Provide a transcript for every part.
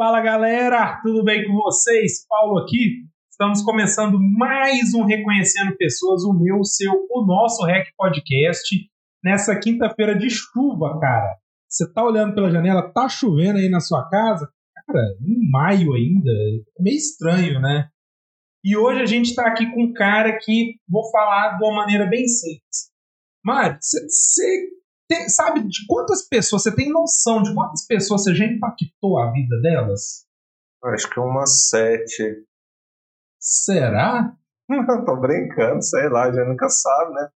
Fala galera, tudo bem com vocês? Paulo aqui. Estamos começando mais um Reconhecendo Pessoas, o meu, o seu, o nosso Rec Podcast, nessa quinta-feira de chuva, cara. Você tá olhando pela janela, tá chovendo aí na sua casa? Cara, em maio ainda, é meio estranho, né? E hoje a gente tá aqui com um cara que vou falar de uma maneira bem simples. Mário, você sabe de quantas pessoas, você tem noção de quantas pessoas você já impactou a vida delas? Acho que umas sete. Será? Tô brincando, sei lá, a gente nunca sabe, né?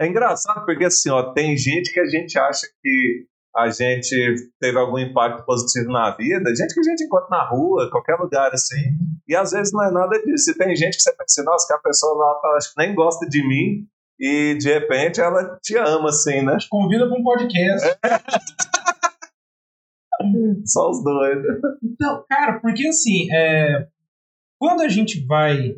É engraçado porque assim, ó, tem gente que a gente acha que a gente teve algum impacto positivo na vida, gente que a gente encontra na rua, qualquer lugar assim, e às vezes não é nada disso. E tem gente que você pensa, assim, nossa, que a pessoa lá tá, acho que nem gosta de mim, e de repente ela te ama, assim, né? Te convida para um podcast. É. Só os dois. Então, cara, porque assim, é, quando a gente vai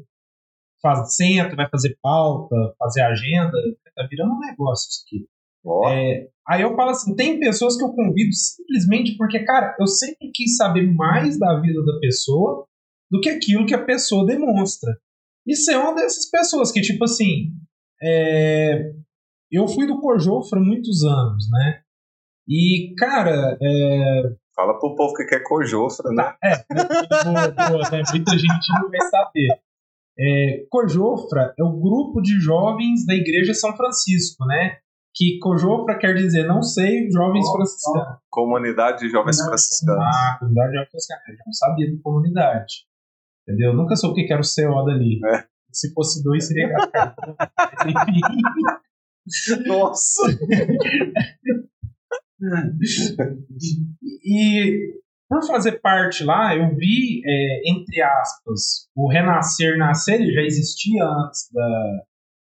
fazer centro, vai fazer pauta, fazer agenda, tá virando um negócio isso aqui. Oh. É, aí eu falo assim, tem pessoas que eu convido simplesmente porque, cara, eu sempre quis saber mais da vida da pessoa do que aquilo que a pessoa demonstra. E você é uma dessas pessoas que, tipo assim, é, eu fui do Cojofra muitos anos, né? E, cara. É... Fala pro povo que quer Cojofra, né? É, boa, boa, né? muita gente não vai saber. É, Cojofra é o grupo de jovens da Igreja São Francisco, né? Que Cojofra quer dizer, não sei, jovens oh, franciscanos. Comunidade de jovens franciscanos. Ah, comunidade de jovens franciscanos. Eu não sabia de comunidade. Entendeu? Nunca soube o que era o CO dali. É. Se fosse dois, seria Nossa! e por fazer parte lá, eu vi, é, entre aspas, o Renascer Nascer, ele já existia antes da,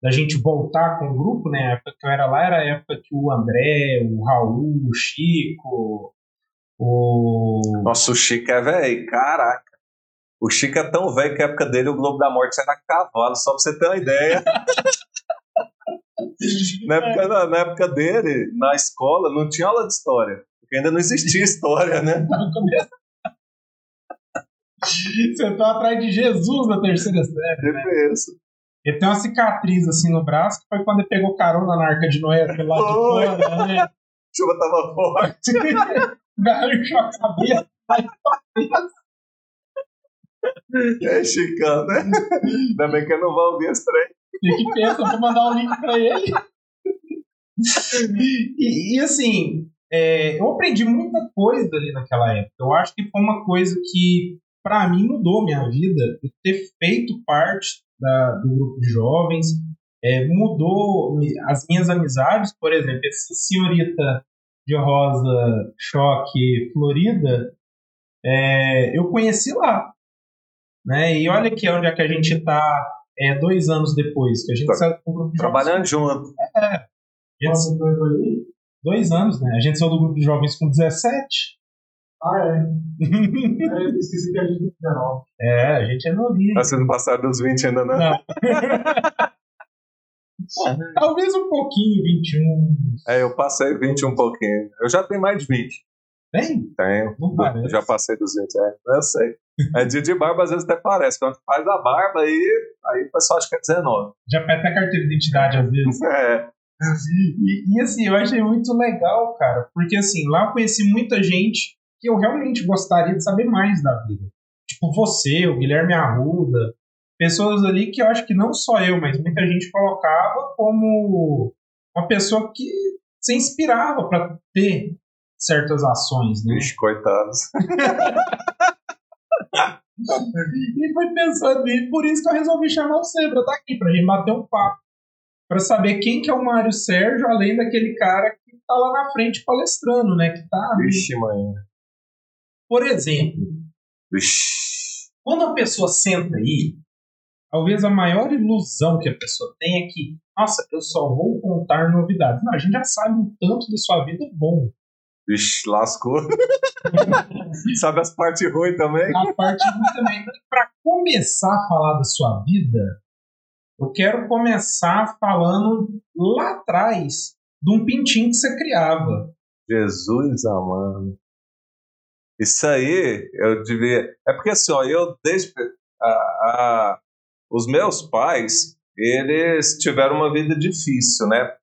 da gente voltar com o grupo, né? A época que eu era lá era a época que o André, o Raul, o Chico, o. Nossa, o Chico é velho, caraca. O Chico é tão velho que na época dele o Globo da Morte era cavalo, só pra você ter uma ideia. na, época, na, na, época dele, na escola, não tinha aula de história. Porque ainda não existia história, né? Você tá atrás de Jesus na terceira série. Né? Isso. Ele tem uma cicatriz assim no braço, que foi quando ele pegou carona na arca de Noé pelo lado de fora, né? A chuva tava forte. Garranchou a cabeça. É Chicão, né? Ainda bem que eu não vou ouvir esse trem. E que pensa, vou mandar o um link pra ele. E, e assim, é, eu aprendi muita coisa ali naquela época. Eu acho que foi uma coisa que, para mim, mudou minha vida. Eu ter feito parte da, do grupo de jovens, é, mudou as minhas amizades. Por exemplo, essa senhorita de rosa choque florida, é, eu conheci lá. Né? E olha aqui onde é que a gente está é, dois anos depois, que a gente tá. saiu do grupo de Trabalhando junto. É. Gente, dois anos, né? A gente saiu do grupo de jovens com 17. Ah, é. é eu esqueci que a gente tem 19. É, a gente é novinho. Tá sendo passado dos 20 ainda, né? Não. Talvez um pouquinho, 21. É, eu passei 20 um pouquinho. Eu já tenho mais de 20. Tem? Tenho. Não parece. Já passei dos 20, é. Eu sei. É dia de barba, às vezes até parece. Quando faz a barba, aí, aí o pessoal acha que é 19. Já pede até carteira de identidade, às vezes. É. E, e, assim, eu achei muito legal, cara, porque assim, lá eu conheci muita gente que eu realmente gostaria de saber mais da vida. Tipo você, o Guilherme Arruda, pessoas ali que eu acho que não só eu, mas muita gente colocava como uma pessoa que se inspirava para ter certas ações, né? Ixi, coitados. e foi pensando nisso, por isso que eu resolvi chamar o Sebra, tá aqui, pra gente bater um papo. Pra saber quem que é o Mário Sérgio, além daquele cara que tá lá na frente palestrando, né? Que tá. Vixe, mãe. Por exemplo, Vixe. quando a pessoa senta aí, talvez a maior ilusão que a pessoa tem é que, nossa, eu só vou contar novidades. Não, a gente já sabe um tanto da sua vida bom. Vixe, lascou. Sabe as partes ruins também? A parte ruim também. Para começar a falar da sua vida, eu quero começar falando lá atrás de um pintinho que você criava. Jesus amado. Isso aí, eu devia. É porque assim, ó, eu desde. A, a, os meus pais, eles tiveram uma vida difícil, né?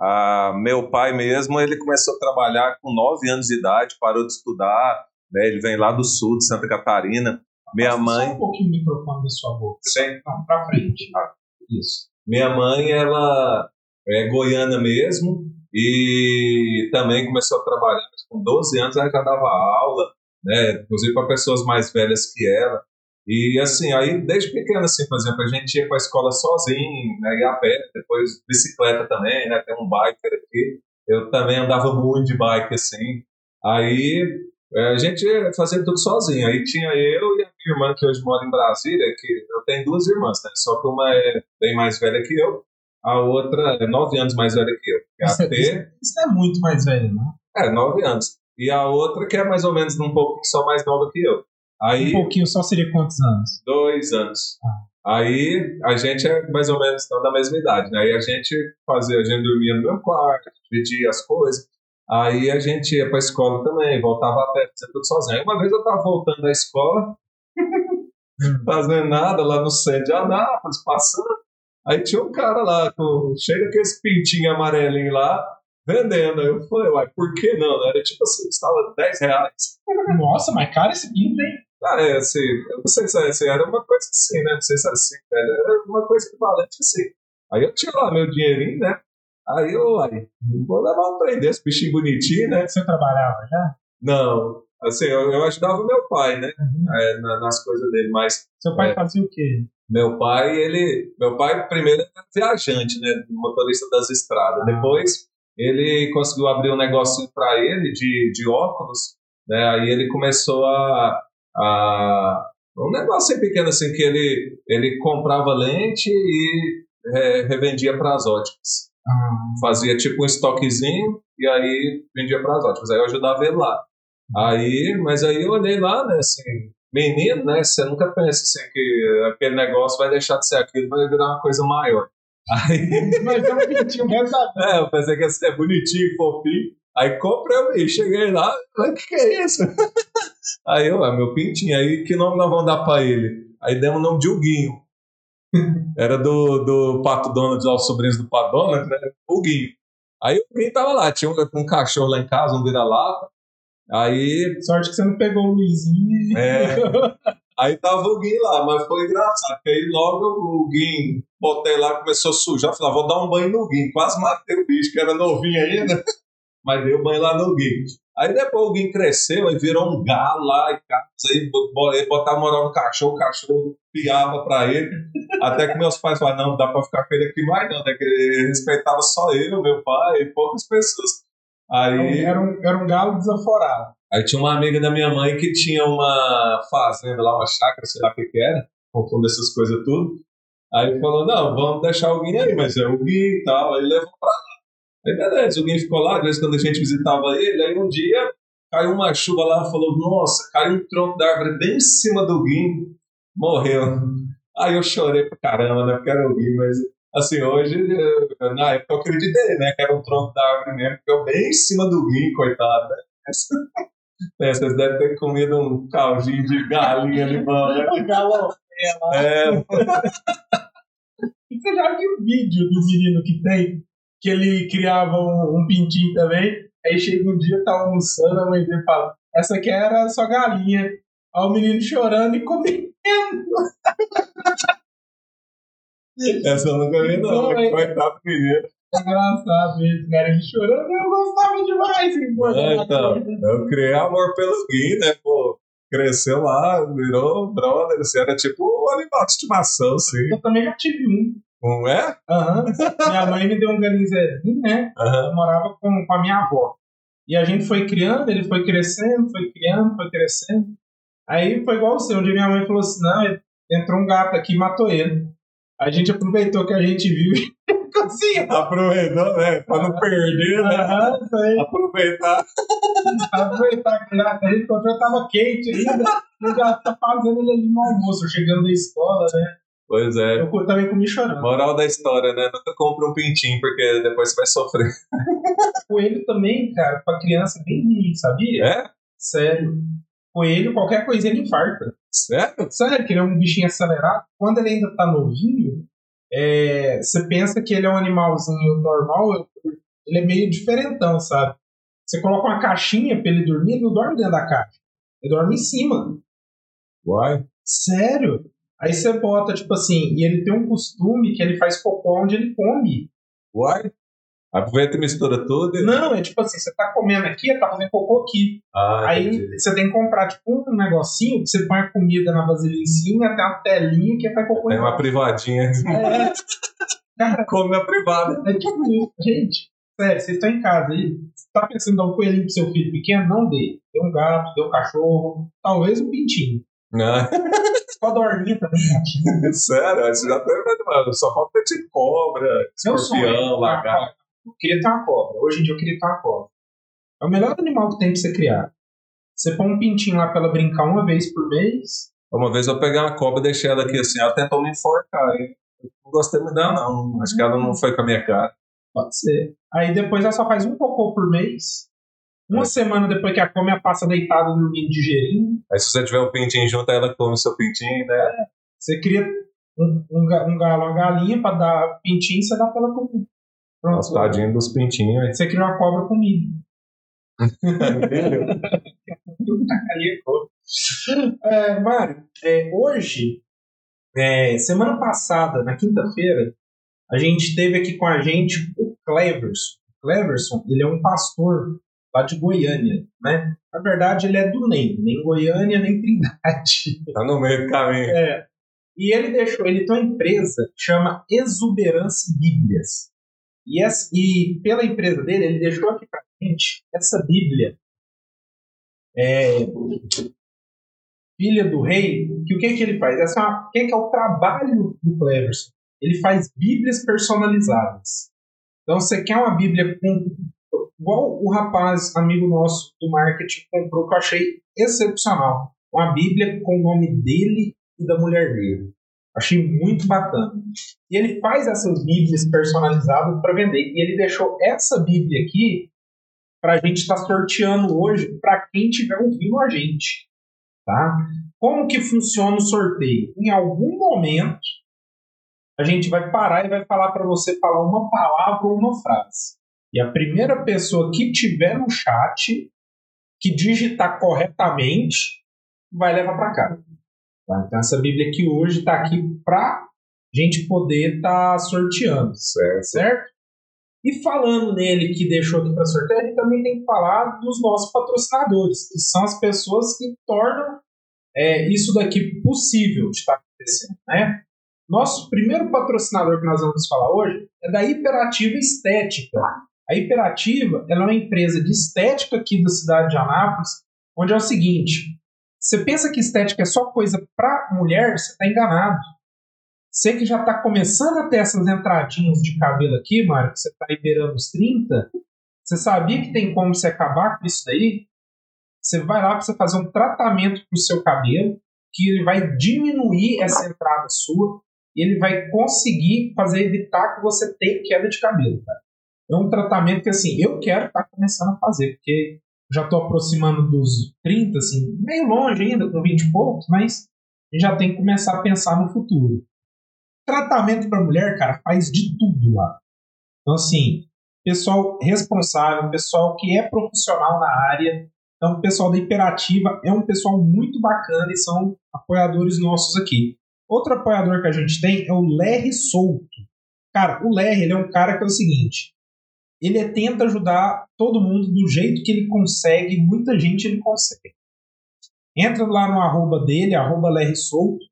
Ah, meu pai mesmo, ele começou a trabalhar com 9 anos de idade, parou de estudar, né? Ele vem lá do sul, de Santa Catarina. Minha mãe. Só um pouquinho o microfone da sua boca. Sim. Não, pra frente. Ah. Isso. Minha mãe, ela é goiana mesmo e também começou a trabalhar com 12 anos, ela já dava aula, né? Inclusive para pessoas mais velhas que ela. E assim, aí desde pequena, assim, por exemplo, a gente ia para a escola sozinho, né, ia a pé, depois bicicleta também, né, tem um biker aqui. Eu também andava muito de bike, assim. Aí é, a gente fazia tudo sozinho. Aí tinha eu e a minha irmã, que hoje mora em Brasília, que eu tenho duas irmãs, né, só que uma é bem mais velha que eu, a outra é nove anos mais velha que eu. Que é a Isso, T, isso, isso é muito mais velho, né? é, nove anos. E a outra que é mais ou menos um pouco só mais nova que eu. Aí, Um pouquinho só seria quantos anos? dois anos. Aí a gente é mais ou menos então, da mesma idade, né? Aí a gente fazia, a gente dormia no meu quarto, dividia as coisas. Aí a gente ia pra escola também, voltava a pé, fazia tudo sozinho. Aí uma vez eu tava voltando da escola, fazendo nada lá no centro de Anápolis, passando. Aí tinha um cara lá, com, cheio daqueles pintinhos amarelinhos lá, vendendo. Aí eu falei, uai, por que não? Era tipo assim, custava 10 reais. Nossa, mas cara, esse pinto, hein? Ah, é, assim, eu não sei se é assim, era uma coisa assim, né? Não sei se era assim, velho. Era uma coisa equivalente assim. Aí eu tinha lá meu dinheirinho, né? Aí eu, aí, vou levar um trem desse, bichinho bonitinho, né? Você trabalhava já? Não, assim, eu, eu ajudava meu pai, né? É, na- nas coisas dele, mas Seu pai É. fazia o quê? meu pai, ele. Meu pai primeiro era viajante, né? Motorista das estradas. Depois ele conseguiu abrir um negocinho para ele de, de óculos, né? Aí ele começou a. a um negocinho pequeno assim que ele, ele comprava lente e é, revendia para as óticas. Ah, Fazia tipo um estoquezinho e aí vendia para as óticas. Aí eu ajudava ele lá. Aí, mas aí eu olhei lá, né, assim, menino, né, você nunca pensa assim que aquele negócio vai deixar de ser aquilo, vai virar uma coisa maior. Aí, mas é um vida. é, eu pensei que ia ser bonitinho, fofinho. Aí comprei e cheguei lá, o que, que é isso? Aí eu, ah, meu pintinho, aí que nome nós vamos dar pra ele? Aí demos o nome de Huguinho. Era do, do Pato Donald, os sobrinhos do Pato Donald, né? Huguinho. Aí o Huguinho tava lá, tinha um, um cachorro lá em casa, um vira-lata. Aí Sorte que você não pegou o Luizinho e... É. Aí tava o Guim lá, mas foi engraçado, porque aí logo o Guim, botei lá, começou a sujar, falei, ah, vou dar um banho no Guim, quase matei o bicho, que era novinho ainda, mas dei o banho lá no Guim. Aí depois o Guim cresceu, aí virou um galo lá, e casa, aí bo- bo- aí botava moral no cachorro, o cachorro piava pra ele, até que meus pais falaram, não, não dá pra ficar com ele aqui mais não, né, que ele respeitava só eu, meu pai e poucas pessoas. Aí... Era um, era um galo desaforado. Aí tinha uma amiga da minha mãe que tinha uma fazenda lá, uma chácara, sei lá o que que era, confundo essas coisas tudo. Aí falou, não, vamos deixar o Gui aí, mas é o Gui e tal. Aí levou pra lá. Beleza, o Gui ficou lá, às vezes quando a gente visitava ele, aí um dia caiu uma chuva lá, falou, nossa, caiu um tronco da árvore bem em cima do Gui, morreu. Aí eu chorei pra caramba, né, porque era o Gui, mas assim, hoje, eu- na época eu acreditei, né, que era um tronco da árvore mesmo, porque eu bem em cima do Gui, coitado, né. É, vocês devem ter comido um caldinho de galinha ali, mano. Um galo. É, Você já viu o vídeo do menino que tem? Que ele criava um, um pintinho também. Aí chega um dia, tá almoçando, a mãe dele fala: Essa aqui era sua galinha. Aí o menino chorando e comendo. essa eu nunca vi, não. Não, é- Coitado do menino. É engraçado esse cara ele chorando. Eu gostava demais. É, então, eu criei amor pelo Gui, né, pô. Cresceu lá, virou brother, assim, era tipo um animal de estimação, assim. Eu também já tive um. Não é? Aham. Minha mãe me deu um galinzezinho, né? Aham. Eu morava com, com a minha avó. E a gente foi criando, ele foi crescendo, foi criando, foi crescendo. Aí foi igual o seu. Um dia minha mãe falou assim: não, entrou um gato aqui e matou ele. A gente aproveitou que a gente viu e cozinhou. Aproveitou, né? Pra não perder, né? Aí. Aproveitar. Aproveitar que já- a gente encontrou, tava quente ainda. Eu já tá fazendo ele ali no almoço, chegando da escola, né? Pois é. Eu também comi chorando. Moral da história, né? Nunca compra um pintinho, porque depois você vai sofrer. Coelho também, cara, pra criança é bem ruim, sabia? É? Sério. Coelho, qualquer coisa ele infarta. Sério? Sério, que ele é um bichinho acelerado. Quando ele ainda tá novinho, é, você pensa que ele é um animalzinho normal, ele é meio diferentão, sabe? Você coloca uma caixinha pra ele dormir, ele não dorme dentro da caixa. Ele dorme em cima. Uai. Sério? Aí você bota, tipo assim, e ele tem um costume que ele faz cocô onde ele come. Uai. Aproveita e mistura tudo. e- Não, é tipo assim, você tá comendo aqui, tá fazendo cocô aqui. Ah, Aí entendi. você tem que comprar, tipo, um negocinho que você põe a comida na cima, tem uma telinha que faz cocô Tem uma privadinha. É, cara, Come na privada. é tipo isso. Gente, sério, vocês estão em casa aí, você tá pensando em dar um coelhinho pro seu filho pequeno? Não dê. Dê um gato, dê um cachorro, talvez um pintinho. Não. Só dorminha também. Sério, você já tem mano, só falta ter tipo cobra, escorpião, lagarto. Eu queria ter uma cobra. Hoje em dia eu queria ter uma cobra. É o melhor animal que tem pra você criar. Você põe um pintinho lá pra ela brincar uma vez por mês. Uma vez eu peguei uma cobra e deixei ela aqui assim, ela tentou me enforcar. Eu Não gostei muito dela, não. Acho que ela não foi com a minha cara. Pode ser. Aí depois ela só faz um cocô por mês. Uma É. semana depois que a come, ela passa deitada dormindo digerindo. Aí se você tiver um pintinho junto, aí ela come o seu pintinho, né? Você cria um, um, um galo, uma galinha pra dar pintinho, você dá pra ela comer. Pronto. Os tadinhos dos pintinhos. hein? Você cria uma cobra com milho. É, Mário, é, hoje, é, semana passada, na quinta-feira, a gente teve aqui com a gente o Cleverson. O Cleverson, ele é um pastor lá de Goiânia, né? Na verdade, ele é do NEM, nem Goiânia, nem Trindade. Tá no meio do caminho. É. E ele deixou, ele tem uma empresa que chama Exuberance Bíblias. E, essa, e pela empresa dele, ele deixou aqui pra gente essa Bíblia. É, filha do rei, que o que, que ele faz? Essa é uma- o que, que é o trabalho do Cleverson? Ele faz Bíblias personalizadas. Então, você quer uma Bíblia com. Igual o rapaz, amigo nosso do marketing, comprou, que eu achei excepcional. Uma Bíblia com o nome dele e da mulher dele. Achei muito bacana. E ele faz essas Bíblias personalizadas para vender. E ele deixou essa Bíblia aqui para a gente estar sorteando hoje para quem estiver ouvindo a gente. Tá? Como que funciona o sorteio? Em algum momento, a gente vai parar e vai falar para você falar uma palavra ou uma frase. E a primeira pessoa que tiver no chat, que digitar corretamente, vai levar para cá. Tá? Então, essa Bíblia aqui hoje está aqui para gente poder estar sorteando, Certo. certo? E falando nele que deixou aqui para sorteio, a gente também tem que falar dos nossos patrocinadores, que são as pessoas que tornam é, isso daqui possível de estar acontecendo, né? Nosso primeiro patrocinador que nós vamos falar hoje é da Hiperativa Estética. A Hiperativa é uma empresa de estética aqui da cidade de Anápolis, onde é o seguinte: você pensa que estética é só coisa para mulher, você está enganado. Você que já está começando a ter essas entradinhas de cabelo aqui, Mário, que você está liberando os 30, você sabia que tem como você acabar com isso daí? Você vai lá para fazer um tratamento para o seu cabelo, que ele vai diminuir essa entrada sua e ele vai conseguir fazer evitar que você tenha queda de cabelo, cara. É um tratamento que, assim, eu quero estar começando a fazer, porque já estou aproximando dos 30, assim, meio longe ainda, com 20 e poucos, mas já tem que começar a pensar no futuro. Tratamento para mulher, cara, faz de tudo lá. Então, assim, pessoal responsável, pessoal que é profissional na área. Então, o pessoal da Imperativa é um pessoal muito bacana e são apoiadores nossos aqui. Outro apoiador que a gente tem é o Lerre Souto. Cara, o Lerre ele é um cara que é o seguinte: ele é- tenta ajudar todo mundo do jeito que ele consegue, muita gente ele consegue. Entra lá no arroba dele, arroba Souto.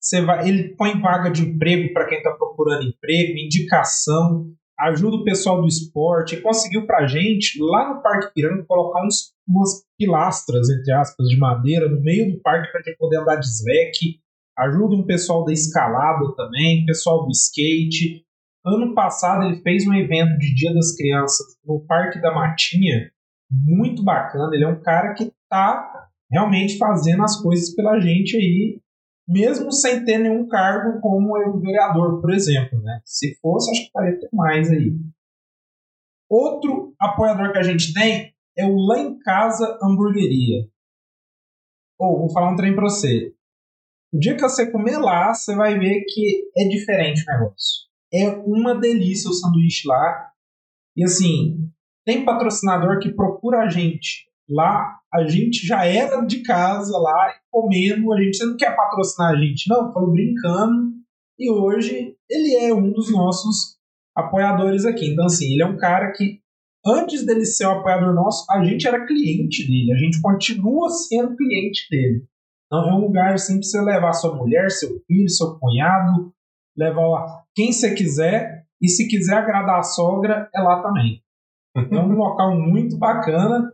Você vai, ele põe vaga de emprego para quem está procurando emprego, indicação, ajuda o pessoal do esporte. E conseguiu para gente, lá no Parque Piranga, colocar uns, umas pilastras, entre aspas, de madeira no meio do parque para gente poder andar de slack. Ajuda um pessoal da escalada também, pessoal do skate. Ano passado ele fez um evento de Dia das Crianças no Parque da Matinha, muito bacana. Ele é um cara que está realmente fazendo as coisas pela gente aí, mesmo sem ter nenhum cargo como o vereador, por exemplo. Né? Se fosse, acho que faria ter mais aí. Outro apoiador que a gente tem é o Lá em Casa Hamburgueria. Ou, vou falar um trem pra você. O dia que você comer lá, você vai ver que é diferente o negócio. É uma delícia o sanduíche lá. E assim, tem patrocinador que procura a gente. Lá, a gente já era de casa lá, comendo. A gente você não quer patrocinar a gente, não. Falou brincando. E hoje ele é um dos nossos apoiadores aqui. Então, assim, ele é um cara que, antes dele ser um apoiador nosso, a gente era cliente dele. A gente continua sendo cliente dele. Então, é um lugar assim para você levar sua mulher, seu filho, seu cunhado, levar lá quem você quiser. E se quiser agradar a sogra, é lá também. É um local muito bacana.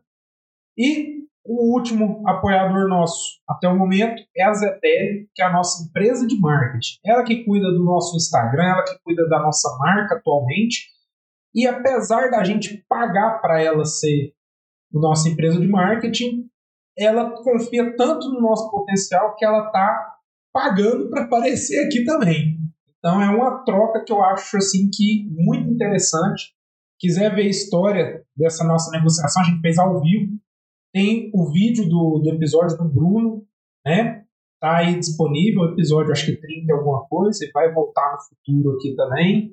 E o último apoiador nosso até o momento é a Zetel, que é a nossa empresa de marketing. Ela que cuida do nosso Instagram, ela que cuida da nossa marca atualmente. E apesar da gente pagar para ela ser nossa empresa de marketing, ela confia tanto no nosso potencial que ela está pagando para aparecer aqui também. Então é uma troca que eu acho assim que muito interessante. Quiser ver a história dessa nossa negociação, a gente fez ao vivo. Tem o vídeo do, do episódio do Bruno, né? Tá aí disponível, o episódio acho que 30 alguma coisa, e vai voltar no futuro aqui também.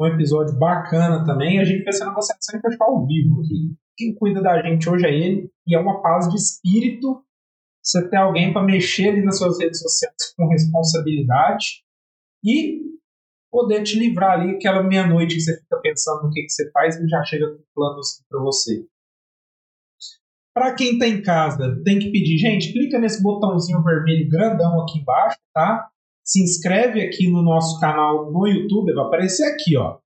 Um episódio bacana também. A gente fez essa negociação que ao vivo aqui. Quem cuida da gente hoje é ele, e é uma paz de espírito você ter alguém para mexer ali nas suas redes sociais com responsabilidade e poder te livrar ali aquela meia-noite que você fica pensando no que, que você faz e já chega com planos para você. Para quem está em casa, tem que pedir, gente, clica nesse botãozinho vermelho grandão aqui embaixo, tá? Se inscreve aqui no nosso canal no YouTube, vai aparecer aqui, ó.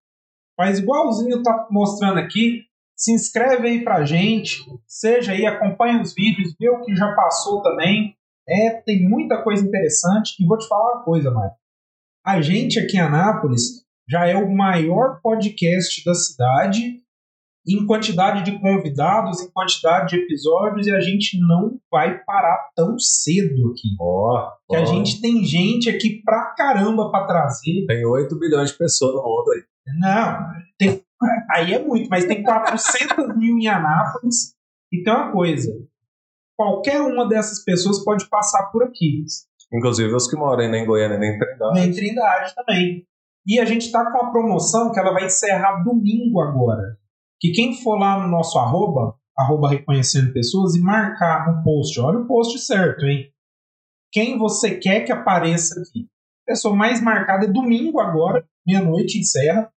Faz igualzinho tá mostrando aqui. Se inscreve aí pra gente, seja aí, acompanha os vídeos, vê o que já passou também. É, tem muita coisa interessante. E vou te falar uma coisa, Mário. A gente aqui em Anápolis já é o maior podcast da cidade em quantidade de convidados, em quantidade de episódios, e a gente não vai parar tão cedo aqui. Ó, que a ó. gente tem gente aqui pra caramba pra trazer. Tem 8 bilhões de pessoas no mundo aí. Não, tem- aí é muito, mas tem 400 mil em Anápolis. E tem uma coisa: qualquer uma dessas pessoas pode passar por aqui. Inclusive os que moram aí em Goiânia nem Trindade. Nem Trindade também. E a gente está com a promoção que ela vai encerrar domingo agora. Que quem for lá no nosso arroba, arroba reconhecendo pessoas, e marcar no post, olha o post certo, hein? Quem você quer que apareça aqui. A pessoa mais marcada é domingo agora, meia-noite, encerra.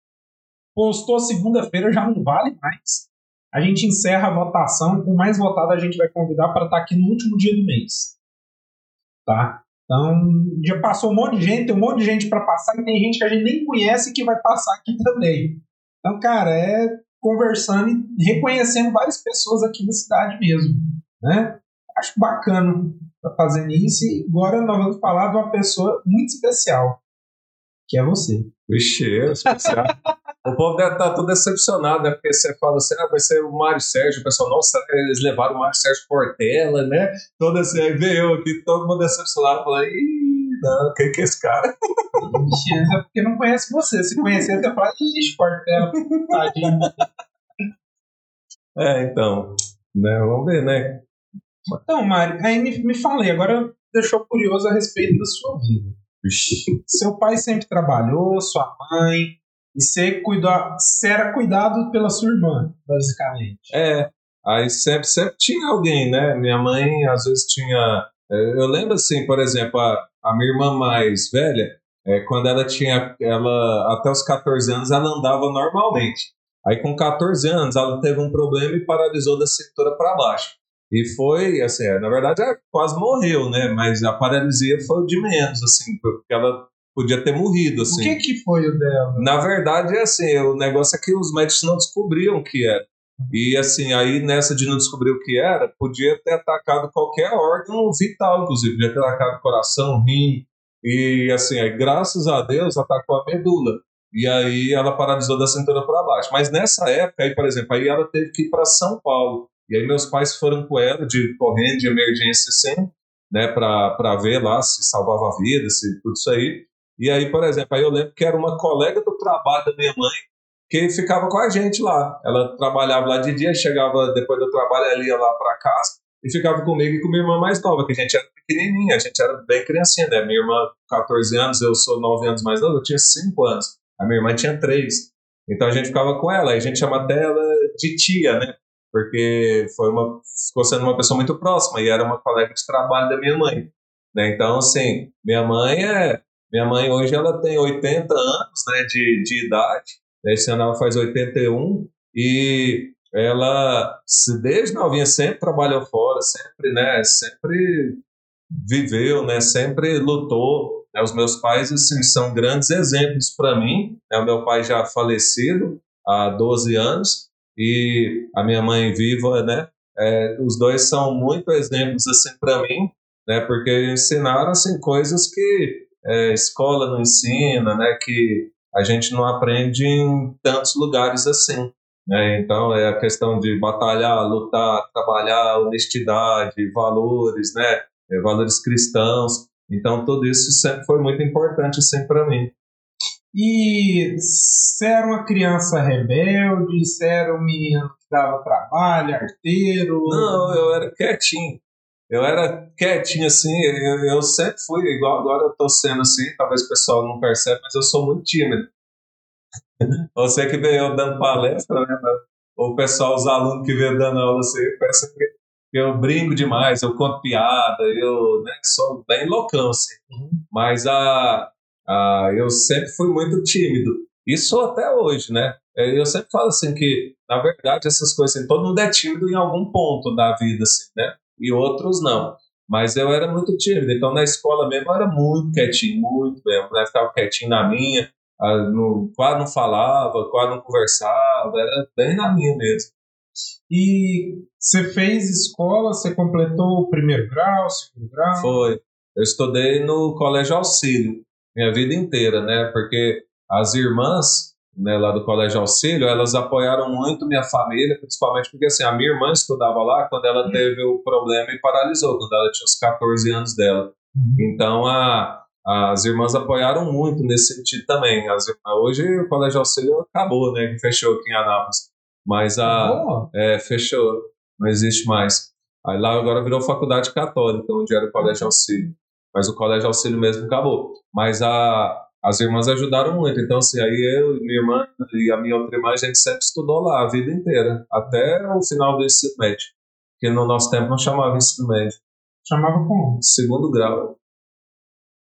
Postou segunda-feira, já não vale mais. A gente encerra a votação. O mais votado a gente vai convidar para estar aqui no último dia do mês. Tá? Então, já passou um monte de gente, tem um monte de gente para passar e tem gente que a gente nem conhece que vai passar aqui também. Então, cara, é conversando e reconhecendo várias pessoas aqui da cidade mesmo, né? Acho bacana tá fazendo isso e agora nós vamos falar de uma pessoa muito especial, que é você. Vixe, é especial. o povo deve estar todo decepcionado, né? Porque você fala assim, ah, vai ser o Mário Sérgio. O pessoal, nossa, eles levaram o Mário Sérgio Portela, né? Todo assim, aí veio eu aqui, todo mundo decepcionado. Falei, ih, não, quem que é esse cara? Ixi, é porque não conhece você. Se conhecer, você fala, ixi, Portela, tadinho. É, então, né? Vamos ver, né? Então, Mário, aí me, me falei, agora deixou curioso a respeito da sua vida. Seu pai sempre trabalhou, sua mãe, e cuidou, você era cuidado pela sua irmã, basicamente. É, aí sempre, sempre tinha alguém, né? Minha mãe às vezes tinha. é, Eu lembro assim, por exemplo, a, a minha irmã mais velha, é, quando ela tinha. Ela, até os 14 anos, ela andava normalmente. Aí com 14 anos, ela teve um problema e paralisou da cintura para baixo. E foi, assim, é, na verdade, ela quase morreu, né? Mas a paralisia foi de menos, assim, porque ela podia ter morrido, assim. O que que foi o dela? Na verdade, é assim, o negócio é que os médicos não descobriam o que era. E assim, aí nessa de não descobrir o que era, podia ter atacado qualquer órgão vital, inclusive, podia ter atacado coração, rim. E assim, aí, graças a Deus, atacou a medula. E aí ela paralisou da cintura para baixo. Mas nessa época, aí, por exemplo, aí ela teve que ir para São Paulo. E aí meus pais foram com ela de correndo de emergência assim, né, para ver lá se salvava a vida, se tudo isso aí. E aí, por exemplo, aí eu lembro que era uma colega do trabalho da minha mãe que ficava com a gente lá. Ela trabalhava lá de dia, chegava depois do trabalho, ela ia lá para casa. e ficava comigo e com minha irmã mais nova, que a gente era pequenininha, a gente era bem criancinha, né? Minha irmã, 14 anos, eu sou 9 anos mais novo, eu tinha 5 anos. A minha irmã tinha 3. Então a gente ficava com ela, a gente chama até ela de tia, né? Porque foi uma, ficou sendo uma pessoa muito próxima e era uma colega de trabalho da minha mãe. Né? Então, assim, minha mãe é. Minha mãe hoje ela tem 80 anos né, de, de idade. Esse ano ela faz 81 e ela, desde novinha, sempre trabalhou fora, sempre, né? Sempre viveu, né? Sempre lutou. Né? Os meus pais, assim, são grandes exemplos para mim. Né? O meu pai já falecido há 12 anos e a minha mãe viva, né? É, os dois são muito exemplos assim para mim, né? Porque ensinaram assim coisas que é, escola não ensina, né? Que a gente não aprende em tantos lugares assim. Né? Então é a questão de batalhar, lutar, trabalhar, honestidade, valores, né? É, valores cristãos. Então tudo isso sempre foi muito importante assim para mim. E você era uma criança rebelde, você era um menino que dava trabalho, arteiro? Não, eu era quietinho. Eu era quietinho assim, eu, eu sempre fui, igual agora eu tô sendo assim, talvez o pessoal não perceba, mas eu sou muito tímido. Você que veio dando palestra, né? O pessoal, os alunos que veio dando aula, você pensa que eu brinco demais, eu conto piada, eu né, sou bem loucão, assim. Uhum. Mas a, a, eu sempre fui muito tímido. E sou até hoje, né? É, eu sempre falo assim que, na verdade, essas coisas, assim, todo mundo é tímido em algum ponto da vida, assim, né? E outros não. Mas eu era muito tímido, então na escola mesmo eu era muito quietinho, muito mesmo, né? Ficava quietinho na minha, no, quase não falava, quase não conversava, era bem na minha mesmo. E você fez escola, você completou o primeiro grau, segundo grau? Foi. Eu estudei no Colégio Auxílio minha vida inteira, né? Porque as irmãs né, lá do Colégio Auxílio, elas apoiaram muito minha família, principalmente porque assim, a minha irmã estudava lá quando ela uhum. teve o problema e paralisou, quando ela tinha os 14 anos dela. Uhum. Então, a, as irmãs apoiaram muito nesse sentido também. As, hoje o Colégio Auxílio acabou, né? Fechou aqui em Anápolis. Mas a. Oh. É, fechou. Não existe mais. Aí lá agora virou faculdade católica, onde era o Colégio Auxílio. Mas o Colégio Auxílio mesmo acabou. Mas a, as irmãs ajudaram muito. Então, assim, aí eu, minha irmã e a minha outra irmã, a gente sempre estudou lá a vida inteira, até o final do ensino médio. Porque no nosso tempo não chamava ensino médio. Chamava como? Segundo grau.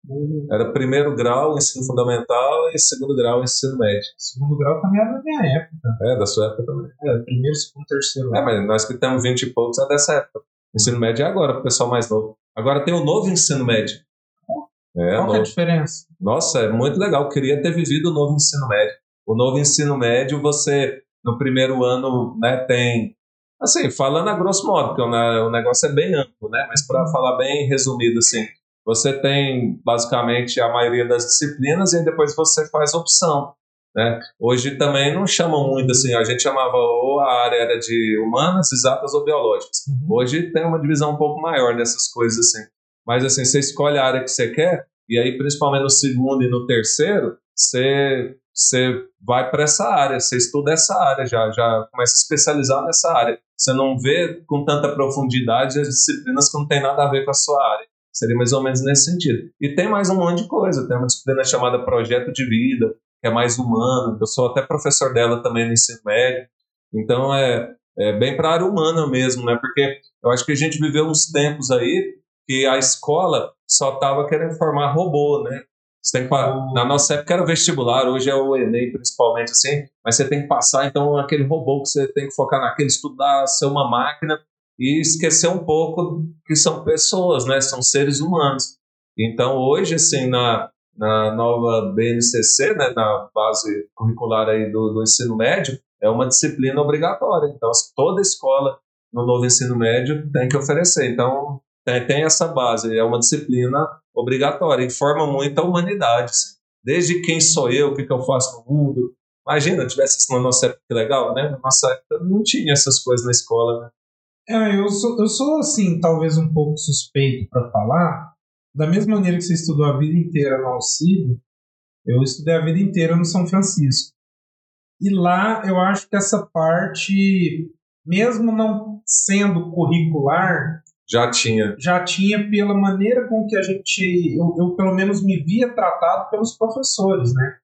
Uhum. Era primeiro grau, ensino fundamental, e segundo grau, ensino médio. Segundo grau também era da minha época. É, da sua época também. É, primeiro, segundo, terceiro. É, mas nós que temos 20 e poucos é dessa época. Ensino médio é agora, para o pessoal mais novo. Agora tem o novo ensino médio. É, Qual é a diferença? Nossa, é muito legal. Eu queria ter vivido o novo ensino médio. O novo ensino médio, você, no primeiro ano, né, tem. Assim, falando a grosso modo, porque o negócio é bem amplo, né? Mas para uhum. falar bem resumido, assim, você tem basicamente a maioria das disciplinas e depois você faz opção. Né? Hoje também não chamam muito assim, a gente chamava ou a área era de humanas, exatas ou biológicas. Uhum. Hoje tem uma divisão um pouco maior nessas coisas assim. Mas assim, você escolhe a área que você quer e aí principalmente no segundo e no terceiro, você você vai para essa área, você estuda essa área já, já começa a especializar nessa área. Você não vê com tanta profundidade as disciplinas que não tem nada a ver com a sua área. Seria mais ou menos nesse sentido. E tem mais um monte de coisa. Tem uma disciplina chamada Projeto de Vida, que é mais humano. Eu sou até professor dela também no ensino médio. Então é, é bem para a área humana mesmo, né? Porque eu acho que a gente viveu uns tempos aí que a escola só estava querendo formar robô, né? Você tem que, na nossa época era vestibular, hoje é o Enem principalmente assim, mas você tem que passar então aquele robô que você tem que focar naquele, estudar, ser uma máquina e esquecer um pouco que são pessoas, né? São seres humanos. Então hoje assim na na nova BNCC, né, na base curricular aí do, do ensino médio, é uma disciplina obrigatória. Então, assim, toda escola no novo ensino médio tem que oferecer. Então, tem, tem essa base, é uma disciplina obrigatória, informa muito a humanidade. Assim. Desde quem sou eu, o que, que eu faço no mundo. Imagina, tivesse isso na nossa época, que legal, né? Na nossa época não tinha essas coisas na escola, né? É, eu sou, eu sou assim, talvez um pouco suspeito para falar, da mesma maneira que você estudou a vida inteira no Alcido, eu estudei a vida inteira no São Francisco. E lá eu acho que essa parte mesmo não sendo curricular, Já tinha. já tinha pela maneira com que a gente, eu, eu pelo menos me via tratado pelos professores, né?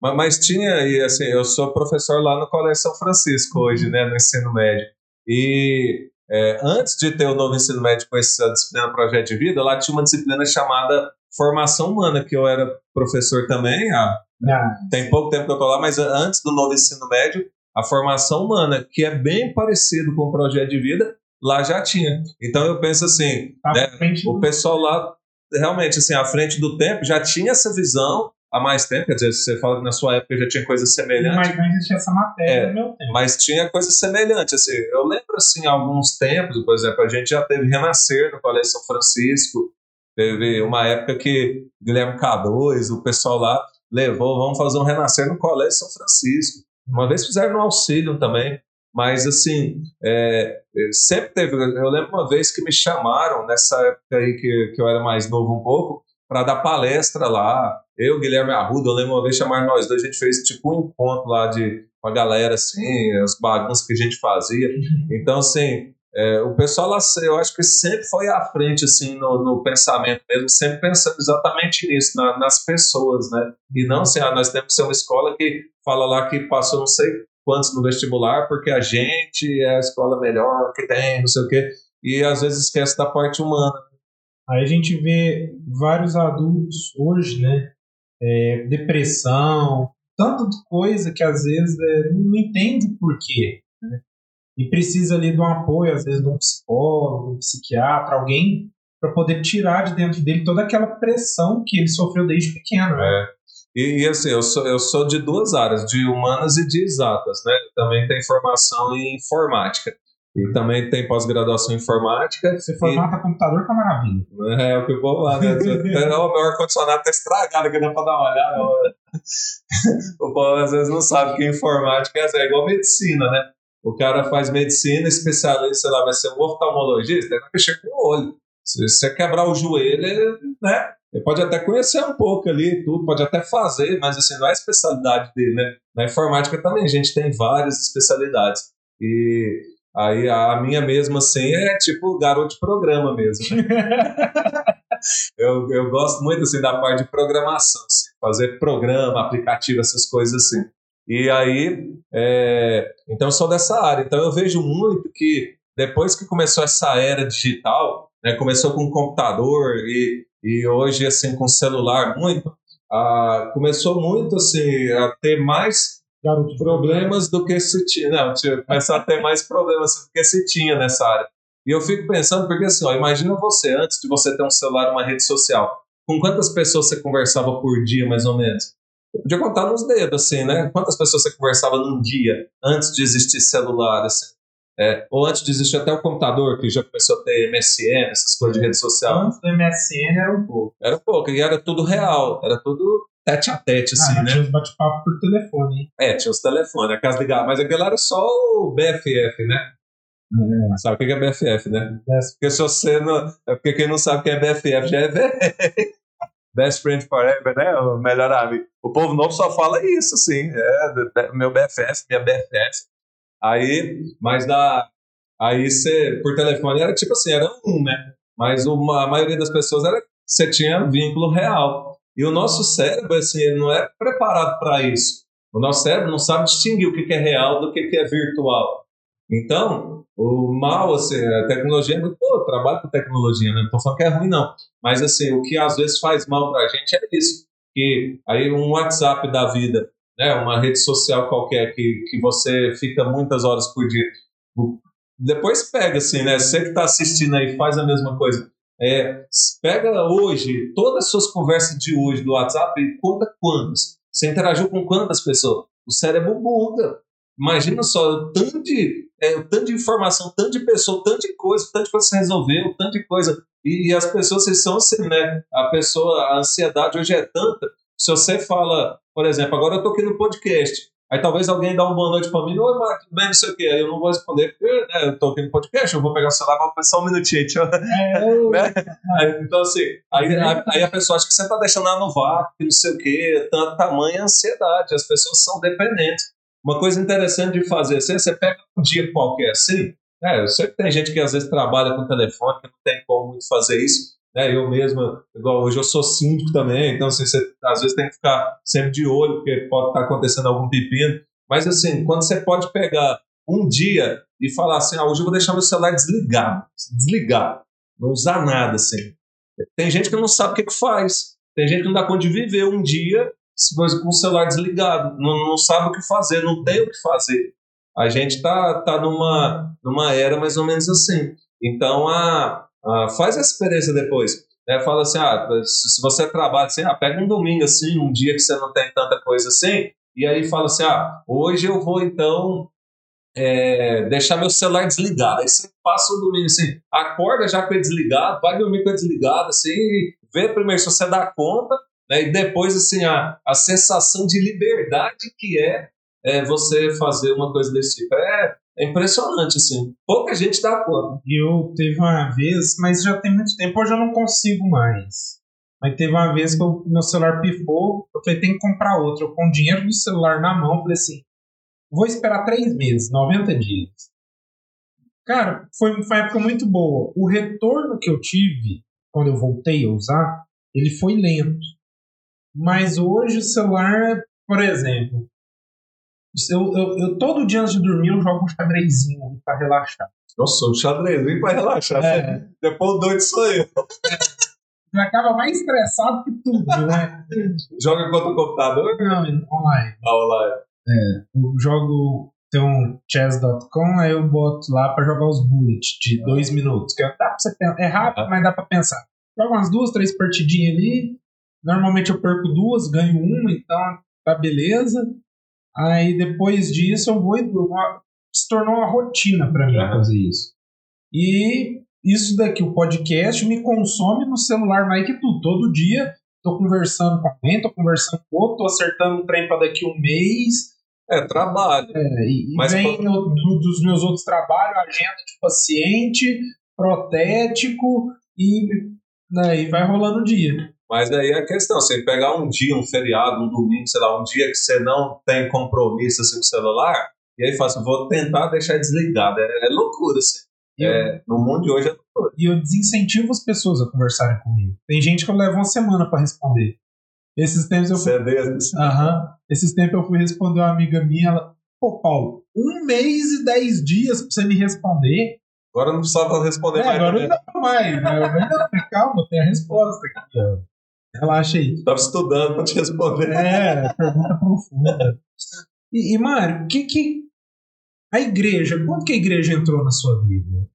Mas, mas tinha, e assim, eu sou professor lá no Colégio São Francisco hoje, né, no ensino médio. E é, antes de ter o novo ensino médio com essa disciplina Projeto de Vida, lá tinha uma disciplina chamada Formação Humana, que eu era professor também, há, Ah, tem pouco tempo que eu estou lá, mas antes do novo ensino médio, a Formação Humana, que é bem parecido com o Projeto de Vida, lá já tinha. Então eu penso assim, tá né, frente o pessoal lá, realmente, assim, à frente do tempo, já tinha essa visão há mais tempo, quer dizer, você fala que na sua época já tinha coisa semelhante, mas não existia essa matéria É. no meu tempo. mas tinha coisa semelhante, assim, eu lembro, assim, alguns tempos, por exemplo, a gente já teve Renascer no Colégio São Francisco, teve uma época que Guilherme K2, o pessoal lá levou, vamos fazer um Renascer no Colégio São Francisco, uma vez fizeram no auxílio também, mas assim, é, é, sempre teve, eu lembro uma vez que me chamaram, nessa época aí que, que eu era mais novo um pouco, para dar palestra lá, eu, Guilherme Arruda, eu lembro uma vez chamaram nós dois, a gente fez tipo um encontro lá de, com a galera, assim, as bagunças que a gente fazia, então assim, é, o pessoal lá, eu acho que sempre foi à frente, assim, no, no pensamento mesmo, sempre pensando exatamente nisso, na- nas pessoas, né? E não assim, ah, nós temos que ser uma escola que fala lá que passou não sei quantos no vestibular, porque a gente é a escola melhor que tem, não sei o quê, e às vezes esquece da parte humana. Aí a gente vê vários adultos hoje, né? é, depressão, tanto coisa que às vezes é, não entende o porquê. Né? E precisa ali de um apoio, às vezes, de um psicólogo, um psiquiatra, alguém para poder tirar de dentro dele toda aquela pressão que ele sofreu desde pequeno. É. E, e, assim, eu sou, eu sou de duas áreas, de humanas e de exatas, né? Também tem formação em informática. E também tem pós-graduação em informática. Você formata computador que é maravilha. É o que o povo lá, né? O meu ar-condicionado tá estragado aqui, dá pra dar uma olhada. O povo às vezes não sabe que informática é igual medicina, né? O cara faz medicina, especialista, sei lá, vai ser um oftalmologista, ele vai mexer com o olho. Se você quebrar o joelho, né? Ele pode até conhecer um pouco ali, tudo, pode até fazer, mas assim, não é a especialidade dele, né? Na informática também a gente tem várias especialidades. E aí a minha mesmo assim é tipo garoto de programa mesmo. eu, eu gosto muito assim da parte de programação, assim, fazer programa, aplicativo, essas coisas assim. E aí, é, então eu sou dessa área. Então eu vejo muito que depois que começou essa era digital, né, começou com computador e, e hoje assim com celular muito, ah, começou muito assim a ter mais Garoto problemas do que se tinha. Não, tinha, começou a ter mais problemas do que se tinha nessa área. E eu fico pensando, porque assim, ó, imagina você, antes de você ter um celular, uma rede social, com quantas pessoas você conversava por dia, mais ou menos? Eu podia contar nos dedos, assim, né? Quantas pessoas você conversava num dia, antes de existir celular, assim? É, ou antes de existir até o computador, que já começou a ter MSN, essas coisas de rede social. Antes do MSN era um pouco. Era pouco, e era tudo real, era tudo tete a tete, assim, ah, né? Tinha os bate-papo por telefone, hein? É, tinha os telefones, a casa ligada, mas aquilo era só o BFF, né? Sabe o que é BFF, né? Porque se você não. É porque quem não sabe o que é BFF já é velho. Best Friend Forever, né? O melhor amigo. O povo novo só fala isso, assim. É, meu BFF, minha BFF. Aí, mas da. Aí você, por telefone, era tipo assim, era um, né? Mas uma, a maioria das pessoas era. Você tinha vínculo real. E o nosso cérebro, assim, ele não é preparado para isso. O nosso cérebro não sabe distinguir o que é real do que é virtual. Então, o mal, assim, a tecnologia é boa, eu trabalho com tecnologia, né? não estou falando que é ruim, não. Mas, assim, o que às vezes faz mal para a gente é isso. Que aí um WhatsApp da vida, né? uma rede social qualquer que, que você fica muitas horas por dia. Depois pega, assim, né? Você que está assistindo aí faz a mesma coisa. É, pega hoje, todas as suas conversas de hoje do WhatsApp e conta quantas. Você interagiu com quantas pessoas? O cérebro buga. Imagina só, tanto de, é, tanto de informação, tanto de pessoa, tanto de coisa, tanto de coisa você resolveu, tanto de coisa. E, e as pessoas, vocês são assim, né? A pessoa, a ansiedade hoje é tanta, se você fala, por exemplo, agora eu tô aqui no podcast, aí talvez alguém dá uma boa noite pra mim, oi, Marco, tudo bem, não sei o quê, aí eu não vou responder, porque né, eu tô aqui no podcast, eu vou pegar o celular, vou pensar um minutinho. É, eu... né? Aí, então, assim, aí, aí, aí a pessoa acha que você tá deixando ela no vácuo, não sei o quê, tanto tamanho ansiedade, as pessoas são dependentes. uma coisa interessante de fazer assim, você pega um dia qualquer assim, né? Eu sei que tem gente que às vezes trabalha com telefone, que não tem como muito fazer isso. Né? Eu mesmo, igual hoje eu sou síndico também, então assim, você às vezes tem que ficar sempre de olho, porque pode estar acontecendo algum pepino. Mas assim, quando você pode pegar um dia e falar assim, ah, hoje eu vou deixar meu celular desligado, desligar, não usar nada assim. Tem gente que não sabe o que, que faz. Tem gente que não dá conta de viver um dia com o celular desligado, não, não sabe o que fazer, não tem o que fazer. A gente está tá numa, numa era mais ou menos assim. Então, a, a faz a experiência depois. Né? Fala assim, ah, se você trabalha assim, ah, pega um domingo assim, um dia que você não tem tanta coisa assim, e aí fala assim, ah, hoje eu vou então é, deixar meu celular desligado. Aí você passa o domingo assim, acorda já com ele desligado, vai dormir com ele desligado, assim, vê primeiro se você dá conta, né, e depois assim, a, a sensação de liberdade que é, é você fazer uma coisa desse tipo. É, é impressionante, assim. Pouca gente dá conta. Eu teve uma vez, mas já tem muito tempo, hoje eu não consigo mais. Mas teve uma vez que o meu celular pifou, eu falei, tem que comprar outro. Eu com dinheiro do celular na mão, falei assim, vou esperar três meses, 90 dias. Cara, foi, foi uma época muito boa. O retorno que eu tive quando eu voltei a usar, ele foi lento. Mas hoje o celular, por exemplo, eu, eu, eu todo dia antes de dormir eu jogo um xadrezinho para relaxar. Nossa, um xadrezinho para relaxar. É. Depois doido sou eu. Já acaba mais estressado que tudo, né? Joga contra o computador? Não, online. Ah, online. É, eu jogo tem um chess.com, aí eu boto lá para jogar os bullets de dois minutos. Que dá pra você pensar. É rápido, mas dá para pensar. Jogo umas duas, três partidinhas ali. Normalmente eu perco duas, ganho uma, então tá beleza. Aí depois disso eu vou. Uma, se tornou uma rotina para mim é. fazer isso. E isso daqui, o podcast, me consome no celular mais que tudo. Todo dia tô conversando com alguém, tô conversando com outro, tô acertando um trem para daqui um mês é, trabalho. É, e, Mas vem do, dos meus outros trabalhos, agenda de paciente, protético e, né, e vai rolando o dia. Mas aí a questão, você pegar um dia, um feriado, um domingo, sei lá, um dia que você não tem compromisso assim, com o celular, e aí fala assim, vou tentar deixar desligado. É, é loucura, assim. É, no mundo de hoje é loucura. E eu desincentivo as pessoas a conversarem comigo. Tem gente que eu levo uma semana para responder. Esses tempos eu fui. É Aham. Esses tempos eu fui responder uma amiga minha, ela. Pô, Paulo, um mês e dez dias pra você me responder. Agora não precisava responder é, mais. Agora não mais. Né? Calma, tem a resposta aqui. Relaxa aí. Tava estudando pra te responder. É, pergunta profunda. E, e Mário, que que. A igreja, quando que a igreja entrou na sua vida?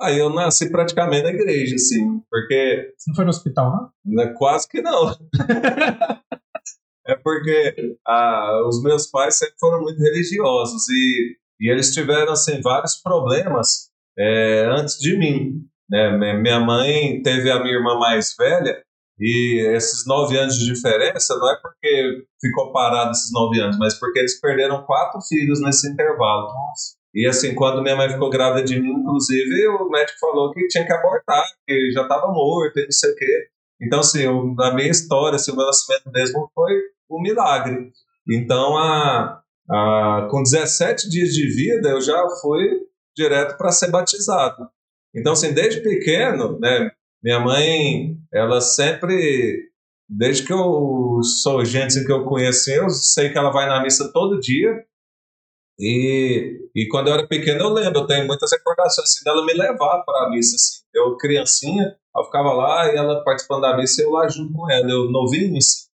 Aí eu nasci praticamente na igreja, assim, porque. Você não foi no hospital, não? Quase que não. é porque ah, os meus pais sempre foram muito religiosos e, e eles tiveram, assim, vários problemas é, antes de mim. Né? Minha mãe teve a minha irmã mais velha e esses nove anos de diferença não é porque ficou parado esses nove anos, mas porque eles perderam quatro filhos nesse intervalo. Nossa. E assim, quando minha mãe ficou grávida de mim, inclusive, o médico falou que tinha que abortar, que já estava morto e não sei o quê. Então, assim, eu, na minha história, assim, o meu nascimento mesmo foi um milagre. Então, a, a, com 17 dias de vida, eu já fui direto para ser batizado. Então, assim, desde pequeno, né, minha mãe, ela sempre, desde que eu sou gente que eu conheci, eu sei que ela vai na missa todo dia, e, e quando eu era pequeno, eu lembro, eu tenho muitas recordações assim, dela me levar para a missa. Assim. Eu, criancinha, eu ficava lá e ela participando da missa, eu lá junto com ela, eu novinho. Assim.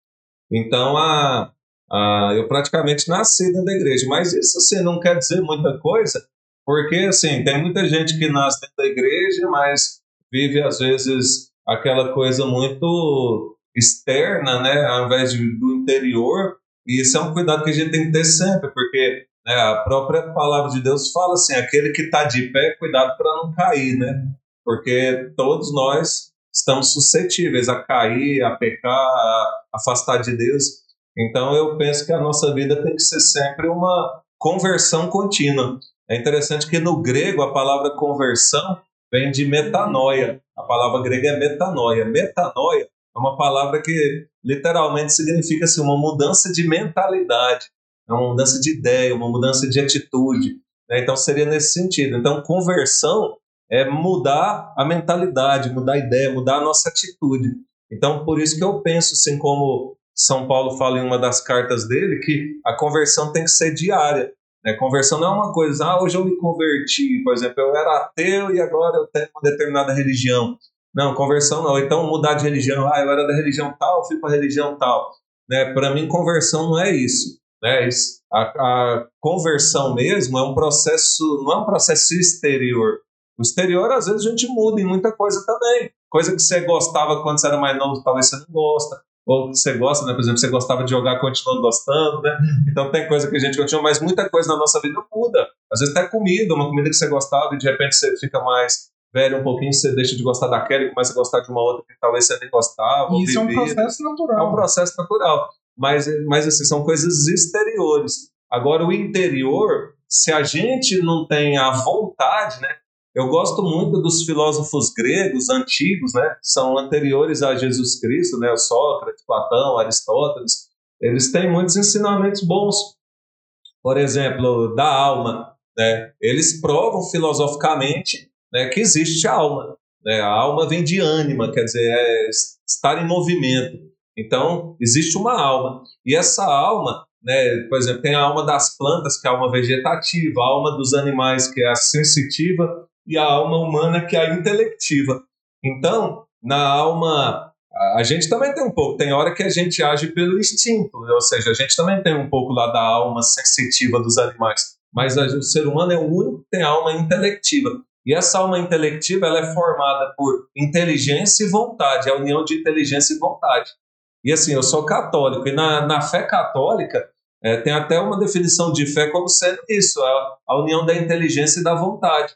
Então, a, a, eu praticamente nasci dentro da igreja. Mas isso assim, não quer dizer muita coisa, porque assim, tem muita gente que nasce dentro da igreja, mas vive às vezes aquela coisa muito externa, né, ao invés de, do interior. E isso é um cuidado que a gente tem que ter sempre, porque né? A própria palavra de Deus fala assim: aquele que está de pé, cuidado para não cair, né? Porque todos nós estamos suscetíveis a cair, a pecar, a afastar de Deus. Então eu penso que a nossa vida tem que ser sempre uma conversão contínua. É interessante que no grego a palavra conversão vem de metanoia. A palavra grega é metanoia. Metanoia é uma palavra que literalmente significa assim, uma mudança de mentalidade. é uma mudança de ideia, uma mudança de atitude. Né? Então seria nesse sentido. Então conversão é mudar a mentalidade, mudar a ideia, mudar a nossa atitude. Então por isso que eu penso assim como São Paulo fala em uma das cartas dele que a conversão tem que ser diária. Né? Conversão não é uma coisa, ah, hoje eu me converti, por exemplo, eu era ateu e agora eu tenho uma determinada religião. Não, conversão não. Então mudar de religião, ah, eu era da religião tal, fui para a religião tal. Né? Para mim, conversão não é isso. Né? A, a, conversão mesmo é um processo, não é um processo exterior. O exterior, às vezes, a gente muda em muita coisa também. Coisa que você gostava quando você era mais novo, talvez você não gosta. Ou que você gosta, né? Por exemplo, você gostava de jogar, continua gostando, né? Uhum. Então tem coisa que a gente continua, mas muita coisa na nossa vida muda. Às vezes até comida, uma comida que você gostava e de repente você fica mais velho um pouquinho, você deixa de gostar daquela e começa a gostar de uma outra que talvez você nem gostava. Isso é um processo natural. É um processo natural mas, mas assim, são coisas exteriores. Agora, o interior, se a gente não tem a vontade, né? Eu gosto muito dos filósofos gregos antigos, né? São anteriores a Jesus Cristo, né? Sócrates, Platão, Aristóteles. Eles têm muitos ensinamentos bons. Por exemplo, da alma, né? Eles provam filosoficamente né, que existe alma. Né? A alma vem de ânima, quer dizer, é estar em movimento. Então, existe uma alma. E essa alma, né, por exemplo, tem a alma das plantas, que é a alma vegetativa, a alma dos animais, que é a sensitiva, e a alma humana, que é a intelectiva. Então, na alma. A gente também tem um pouco, tem hora que a gente age pelo instinto, né? ou seja, a gente também tem um pouco lá da alma sensitiva dos animais, mas o ser humano é o único que tem alma intelectiva. E essa alma intelectiva ela é formada por inteligência e vontade, é a união de inteligência e vontade. E assim, eu sou católico, e na, na fé católica é, tem até uma definição de fé como sendo isso, a, a união da inteligência e da vontade.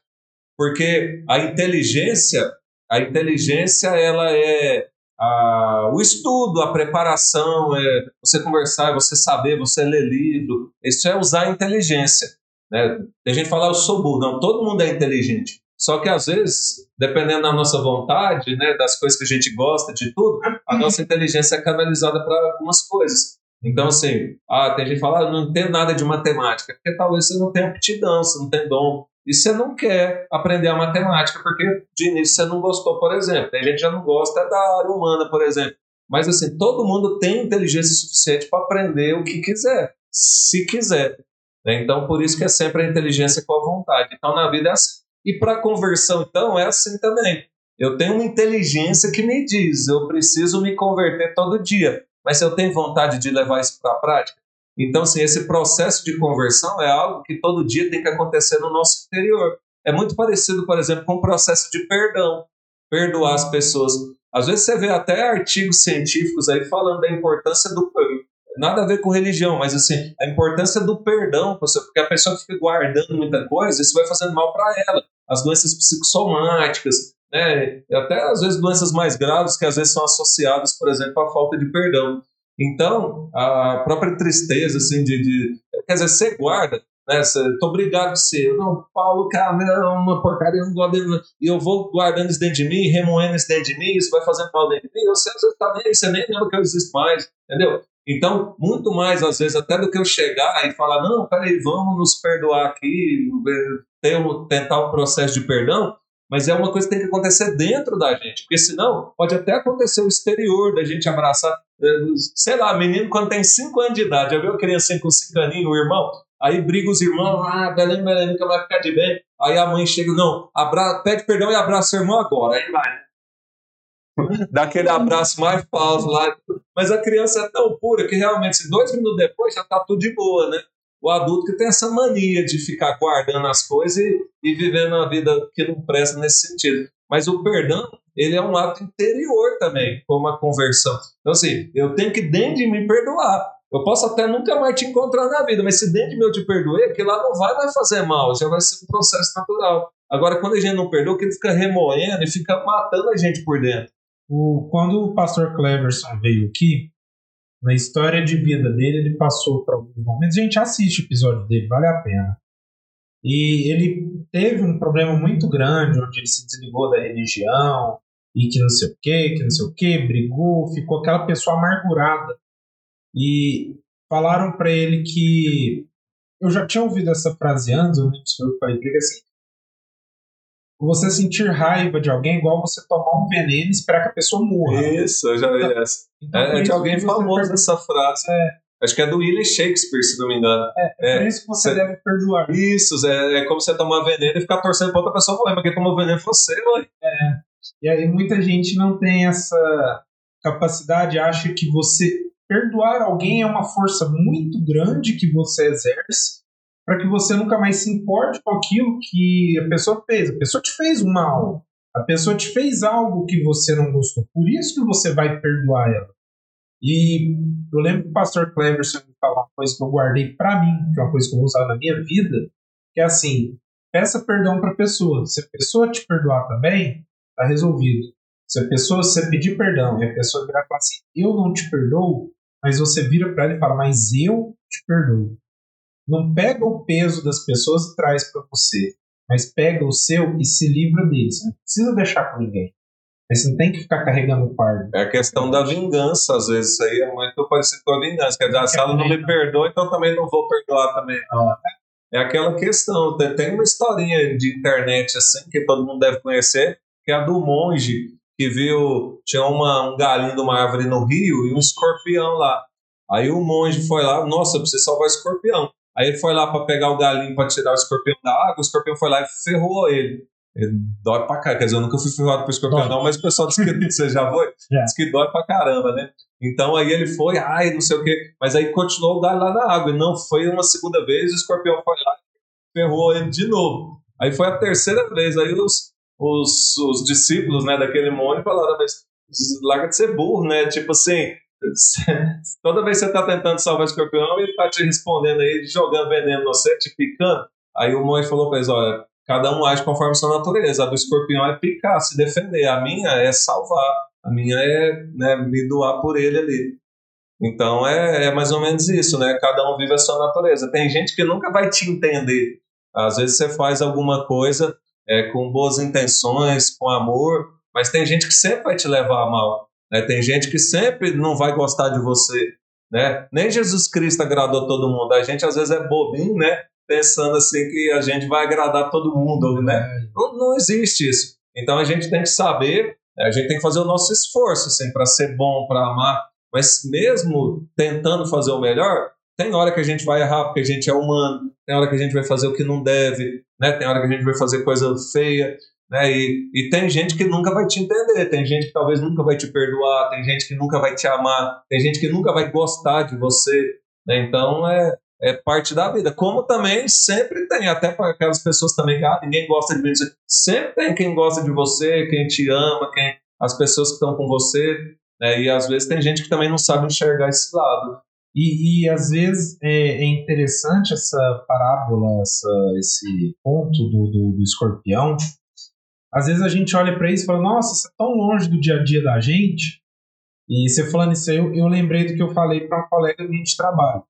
Porque a inteligência, a inteligência ela é a, o estudo, a preparação, é você conversar, você saber, você ler livro, isso é usar a inteligência. Né? Tem gente que fala, ah, eu sou burro. Não, todo mundo é inteligente. Só que às vezes, dependendo da nossa vontade, né, das coisas que a gente gosta, de tudo, a uhum. nossa inteligência é canalizada para algumas coisas. Então, assim, ah, tem gente que fala, ah, não tem nada de matemática, porque talvez você não tenha aptidão, você não tem dom. E você não quer aprender a matemática, porque de início você não gostou, por exemplo. Tem gente que já não gosta da área humana, por exemplo. Mas, assim, todo mundo tem inteligência suficiente para aprender o que quiser, se quiser. Né? Então, por isso que é sempre a inteligência com a vontade. Então, na vida é assim. E para conversão, então, é assim também. Eu tenho uma inteligência que me diz, eu preciso me converter todo dia. Mas eu tenho vontade de levar isso para a prática? Então, assim, esse processo de conversão é algo que todo dia tem que acontecer no nosso interior. É muito parecido, por exemplo, com o processo de perdão. Perdoar as pessoas. Às vezes você vê até artigos científicos aí falando da importância do nada a ver com religião, mas assim, a importância do perdão, porque a pessoa fica guardando muita coisa, isso vai fazendo mal para ela as doenças psicossomáticas, né? até às vezes doenças mais graves que às vezes são associadas, por exemplo, à falta de perdão. Então, a própria tristeza, assim, de, de quer dizer, você guarda, né? Tô obrigado a ser, não, Paulo, cara, é uma porcaria, não gosto dele, e eu vou guardando isso dentro de mim, remoendo isso dentro de mim, isso vai fazendo mal dentro de mim, você, você tá nem, você nem lembra que eu existo mais, entendeu? Então, muito mais, às vezes, até do que eu chegar e falar, não, peraí, vamos nos perdoar aqui, tentar um processo de perdão, mas é uma coisa que tem que acontecer dentro da gente, porque senão pode até acontecer o exterior da gente abraçar, eh, sei lá, menino quando tem 5 anos de idade, já viu a criancinha com 5 aninhos, o irmão? Aí briga os irmãos, ah, Belém, Belém, nunca vai ficar de bem. Aí a mãe chega, não, abra, pede perdão e abraça o irmão agora. Aí vai, dá aquele abraço mais falso lá. Mas a criança é tão pura que realmente, dois minutos depois, já tá tudo de boa, né? O adulto que tem essa mania de ficar guardando as coisas e, e vivendo a vida que não presta nesse sentido. Mas o perdão, ele é um ato interior também, como a conversão. Então, assim, eu tenho que dentro de me perdoar. Eu posso até nunca mais te encontrar na vida, mas se dentro de mim eu te perdoei, aquilo lá não vai mais fazer mal, já vai ser um processo natural. Agora, quando a gente não perdoa, ele fica remoendo e fica matando a gente por dentro. O, quando o pastor Cleverson veio aqui, na história de vida dele, ele passou por alguns momentos. A gente assiste o episódio dele, vale a pena. E ele teve um problema muito grande, onde ele se desligou da religião, e que não sei o que, que não sei o que, brigou, ficou aquela pessoa amargurada. E falaram para ele que eu já tinha ouvido essa frase antes, eu não sei o que eu falei, porque assim, você sentir raiva de alguém é igual você tomar um veneno e esperar que a pessoa morra. Isso, eu já vi Então- essa. Então, É, por de alguém famoso essa frase. É. Acho que é do William Shakespeare, se não me engano. É, é É, por isso que você cê- deve perdoar. Isso, é, é como você tomar veneno e ficar torcendo pra outra pessoa morrer, mas quem tomou veneno foi você, ué. E aí muita gente não tem essa capacidade, acha que você perdoar alguém é uma força muito grande que você exerce para que você nunca mais se importe com aquilo que a pessoa fez. A pessoa te fez mal. A pessoa te fez algo que você não gostou. Por isso que você vai perdoar ela. E eu lembro que o pastor Cleverson me falou uma coisa que eu guardei para mim, que é uma coisa que eu vou usar na minha vida, que é assim, peça perdão para a pessoa. Se a pessoa te perdoar também, tá resolvido. Se a pessoa, você pedir perdão e a pessoa virar e falar assim, eu não te perdoo, mas você vira para ela e fala, mas eu te perdoo. Não pega o peso das pessoas e traz para você, mas pega o seu e se livra dele. Você não precisa deixar com ninguém. Mas você não tem que ficar carregando o fardo. É a questão da vingança, às vezes. Isso aí é muito parecido com a vingança. Quer dizer, se ela não me perdoa, então também não vou perdoar também. É aquela questão. Tem uma historinha de internet assim que todo mundo deve conhecer, que é a do monge que viu. Tinha uma, um galinho de uma árvore no rio e um escorpião lá. Aí o monge foi lá, nossa, eu preciso salvar o escorpião. Aí ele foi lá para pegar o galinho para tirar o escorpião da água, o escorpião foi lá e ferrou ele. Ele dói pra caramba. Quer dizer, eu nunca fui ferrado por escorpião, Dói. não, mas o pessoal disse que você já foi. Diz que dói pra caramba, né? Então aí ele foi, ai, não sei o quê. Mas aí continuou o galho lá na água. E não foi uma segunda vez, o escorpião foi lá e ferrou ele de novo. Aí foi a terceira vez. Aí os, os, os discípulos né, daquele monte falaram, mas larga de ser burro, né? Tipo assim, toda vez que você tá tentando salvar o escorpião, ele tá te respondendo aí, jogando veneno no você, te picando. Aí o monge falou pra eles, olha, cada um age conforme sua natureza. A do escorpião é picar, se defender. A minha é salvar. A minha é né, me doar por ele ali. Então é, é mais ou menos isso, né? Cada um vive a sua natureza. Tem gente que nunca vai te entender. Às vezes você faz alguma coisa é, com boas intenções, com amor, mas tem gente que sempre vai te levar a mal. Né? Tem gente que sempre não vai gostar de você. Né? Nem Jesus Cristo agradou todo mundo. A gente às vezes é bobinho, né? Pensando assim que a gente vai agradar todo mundo, né? Não, não existe isso. Então a gente tem que saber, né, a gente tem que fazer o nosso esforço assim, para ser bom, para amar. Mas mesmo tentando fazer o melhor, tem hora que a gente vai errar porque a gente é humano, tem hora que a gente vai fazer o que não deve, né? tem hora que a gente vai fazer coisa feia. Né? E, e tem gente que nunca vai te entender, tem gente que talvez nunca vai te perdoar, tem gente que nunca vai te amar, tem gente que nunca vai gostar de você. Né? Então é, é parte da vida. Como também sempre tem, até para aquelas pessoas também ah, ninguém gosta de mim. Sempre tem quem gosta de você, quem te ama, quem as pessoas que estão com você. Né? E às vezes tem gente que também não sabe enxergar esse lado. E, e às vezes é, é interessante essa parábola, essa, esse ponto do, do, do escorpião. Às vezes a gente olha para isso e fala, nossa, isso é tão longe do dia a dia da gente. E você falando isso aí, eu, eu lembrei do que eu falei para uma colega minha de trabalho.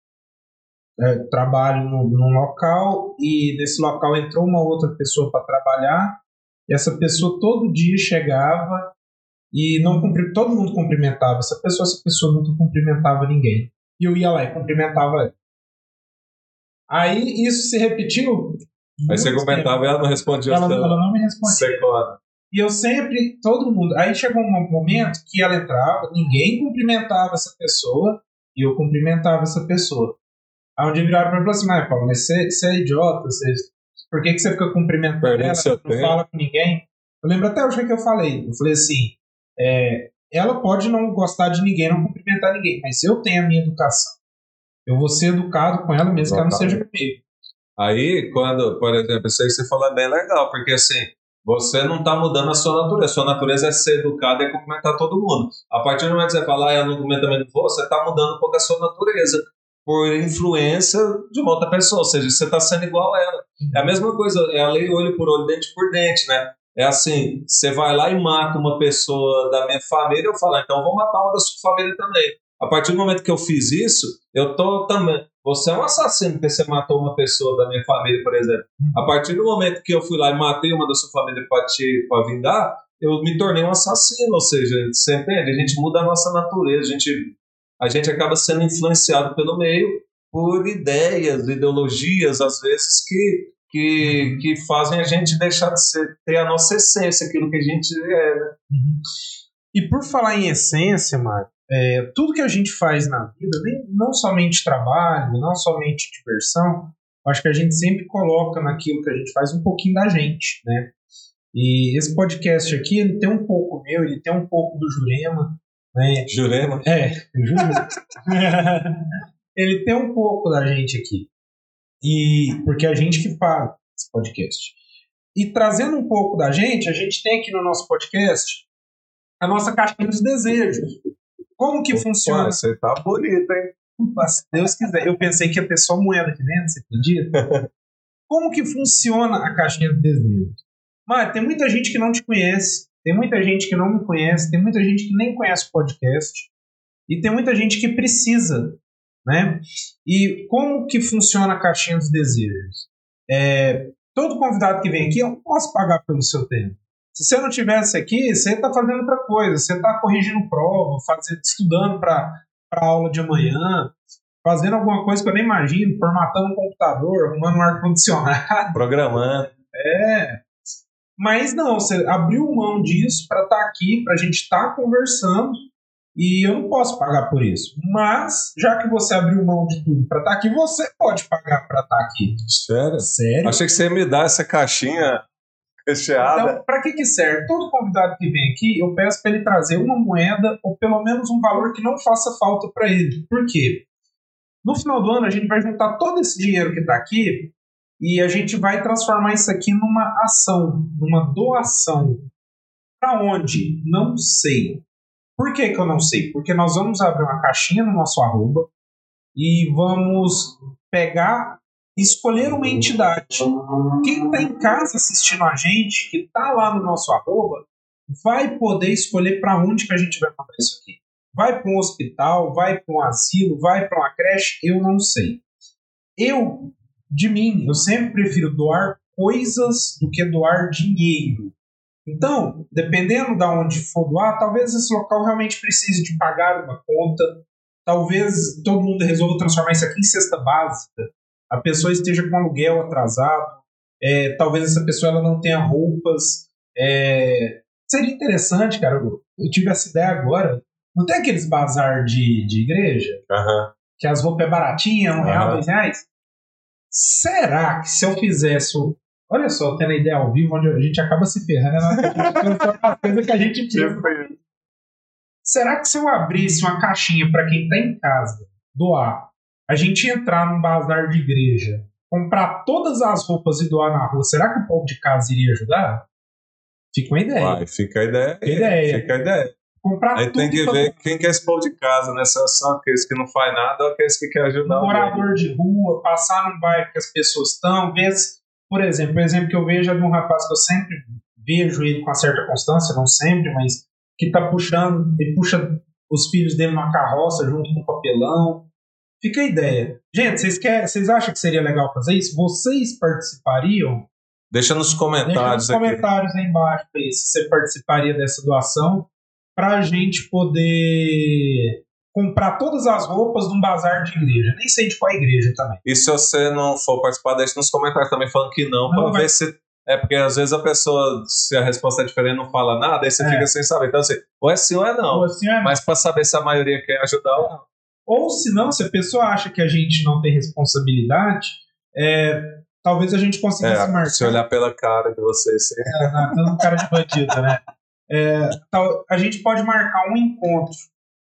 É, trabalho num local e nesse local entrou uma outra pessoa para trabalhar. E essa pessoa todo dia chegava e não cumpri, todo mundo cumprimentava essa pessoa, essa pessoa nunca cumprimentava ninguém. E eu ia lá e cumprimentava ela. Aí isso se repetiu. Aí você comentava e ela não respondia. Ela, ela não me respondia. Secona. E eu sempre, todo mundo. Aí chegou um momento que ela entrava, ninguém cumprimentava essa pessoa e eu cumprimentava essa pessoa. Aí um dia viraram pra mim e falaram assim: Mas, Paulo, mas você, você é idiota, você, por que, que você fica cumprimentando Perdendo ela? Não tempo. fala com ninguém. Eu lembro até hoje que eu falei. Eu falei assim: é, ela pode não gostar de ninguém, não cumprimentar ninguém, mas eu tenho a minha educação. Eu vou ser educado com ela mesmo que ela não seja comigo. Aí, quando, por exemplo, isso aí que você falou é bem legal, porque assim, você não está mudando a sua natureza. Sua natureza é ser educado e cumprimentar todo mundo. A partir do momento que você fala, ah, eu não cumprimento vou, você está mudando um pouco a sua natureza por influência de uma outra pessoa, ou seja, você está sendo igual a ela. É a mesma coisa, é a lei olho por olho, dente por dente, né? É assim, você vai lá e mata uma pessoa da minha família, eu falo, ah, então vou matar uma da sua família também. A partir do momento que eu fiz isso, eu tô também. Você é um assassino porque você matou uma pessoa da minha família, por exemplo. A partir do momento que eu fui lá e matei uma da sua família para pra vingar, eu me tornei um assassino. Ou seja, você entende? A gente muda a nossa natureza, a gente a gente acaba sendo influenciado pelo meio por ideias, ideologias, às vezes, que, que, que fazem a gente deixar de ser, ter a nossa essência, aquilo que a gente é. Né? Uhum. E por falar em essência, Marco, é, tudo que a gente faz na vida, nem, não somente trabalho, não somente diversão, acho que a gente sempre coloca naquilo que a gente faz um pouquinho da gente, né? E esse podcast aqui, ele tem um pouco meu, ele tem um pouco do Jurema, né? Jurema? É, Jurema. ele tem um pouco da gente aqui. E porque é a gente que faz esse podcast. E trazendo um pouco da gente, a gente tem aqui no nosso podcast a nossa caixinha dos desejos. Como que funciona? Você tá bonito, hein? Se Deus quiser. Eu pensei que ia ter só moeda aqui dentro, você acredita? Como que funciona a caixinha dos desejos? Mas tem muita gente que não te conhece, tem muita gente que não me conhece, tem muita gente que nem conhece o podcast e tem muita gente que precisa, né? E como que funciona a caixinha dos desejos? É, todo convidado que vem aqui, eu posso pagar pelo seu tempo. Se você não tivesse aqui, você está fazendo outra coisa, você está corrigindo prova, fazendo, estudando para a aula de amanhã, fazendo alguma coisa que eu nem imagino, formatando um computador, arrumando um ar-condicionado. Programando. É. Mas não, você abriu mão disso para estar tá aqui, para a gente estar tá conversando, e eu não posso pagar por isso. Mas, já que você abriu mão de tudo para estar tá aqui, você pode pagar para estar aqui. Sério? Sério? Achei que você ia me dar essa caixinha recheada. Então, para que que serve? Todo convidado que vem aqui, eu peço para ele trazer uma moeda ou pelo menos um valor que não faça falta para ele. Por quê? No final do ano, a gente vai juntar todo esse dinheiro que está aqui e a gente vai transformar isso aqui numa ação, numa doação. Para onde? Não sei. Por que, que eu não sei? Porque nós vamos abrir uma caixinha no nosso arroba e vamos pegar escolher uma entidade. Quem está em casa assistindo a gente, que está lá no nosso arroba, vai poder escolher para onde que a gente vai mandar isso aqui. Vai para um hospital, vai para um asilo, vai para uma creche, eu não sei. Eu, de mim, eu sempre prefiro doar coisas do que doar dinheiro. Então, dependendo de onde for doar, talvez esse local realmente precise de pagar uma conta, talvez todo mundo resolva transformar isso aqui em cesta básica, a pessoa esteja com aluguel atrasado, é, talvez essa pessoa ela não tenha roupas. É, seria interessante, cara, eu tive essa ideia agora. Não tem aqueles bazar de, de igreja? Uhum. Que as roupas é baratinha, um uhum. real, dois reais? Será que se eu fizesse. Olha só, tendo a ideia ao vivo, onde a gente acaba se ferrando, né? a coisa que a gente pensa. Será que se eu abrisse uma caixinha para quem está em casa doar a gente entrar num bazar de igreja, comprar todas as roupas e doar na rua, será que o povo de casa iria ajudar? Fica uma ideia. Vai, fica a ideia. Fica a ideia. Fica a ideia. Comprar Aí tem que ver quem que é esse povo de casa, né? Se é só aqueles que não faz nada ou aqueles que quer ajudar. Um morador de rua, passar num bairro que as pessoas estão, ver, por exemplo, o exemplo que eu vejo é de um rapaz que eu sempre vejo ele com uma certa constância, não sempre, mas que tá puxando, ele puxa os filhos dele numa carroça junto com um papelão, Fica a ideia. Gente, vocês, querem, vocês acham que seria legal fazer isso? Vocês participariam? Deixa nos comentários Deixa nos comentários aí embaixo aí, se você participaria dessa doação para a gente poder comprar todas as roupas de um bazar de igreja. Nem sei de qual igreja também. E se você não for participar, deixa nos comentários também falando que não, não para ver se. É porque às vezes a pessoa, se a resposta é diferente, não fala nada, aí você é. fica sem saber. Então, assim, ou é sim ou é não. Ou é sim ou é não. Mas para saber se a maioria quer ajudar ou não. Ou se não, se a pessoa acha que a gente não tem responsabilidade, é, talvez a gente conseguisse é, marcar. Se olhar pela cara de vocês, sim. É, não, cara de bandido, né? É, tal, a gente pode marcar um encontro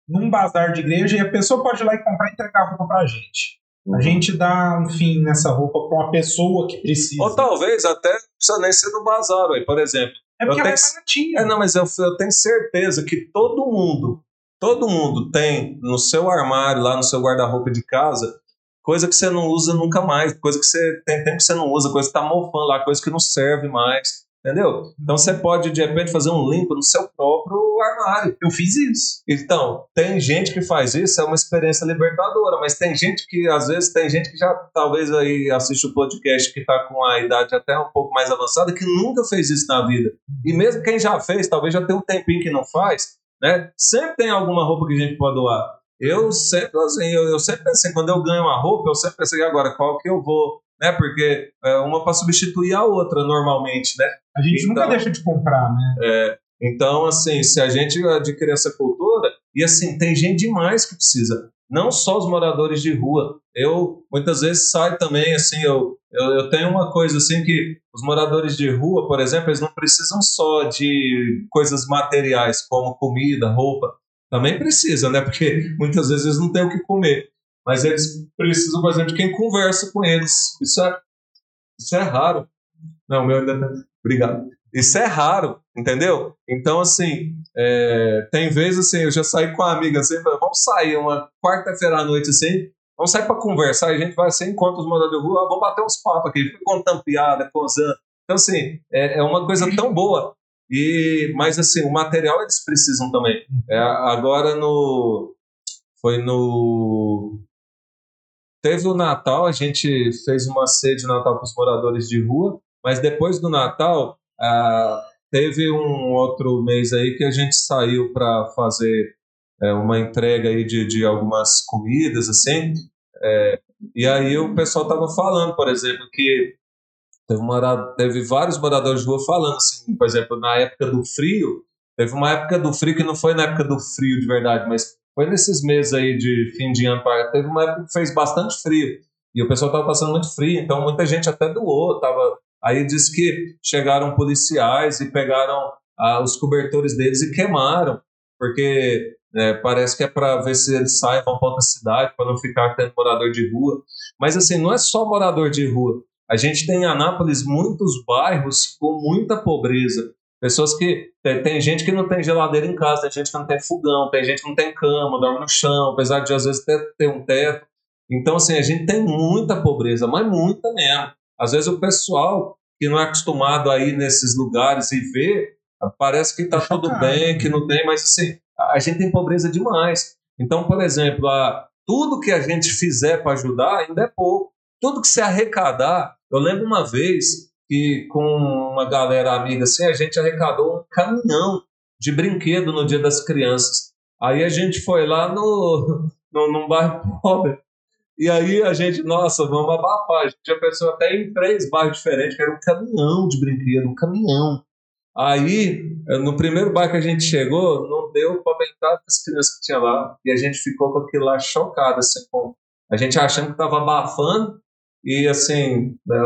num bazar de igreja e a pessoa pode ir lá e comprar e entregar a roupa pra gente. Uhum. A gente dá um fim nessa roupa pra uma pessoa que precisa. Ou talvez até não precisa nem ser no bazar, aí, por exemplo. É porque eu ela tenho, é baratinha. É, não, mas eu, eu tenho certeza que todo mundo Todo mundo tem no seu armário, lá no seu guarda-roupa de casa, coisa que você não usa nunca mais, coisa que você tem tempo que você não usa, coisa que está mofando lá, coisa que não serve mais. Entendeu? Então você pode, de repente, fazer um limpo no seu próprio armário. Eu fiz isso. Então, tem gente que faz isso, é uma experiência libertadora, mas tem gente que, às vezes, tem gente que já talvez aí assiste o podcast que está com a idade até um pouco mais avançada, que nunca fez isso na vida. E mesmo quem já fez, talvez já tenha um tempinho que não faz, né? Sempre tem alguma roupa que a gente pode doar. Eu sempre, assim, eu, eu sempre pensei, quando eu ganho uma roupa, eu sempre pensei, agora, qual que eu vou, né? Porque é uma para substituir a outra, normalmente, né? A gente Então- nunca deixa de comprar, né? É, então, assim, se a gente adquirir essa cultura, e assim, tem gente demais que precisa, não só os moradores de rua. Eu muitas vezes saio também, assim, eu, eu, eu tenho uma coisa assim que os moradores de rua, por exemplo, eles não precisam só de coisas materiais, como comida, roupa. Também precisam, né? Porque muitas vezes eles não têm o que comer. Mas eles precisam, por exemplo, de quem conversa com eles. Isso é, isso é raro. Não, meu ainda tá. Obrigado. Isso é raro, entendeu? Então, assim, é, tem vezes assim, eu já saí com uma amiga assim, vamos sair uma quarta-feira à noite assim, vamos sair para conversar, a gente vai assim, encontra os moradores de rua, vamos bater uns papos aqui, contando piada, coisando. Então, assim, é, é uma coisa tão boa. E, mas, assim, o material eles precisam também. É, agora no. Foi no. Teve o Natal, a gente fez uma ceia de Natal para os moradores de rua, mas depois do Natal, ah, teve um outro mês aí que a gente saiu para fazer é, uma entrega aí de, de algumas comidas, assim. É, e aí o pessoal tava falando, por exemplo, que teve, mora- teve vários moradores de rua falando, assim, por exemplo, na época do frio, teve uma época do frio que não foi na época do frio de verdade, mas foi nesses meses aí de fim de ano para teve uma época que fez bastante frio e o pessoal tava passando muito frio, então muita gente até doou, tava aí diz que chegaram policiais e pegaram ah, os cobertores deles e queimaram, porque é, parece que é para ver se eles saem para outra cidade para não ficar tendo morador de rua, mas assim não é só morador de rua, a gente tem em Anápolis muitos bairros com muita pobreza. Pessoas que. Tem, tem gente que não tem geladeira em casa, tem gente que não tem fogão, tem gente que não tem cama, dorme no chão, apesar de às vezes ter, ter um teto. Então, assim, a gente tem muita pobreza, mas muita mesmo. Às vezes o pessoal que não é acostumado a ir nesses lugares e ver, parece que está É tudo bem, que não tem, mas assim, a gente tem pobreza demais. Então, por exemplo, a, tudo que a gente fizer para ajudar ainda é pouco. Tudo que se arrecadar, eu lembro uma vez que com uma galera amiga assim, a gente arrecadou um caminhão de brinquedo no Dia das Crianças. Aí a gente foi lá no, no num bairro pobre. E aí a gente, nossa, vamos abafar. A gente já pensou até em três bairros diferentes, que era um caminhão de brinquedo, um caminhão. Aí, eh, no primeiro bairro que a gente chegou, não deu para metade das crianças que tinha lá. E a gente ficou com aquilo lá chocado, assim, com a gente achando que estava abafando. E assim, né,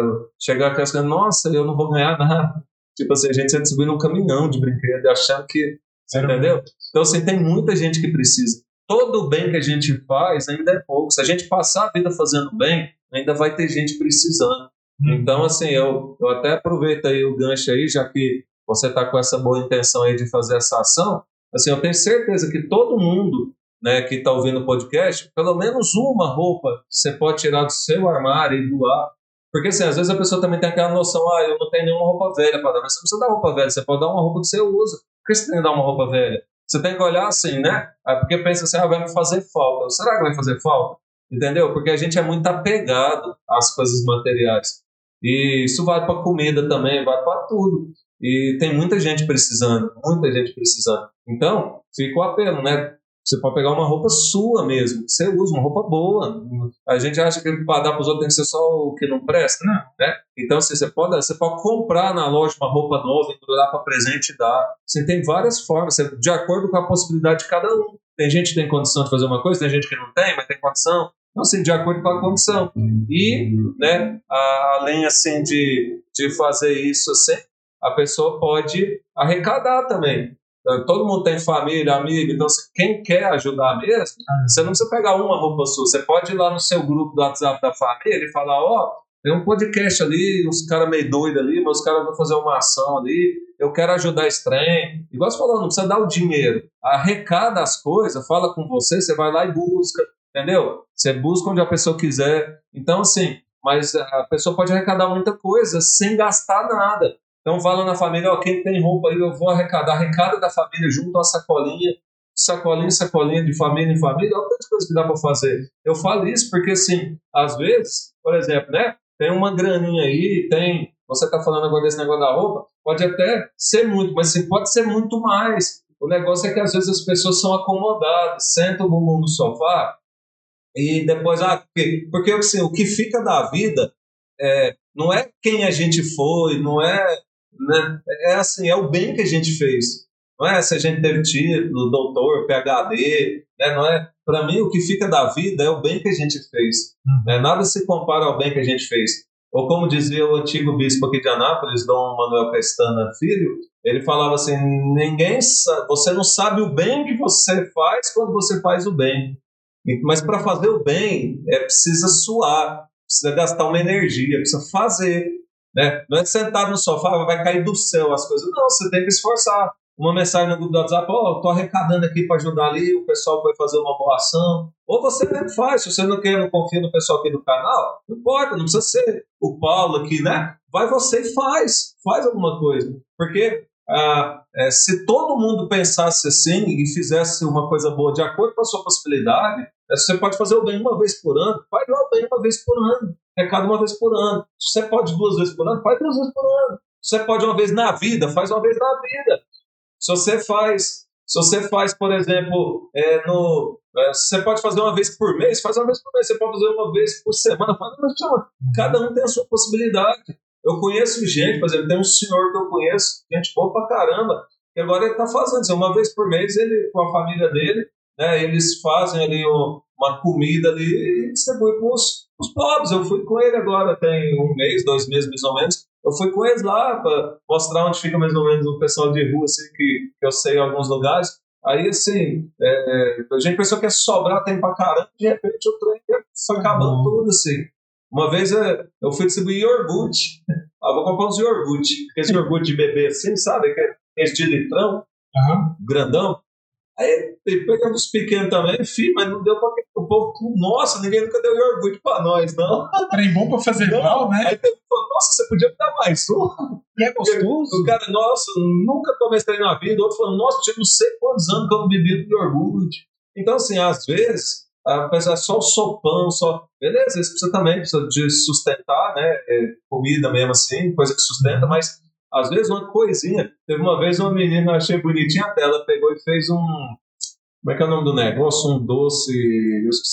chegar com as crianças, nossa, eu não vou ganhar nada. Tipo assim, a gente ia subir num caminhão de brinquedo, achando que. Um- Entendeu? Então, assim, tem muita gente que precisa. Todo o bem que a gente faz ainda é pouco. Se a gente passar a vida fazendo bem, ainda vai ter gente precisando. Então, assim, eu, eu até aproveito aí o gancho aí, já que você está com essa boa intenção aí de fazer essa ação. Assim, eu tenho certeza que todo mundo né, que está ouvindo o podcast, pelo menos uma roupa você pode tirar do seu armário e doar. Porque, assim, às vezes a pessoa também tem aquela noção, ah, eu não tenho nenhuma roupa velha para dar. Mas você não precisa dar roupa velha, você pode dar uma roupa que você usa. Por que você tem que dar uma roupa velha? Você tem que olhar assim, né? Ah, Porque pensa assim, ah, vai me fazer falta. Será que vai fazer falta? Entendeu? Porque a gente é muito apegado às coisas materiais. E isso vale para comida também, vale para tudo. E tem muita gente precisando, muita gente precisando. Então, fica o apelo, né? Você pode pegar uma roupa sua mesmo, que você usa, uma roupa boa. A gente acha que para dar para os outros tem que ser só o que não presta, Não. né? Então, assim, você, pode, você pode comprar na loja uma roupa nova, dar para presente e dar. Você tem várias formas, você- de acordo com a possibilidade de cada um. Tem gente que tem condição de fazer uma coisa, tem gente que não tem, mas tem condição. Então, assim, de acordo com a condição. E, né, a- além, assim, de, de fazer isso, assim, a pessoa pode arrecadar também. Então, Todo mundo tem família, amigo, então quem quer ajudar mesmo, você não precisa pegar uma roupa sua, você pode ir lá no seu grupo do WhatsApp da família e falar, ó, tem um podcast ali, uns caras meio doidos ali, mas os caras vão fazer uma ação ali, eu quero ajudar esse trem. Igual você falou, não precisa dar o dinheiro. Arrecada as coisas, fala com você, você vai lá e busca, entendeu? Você busca onde a pessoa quiser. Então, assim, mas a pessoa pode arrecadar muita coisa sem gastar nada. Então, fala na família, ó, quem tem roupa aí, eu vou arrecadar. Arrecada da família junto a sacolinha, sacolinha, sacolinha, de família em família. Olha quantas coisas que dá para fazer. Eu falo isso porque, assim, às vezes, por exemplo, né? Tem uma graninha aí, tem. Você está falando agora desse negócio da roupa, pode até ser muito, mas assim, pode ser muito mais. o negócio é que às vezes as pessoas são acomodadas, sentam o bumbum no sofá e depois, ah, porque, porque assim, o que fica da vida é, não é quem a gente foi, não é, né, é assim, é o bem que a gente fez. Não é se a gente teve título, doutor, PhD, né, não é? Para mim, o que fica da vida é o bem que a gente fez. Né? Nada se compara ao bem que a gente fez. Ou como dizia o antigo bispo aqui de Anápolis, Dom Manuel Pestana Filho, ele falava assim: ninguém sabe, você não sabe o bem que você faz quando você faz o bem. Mas para fazer o bem é precisa suar, precisa gastar uma energia, precisa fazer. Né? Não é sentar no sofá, vai cair do céu as coisas. Não, você tem que esforçar uma mensagem no grupo do WhatsApp, ó, oh, tô arrecadando aqui para ajudar ali, o pessoal vai fazer uma boa ação. Ou você mesmo faz, se você não quer, não confia no pessoal aqui do canal, não importa, não precisa ser o Paulo aqui, né? Vai você e faz, faz alguma coisa. Porque ah, é, se todo mundo pensasse assim e fizesse uma coisa boa de acordo com a sua possibilidade, é, você pode fazer o bem uma vez por ano, faz o bem uma vez por ano, recado uma vez por ano. Se você pode duas vezes por ano, faz duas vezes por ano. Se você pode uma vez na vida, faz uma vez na vida. Se você faz, se você faz, por exemplo, é, no, é, você pode fazer uma vez por mês, faz uma vez por mês. Você pode fazer uma vez por semana, faz uma vez por semana. Cada um tem a sua possibilidade. Eu conheço gente, por exemplo, tem um senhor que eu conheço, gente boa pra caramba, que agora ele está fazendo, assim, uma vez por mês, ele com a família dele, né, eles fazem ali um, uma comida ali e distribuem para os pobres. Eu fui com ele agora, tem um mês, dois meses mais ou menos, eu fui com eles lá para mostrar onde fica mais ou menos o pessoal de rua, assim, que, que eu sei em alguns lugares. Aí, assim, é, a gente pensou que ia sobrar tempo pra caramba, de repente o trem foi acabando tudo, assim. Uma vez é, eu fui distribuir iogurte. Ah, vou comprar uns iogurte. Esse iogurte de bebê assim, sabe? Que é esse de litrão, uhum. grandão. Aí pegando os pequenos também, filho, mas não deu pra o povo. Nossa, ninguém nunca deu iogurte pra nós, não. Trem bom pra fazer não, mal, né? Aí falou, nossa, você podia me dar mais um. E é gostoso. O cara, nossa, nunca tomei esse trem na vida. O outro falou, nossa, tinha não sei quantos anos que eu não bebi iogurte. Então, assim, às vezes, a pessoa é só o sopão, só. Beleza, isso precisa também, precisa de sustentar, né? É, comida mesmo assim, coisa que sustenta, mas às vezes uma coisinha. Teve uma vez uma menina, achei bonitinha até, ela pegou e fez um. Como é que é o nome do negócio? Um doce.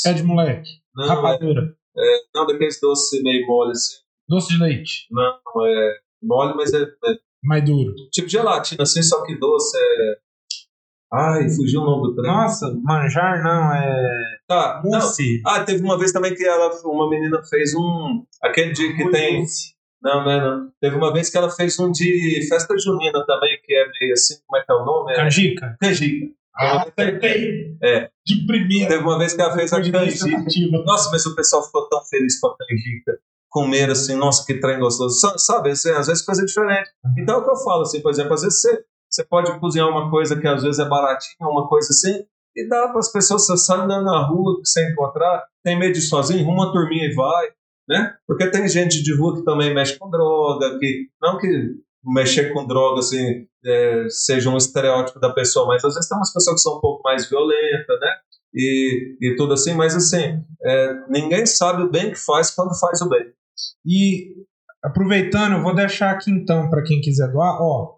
É de moleque. Não, Rapadura. É, é, não, daqueles doces meio mole assim. Doce de leite. Não, é mole, mas é, é. Mais duro. Tipo gelatina, assim, só que doce é. Ai, fugiu o nome do trem. Nossa, manjar não, é. Tá, mousse. Não. Ah, teve uma vez também que ela, uma menina fez um. Aquele dia que tem. Mousse. Não, não é não. Teve uma vez que ela fez um de festa junina também, que é meio assim, como é que é o nome? É... Canjica. Canjica. Ah, acertei. É. De primeira. Teve uma vez que ela fez a canjica. Nossa, mas o pessoal ficou tão feliz com a canjica. Comer assim, nossa, que trem gostoso. Sabe, assim, às vezes coisa diferente. Uhum. Então é o que eu falo, assim, por exemplo, às vezes você, você pode cozinhar uma coisa que às vezes é baratinha, uma coisa assim, e dá para as pessoas, você sai andando na rua, sem encontrar, tem medo de ir sozinho, uma turminha e vai né? Porque tem gente de rua que também mexe com droga, que não que mexer com droga assim é, seja um estereótipo da pessoa, mas às vezes tem umas pessoas que são um pouco mais violentas, né? E, e tudo assim, mas assim, é, ninguém sabe o bem que faz quando faz o bem. E aproveitando, eu vou deixar aqui então para quem quiser doar, ó,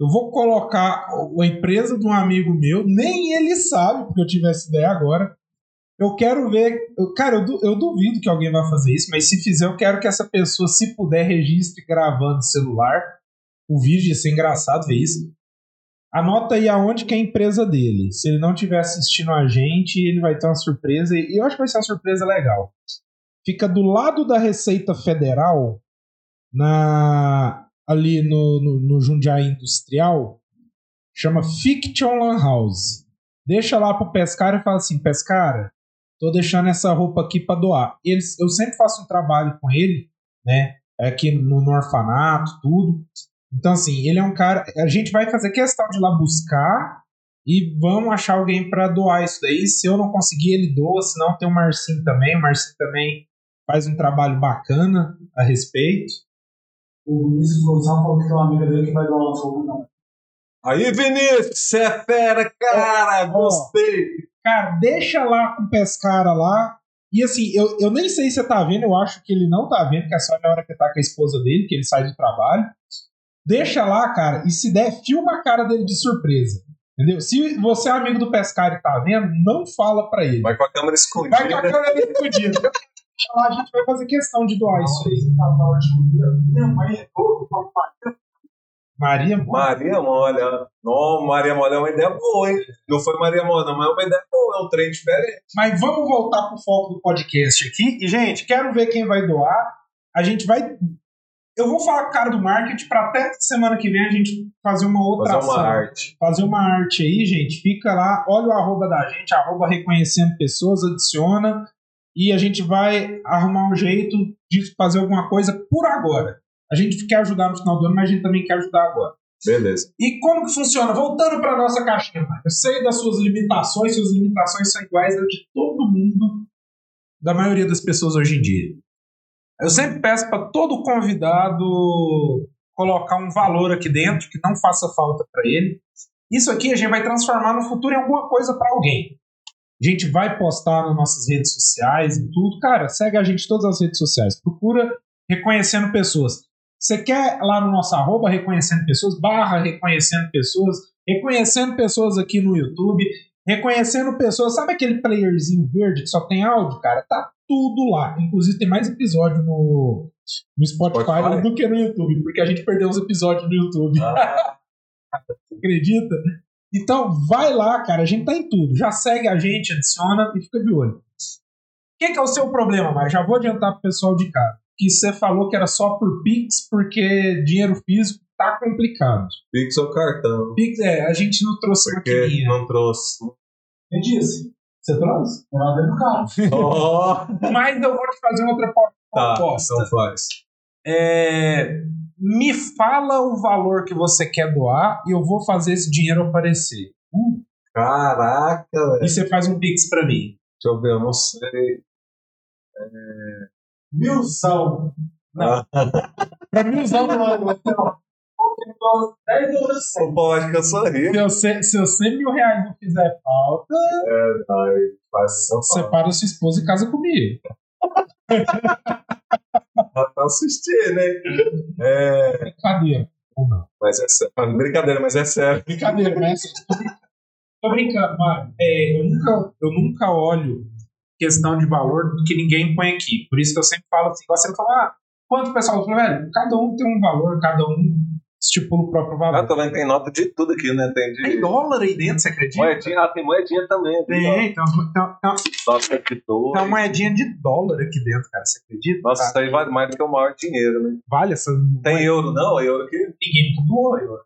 eu vou colocar a empresa de um amigo meu, nem ele sabe, porque eu tive essa ideia agora. Eu quero ver. Eu, cara, eu, eu duvido que alguém vá fazer isso, mas se fizer, eu quero que essa pessoa, se puder, registre gravando celular. O vídeo ia ser engraçado ver isso. Anota aí aonde que é a empresa dele. Se ele não estiver assistindo a gente, ele vai ter uma surpresa. E eu acho que vai ser uma surpresa legal. Fica do lado da Receita Federal, na ali no, no, no Jundiaí Industrial, chama Fiction Lan House. Deixa lá pro Pescara e fala assim: Pescara, tô deixando essa roupa aqui para doar. Eles, eu sempre faço um trabalho com ele, né? Aqui no, no, orfanato, tudo. Então, assim, ele é um cara. A gente vai fazer questão de ir lá buscar e vamos achar alguém para doar isso daí. Se eu não conseguir, ele doa. Se não, tem o Marcinho também. O Marcinho também faz um trabalho bacana a respeito. O Vinícius Gonçalves falou que tem uma amiga dele que vai doar uma fogo, não. Aí, Vinícius, você é fera, cara! Gostei! Cara, deixa lá com o Pescara lá. E assim, eu, eu nem sei se você tá vendo, eu acho que ele não tá vendo, que é só na hora que tá com a esposa dele, que ele sai do trabalho. Deixa lá, cara, e se der, filma a cara dele de surpresa. Entendeu? Se você é amigo do pescário e tá vendo, não fala pra ele. Vai com a câmera escondida. Vai com a câmera escondida. Lá a gente vai fazer questão de doar isso aí. Minha mãe é boa, papai. Maria, mano. Maria Molha. Não, Maria Molha é uma ideia boa, hein? Não foi Maria Molha, não, mas é uma ideia boa, é um trem diferente. Mas vamos voltar pro foco do podcast aqui. E, gente, quero ver quem vai doar. A gente vai. Eu vou falar com o cara do marketing para até semana que vem a gente fazer uma outra Fazer uma ação. arte. Fazer uma arte aí, gente. Fica lá, olha o arroba da gente, arroba reconhecendo pessoas, adiciona. E a gente vai arrumar um jeito de fazer alguma coisa por agora. A gente quer ajudar no final do ano, mas a gente também quer ajudar agora. Beleza. E como que funciona? Voltando para nossa caixinha, eu sei das suas limitações, suas limitações são iguais às de todo mundo, da maioria das pessoas hoje em dia. Eu sempre peço para todo convidado colocar um valor aqui dentro que não faça falta para ele. Isso aqui a gente vai transformar no futuro em alguma coisa para alguém. A gente vai postar nas nossas redes sociais e tudo. Cara, segue a gente em todas as redes sociais. Procura reconhecendo pessoas. Você quer lá no nosso arroba reconhecendo pessoas, barra reconhecendo pessoas, reconhecendo pessoas aqui no YouTube, reconhecendo pessoas, sabe aquele playerzinho verde que só tem áudio, cara? Tá tudo lá. Inclusive tem mais episódio no, no Spotify, Spotify? do que no YouTube, porque a gente perdeu os episódios no YouTube. Ah, Acredita? Então vai lá, cara. A gente tá em tudo. Já segue a gente, adiciona e fica de olho. O que, que é o seu problema, Mário? Já vou adiantar pro pessoal de casa. Que você falou que era só por Pix, porque dinheiro físico tá complicado. Pix ou cartão. Pix, é, a gente não trouxe Porque maquininha. não trouxe. Eu disse. Você trouxe? Ela dentro do carro. Oh, Mas eu vou te fazer outra tá, proposta. então faz. É, me fala o valor que você quer doar e eu vou fazer esse dinheiro aparecer. Hum, Caraca, velho. e você faz um Pix pra mim. Deixa eu ver, eu não sei. Milzão. Ah, Pra mim usar Não, não, não. 10 dólares Pô, acho que eu sou rico. Se você, se você mil reais não fizer falta, Ai, faz São Paulo. separa sua esposa e casa comigo. Pra assistir, né? É, Brincadeira. Ou não. mas é sério. Brincadeira, mas é sério. Brincadeira, mas. Tô brincando, Mário. É, eu, nunca, eu nunca olho questão de valor que ninguém põe aqui. Por isso que eu sempre falo assim, igual você fala, ah, quanto o pessoal fala, velho, cada um tem um valor, cada um estipula o próprio Ah, valor. também tem nota de tudo aqui, né? Tem Tem de dólar aí dentro, você acredita? moedinha. Ah, tem moedinha também. Tem, então, então, então, tem uma moedinha de dólar aqui dentro, cara. Você acredita? Nossa, Tá. isso aí vale mais do que o maior dinheiro, né? Vale essa. Tem euro, não? Euro aqui? Ninguém doou euro.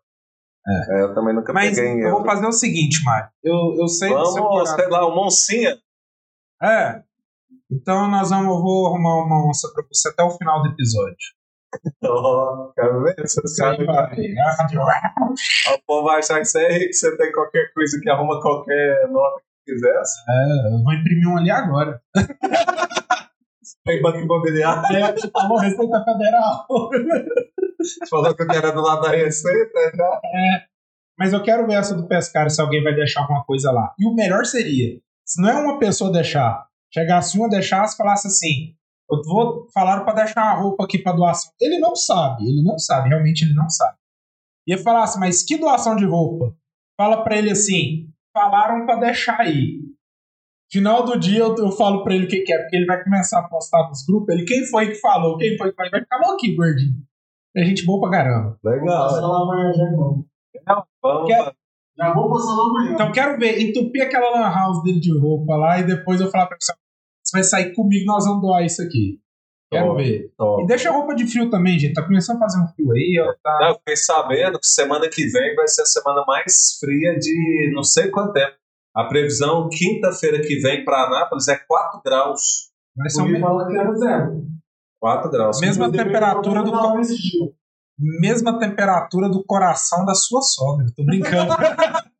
É, eu também nunca Mas peguei em eu vou fazer o seguinte, Mário. Eu, eu sei Vamos, sei lá, o Moncinha. É. Então nós vamos, eu vou arrumar uma onça pra você até o final do episódio. Oh, quero ver esses caras. O povo vai achar que você é rico, você tem qualquer coisa que arruma qualquer nota que quisesse. É, eu vou imprimir um ali agora. Tem banco imobiliário. É, alô, Receita Federal. Falou que eu era do lado da receita já. Mas eu quero ver essa do pescário se alguém vai deixar alguma coisa lá. E o melhor seria, se não é uma pessoa deixar, chegasse uma, deixasse, falasse assim: eu vou falar para deixar a roupa aqui para doação. Ele não sabe, ele não sabe, realmente ele não sabe. E ele falasse, mas que doação de roupa? Fala para ele assim: falaram para deixar aí. Final do dia eu, eu falo para ele o que, que é, porque ele vai começar a postar nos grupos. Ele, quem foi que falou? Quem foi que falou? Ele vai ficar louquinho, gordinho. É gente boa pra caramba. Legal. lá amanhã já, não. Vamos Quer- Já vou passar lá amanhã. Então quero ver, entupir aquela lan house dele de roupa lá e depois eu falar pra você, você vai sair comigo, nós vamos doar isso aqui. Quero Top. ver. Top. E deixa a roupa de frio também, gente. Tá começando a fazer um frio aí, ó. Tá... Não, eu fiquei sabendo que semana que vem vai ser a semana mais fria de não sei quanto tempo. A previsão, quinta-feira que vem para Anápolis, é 4 graus. Vai ser o me me- fala que era zero. 4 graus. Mesma temperatura eu do mesma temperatura do coração da sua sogra. Tô brincando.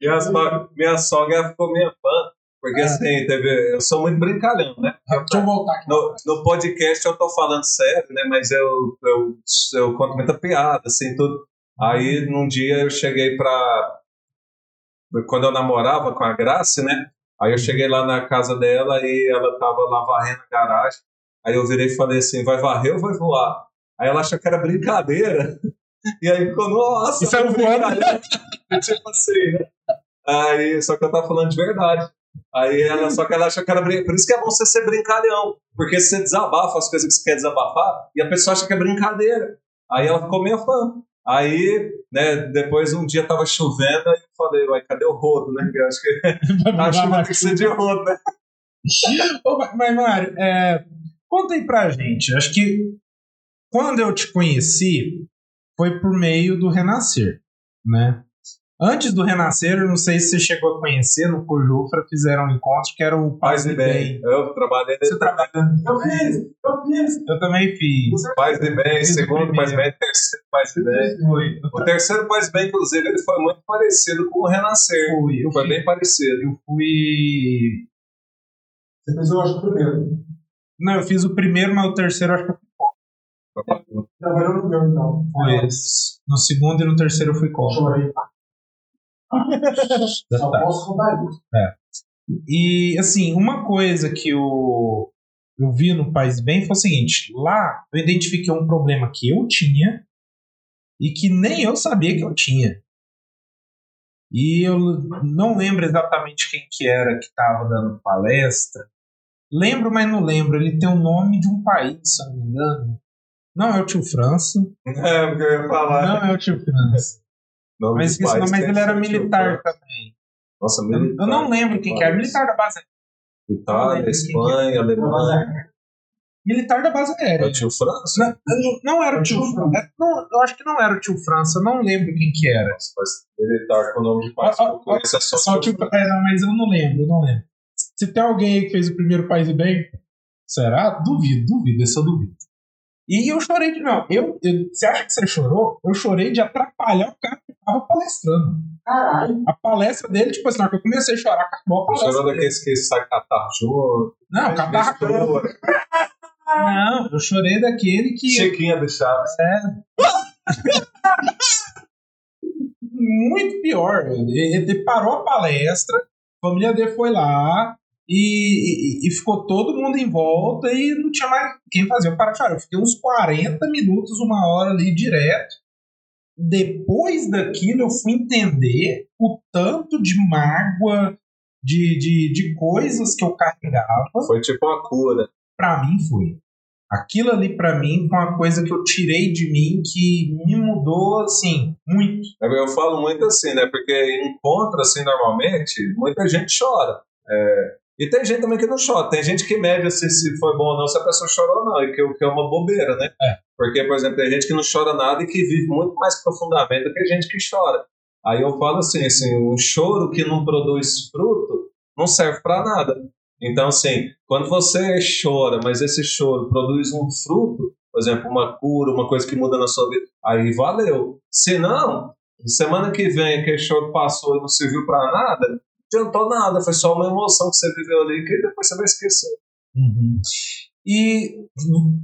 Minha, so- minha sogra ficou minha fã. Porque É. assim, teve, eu sou muito brincalhão, né? Deixa eu voltar aqui. No, no podcast eu tô falando sério, né? Mas eu, eu, eu conto muita piada, assim, tudo. Aí num dia eu cheguei pra. Quando eu namorava com a Grace, né? Aí eu cheguei lá na casa dela e ela tava lá varrendo a garagem. Aí eu virei e falei assim: vai varrer ou vai voar? Aí ela achou que era brincadeira. E aí ficou, nossa, E saiu voando. tipo assim, né? Aí, só que eu tava falando de verdade. Aí ela, só que ela achou que era brin... Por isso que é bom você ser brincalhão. Porque você desabafa as coisas que você quer desabafar e a pessoa acha que é brincadeira. Aí ela ficou meio fã. Aí, né, depois um dia tava chovendo, aí eu falei, uai, cadê o rodo, né? Que eu acho que a chuva tem que ser de rodo, né? Ô, mas- Mas, Mário, é, conta aí pra gente. Acho que quando eu te conheci foi por meio do Renascer, né? Antes do Renascer, eu não sei se você chegou a conhecer, no Cojufra fizeram um encontro que era o Paz e bem. Eu trabalhei nesse Você trabalha? Eu fiz, eu fiz. Eu também fiz. Paz e bem, o segundo Paz e primeiro. bem, terceiro Paz e bem. Foi. O terceiro Paz e bem, inclusive, ele foi muito parecido com o Renascer. Fui. Eu Foi fui, bem parecido. eu fui. Você fez, eu acho, primeiro. Não, eu fiz o primeiro, mas o terceiro acho que Trabalhou no meu, então. foi. No segundo e no terceiro eu fui com. Chorei. Só Tá. posso contar isso. E, assim, uma coisa que eu, eu vi no País Bem foi o seguinte: lá eu identifiquei um problema que eu tinha e que nem eu sabia que eu tinha. E eu não lembro exatamente quem que era que estava dando palestra. Lembro, mas não lembro. Ele tem o nome de um país, se eu não me engano. Não é o tio França. É, porque eu ia falar. Não é o tio França. Nome Mas esqueci mas ele era que militar tipo, também. Nossa, militar. eu não lembro quem que era. Militar da base Itália, Espanha, Alemanha. Militar da base É aérea. o tio França? Não, não- era o tio França. Não, eu acho que não era o tio França, eu não lembro quem que era. Nossa, mas militar com o nome de país. Eu conheço é só, Só tio, é, não, mas eu não lembro, eu não lembro. Se tem alguém aí que fez o primeiro País e Bem, será? Duvido, duvido, esse eu duvido. E eu chorei de. Não, eu, eu- você acha que você chorou? Eu chorei de atrapalhar o cara que tava palestrando. Caralho. A palestra dele, tipo assim, na hora que eu comecei a chorar, acabou a palestra. Chorou dele. daqueles que sai catarro. Não, catarro. Não, eu chorei daquele que. Chiquinha do Chaves. muito pior. Ele, ele parou a palestra, a família dele foi lá e, e- e ficou todo mundo em volta e não tinha mais quem fazer. Eu parei de chorar. Eu fiquei uns 40 minutos, uma hora ali direto. Depois daquilo, eu fui entender o tanto de mágoa, de, de, de coisas que eu carregava. Foi tipo uma cura. Pra mim, foi. Aquilo ali, pra mim, foi uma coisa que eu tirei de mim que me mudou, assim, muito. Eu falo muito assim, né? Porque encontro, assim, normalmente, muita gente chora. É, E tem gente também que não chora. Tem gente que mede assim, se foi bom ou não, se a pessoa chorou ou não. E que, que é uma bobeira, né? É. Porque, por exemplo, tem gente que não chora nada e que vive muito mais profundamente do que gente que chora. Aí eu falo assim, assim, um choro que não produz fruto não serve para nada. Então, assim, quando você chora, mas esse choro produz um fruto, por exemplo, uma cura, uma coisa que muda na sua vida, aí valeu. Se não, semana que vem aquele choro passou e não serviu para nada, adiantou nada, foi só uma emoção que você viveu ali que depois você vai esquecer. Uhum. E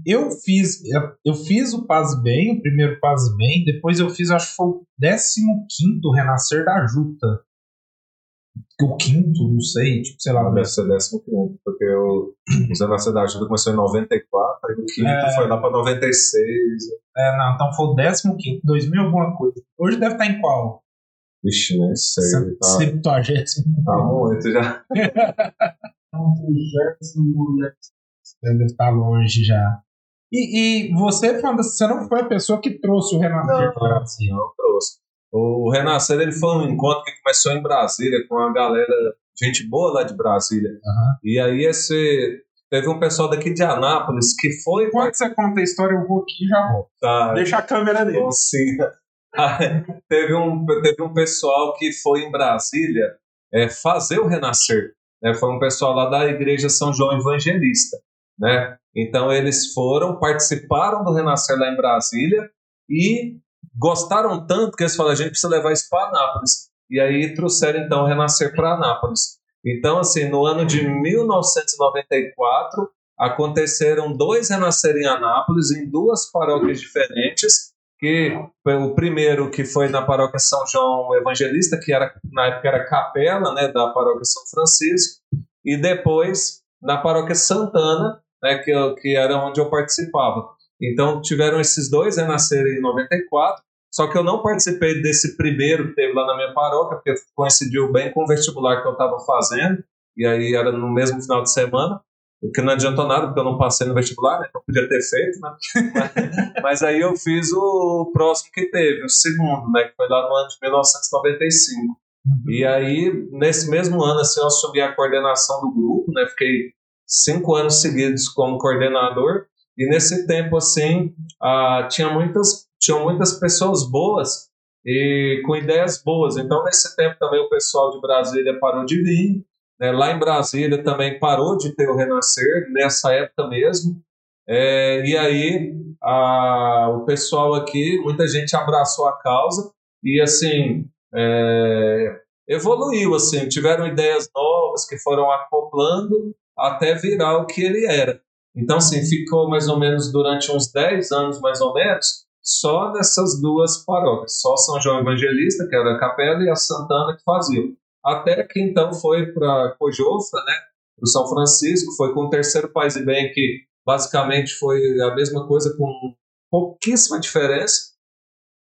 eu fiz, eu fiz o Paz Bem, o primeiro Paz Bem, depois eu fiz, acho que foi o 15 Renascer da Juta. O quinto, não sei, tipo, sei lá. Deve ser décimo quinto, porque o Museu da Cidade começou em 94, aí o quinto É. foi lá para 96. É, não, então foi o 15, 2000 alguma coisa. Hoje deve estar em qual? Vixe, nem sei. Tá, Septuagésimo. tá muito já. Né? Deve estar longe já. E, e você, das- você não foi a pessoa que trouxe o Renascer Não. para o Brasil. Não trouxe. O Renascer ele foi um encontro que começou em Brasília com a galera, gente boa lá de Brasília. Aham. E aí esse teve um pessoal daqui de Anápolis que foi Enquanto você conta a história, eu vou aqui e já volto. participar. Deixa a câmera dele. Bom, sim. Teve, um, teve um pessoal que foi em Brasília é, fazer o Renascer. Né? Foi um pessoal lá da Igreja São João Evangelista. Né? Então eles foram, participaram do Renascer lá em Brasília e gostaram tanto que eles falaram: a gente precisa levar isso para Anápolis. E aí trouxeram então o Renascer para Anápolis. Então, assim, no ano de 1994, aconteceram dois Renascer em Anápolis, em duas paróquias diferentes que o primeiro que foi na paróquia São João Evangelista, que era na época era capela, né, da paróquia São Francisco, e depois na paróquia Santana, né, que, que era onde eu participava. Então tiveram esses dois renascerem em 94, Só que eu não participei desse primeiro que teve lá na minha paróquia, porque coincidiu bem com o vestibular que eu estava fazendo, e aí era no mesmo final de semana, o que não adiantou nada, porque eu não passei no vestibular, né? Então podia ter feito, né? mas, mas aí eu fiz o próximo que teve, o segundo, né? Que foi lá no ano de 1995. Uhum. E aí, nesse mesmo ano, assim, eu assumi a coordenação do grupo, né? Fiquei cinco anos seguidos como coordenador. E nesse tempo, assim, ah, tinha muitas tinham muitas pessoas boas e com ideias boas. Então, nesse tempo também o pessoal de Brasília parou de vir. Né? Lá em Brasília também parou de ter o Renascer, nessa época mesmo. É, e aí a, o pessoal aqui, muita gente abraçou a causa e assim é, evoluiu, assim, tiveram ideias novas que foram acoplando até virar o que ele era. Então, assim, ficou mais ou menos durante uns 10 anos, mais ou menos, só nessas duas paróquias, só São João Evangelista, que era a capela, e a Santana, que faziam. Até que então foi para Cojofra, né, do São Francisco, foi com o terceiro Paz e Bem, que basicamente foi a mesma coisa, com pouquíssima diferença.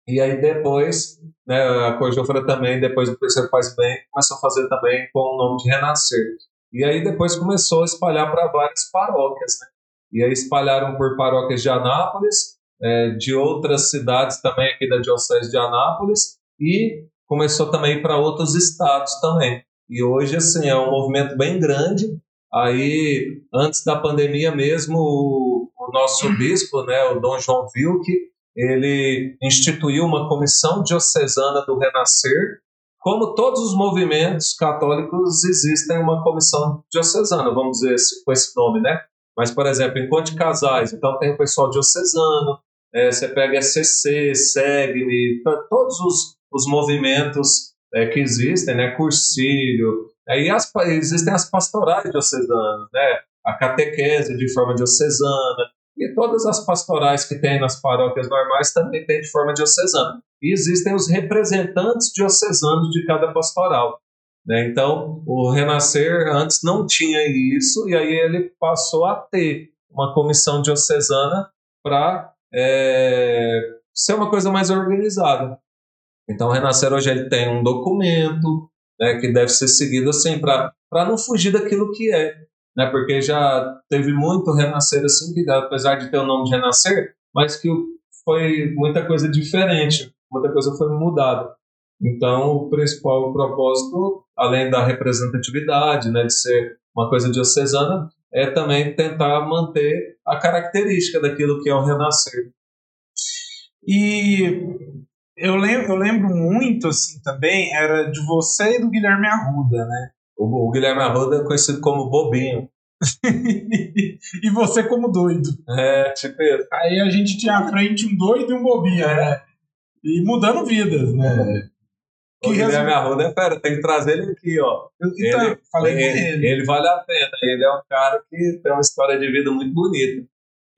E aí depois, né, a Cojofra também, depois do terceiro Paz e Bem, começou a fazer também com o nome de Renascer. E aí depois começou a espalhar para várias paróquias, né? E aí espalharam por paróquias de Anápolis, é, de outras cidades também aqui da Diocese de Anápolis e começou também para outros estados também. E hoje, assim, é um movimento bem grande. Aí, antes da pandemia mesmo, o, o nosso bispo, né, o Dom João Vilke, ele instituiu uma comissão diocesana do Renascer. Como todos os movimentos católicos, existem uma comissão diocesana, vamos dizer com esse nome, né? Mas, por exemplo, enquanto casais, então tem o pessoal diocesano, é, você pega SCC, SEGME, todos os, os movimentos é, que existem, né, Cursílio, aí as, existem as pastorais diocesanas, né, a catequese de forma diocesana, e todas as pastorais que tem nas paróquias normais também tem de forma diocesana. E existem os representantes diocesanos de cada pastoral. Né? Então, o Renascer antes não tinha isso, e aí ele passou a ter uma comissão diocesana para é, ser uma coisa mais organizada. Então, o Renascer hoje ele tem um documento né, que deve ser seguido assim, para não fugir daquilo que é. Né, porque já teve muito Renascer assim, que apesar de ter o nome de Renascer, mas que foi muita coisa diferente, muita coisa foi mudada. Então, o principal propósito, além da representatividade, né, de ser uma coisa diocesana, é também tentar manter a característica daquilo que é o renascer. E eu lembro, eu lembro muito, assim, também, era de você e do Guilherme Arruda, né? O, o Guilherme Arruda é conhecido como Bobinho. e você como doido. É, tipo isso. Aí a gente tinha à frente um doido e um bobinho, né? E mudando vidas, né? É. Que o Guilherme Arruda é fera, tem que trazer ele aqui, ó. Então, ele, falei ele, com ele. Ele vale a pena, ele é um cara que tem uma história de vida muito bonita.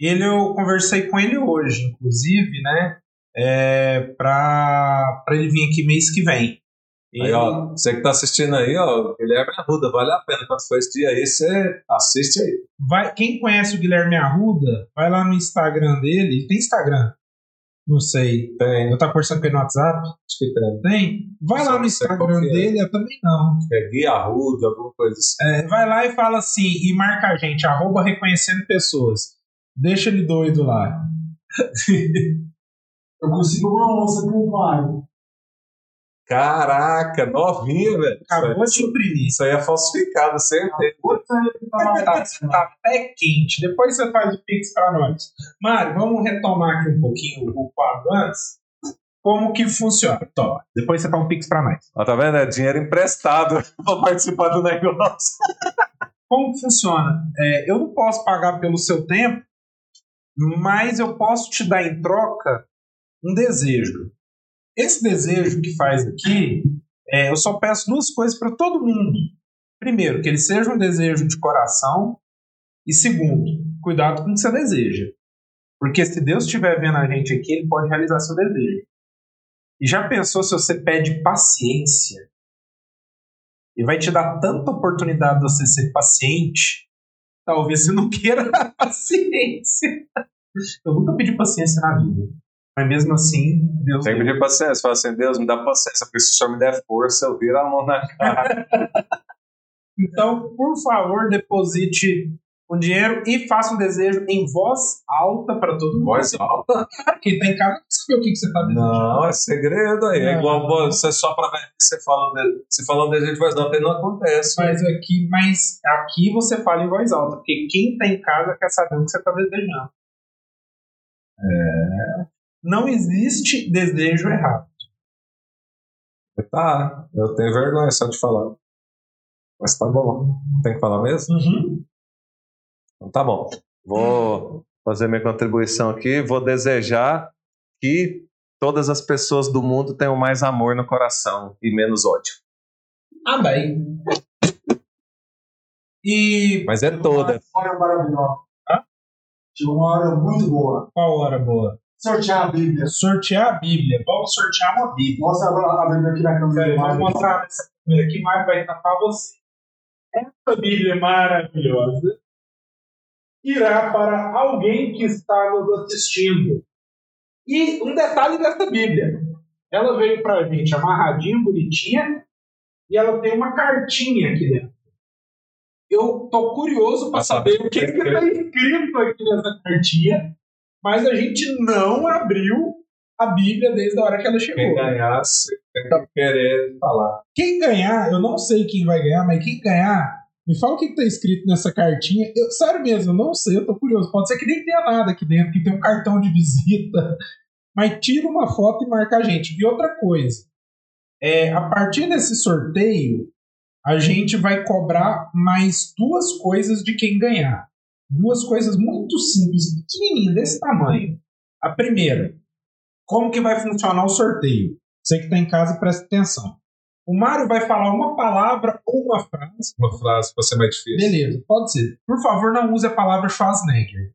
Ele, eu conversei com ele hoje, inclusive, né? É, pra, pra ele vir aqui mês que vem. Ele... Aí, ó, você que tá assistindo aí, ó, Guilherme Arruda, vale a pena. Quando for esse dia aí, você assiste aí. Vai, quem conhece o Guilherme Arruda, vai lá no Instagram dele. Ele tem Instagram. Não sei. Tem. Eu tava conversando com ele no WhatsApp? Acho que tem. Tem? Vai Só lá no Instagram dele, eu também não. É Guia Arruda, alguma coisa assim. É, vai lá e fala assim, e marca a gente, arroba reconhecendo pessoas. Deixa ele doido lá. eu consigo uma onça com o pai. Caraca, novinha, velho. Acabou de imprimir. Isso aí é falsificado, certeza. Tá, tá até quente. Depois você faz o Pix pra nós. Mário, vamos retomar aqui um pouquinho o quadro antes. Como que funciona? Toma. Depois você faz um Pix pra nós. Ó, tá vendo? É dinheiro emprestado pra participar do negócio. Como que funciona? É, eu não posso pagar pelo seu tempo, mas eu posso te dar em troca um desejo. Esse desejo que faz aqui, é, eu só peço duas coisas para todo mundo. Primeiro, que ele seja um desejo de coração. E segundo, cuidado com o que você deseja. Porque se Deus estiver vendo a gente aqui, ele pode realizar seu desejo. E já pensou se você pede paciência? E vai te dar tanta oportunidade de você ser paciente, talvez você não queira paciência. Eu nunca pedi paciência na vida. Mas mesmo assim, Deus. Tem que pedir paciência. Fala assim, Deus, me dá paciência, porque se o senhor me der força, eu viro a mão na cara. Então, por favor, deposite o dinheiro e faça um desejo em voz alta para todo mundo. Voz alta? Quem tá em casa não sabe o que, que você tá desejando. Não, é segredo aí. É Não. igual você só pra ver você fala, você fala um desejo de voz alta e não acontece. Mas aqui, mas aqui você fala em voz alta, porque quem tá em casa quer saber o que você tá desejando. É. Não existe desejo errado. Tá, eu tenho vergonha só de falar. Mas tá bom. Tem que falar mesmo? Então tá bom. Vou fazer minha contribuição aqui. Vou desejar que todas as pessoas do mundo tenham mais amor no coração e menos ódio. Amém. E Mas é toda. Uma hora maravilhosa. Chegou uma hora muito boa. qual hora boa? Sortear a Bíblia. Sortear a Bíblia. Vamos sortear uma Bíblia. Mostra a a Bíblia aqui na câmera. Vou mostrar essa câmera aqui, mas vai tapar você. Essa Bíblia maravilhosa irá para alguém que está nos assistindo. E um detalhe dessa Bíblia: ela veio para a gente amarradinha, bonitinha, e ela tem uma cartinha aqui dentro. Eu tô curioso para saber o que está escrito aqui nessa cartinha, mas a gente não abriu a Bíblia desde a hora que ela chegou. Quem que querer falar. Quem ganhar, eu não sei quem vai ganhar, mas quem ganhar, me fala o que, que tá escrito nessa cartinha. Eu, sério mesmo, eu não sei, eu tô curioso. Pode ser que nem tenha nada aqui dentro, que tem um cartão de visita. Mas tira uma foto e marca a gente. E outra coisa, é, a partir desse sorteio, a gente vai cobrar mais duas coisas de quem ganhar. Duas coisas muito simples, pequenininhas, desse tamanho. A primeira, como que vai funcionar o sorteio? Você que está em casa, presta atenção. O Mário vai falar uma palavra ou uma frase. Uma frase pra ser mais difícil. Beleza, pode ser. Por favor, não use a palavra Schwarzenegger.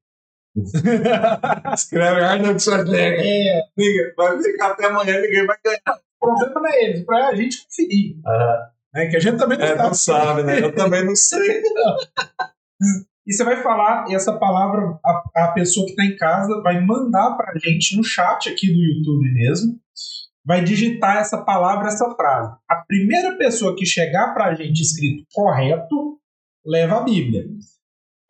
Escreve Arnold Schwarzenegger. É, Ninguém- Vai ficar até amanhã, ninguém vai ganhar. o problema não é eles, para a gente conferir. Né? Que a gente também não É, não sabe, né? Eu também não sei. E você vai falar, essa palavra, a, a pessoa que está em casa vai mandar para a gente no chat aqui do YouTube mesmo. Vai digitar essa palavra, essa frase. A primeira pessoa que chegar para a gente escrito correto, leva a Bíblia.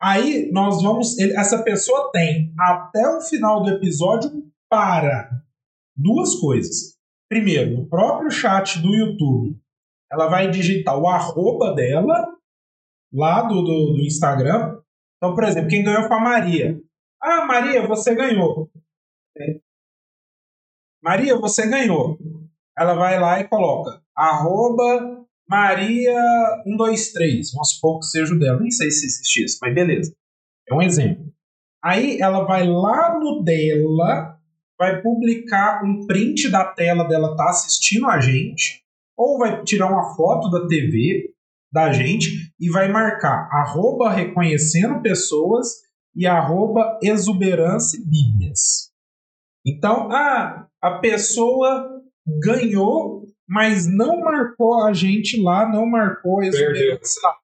Aí nós vamos. Essa pessoa tem até o final do episódio para duas coisas. Primeiro, no próprio chat do YouTube, ela vai digitar o arroba dela lá do, do, do Instagram. Então, por exemplo, quem ganhou foi a Maria. Ah, Maria, você ganhou. É. Maria, você ganhou. Ela vai lá e coloca arroba Maria123. Vamos supor que seja o dela. Nem sei se existe isso, mas beleza. É um exemplo. Aí ela vai lá no dela, vai publicar um print da tela dela estar assistindo a gente, ou vai tirar uma foto da TV da gente e vai marcar arroba reconhecendo pessoas e arroba exuberância bíblias. Então, ah, a pessoa ganhou, mas não marcou a gente lá, não marcou a exuberância lá.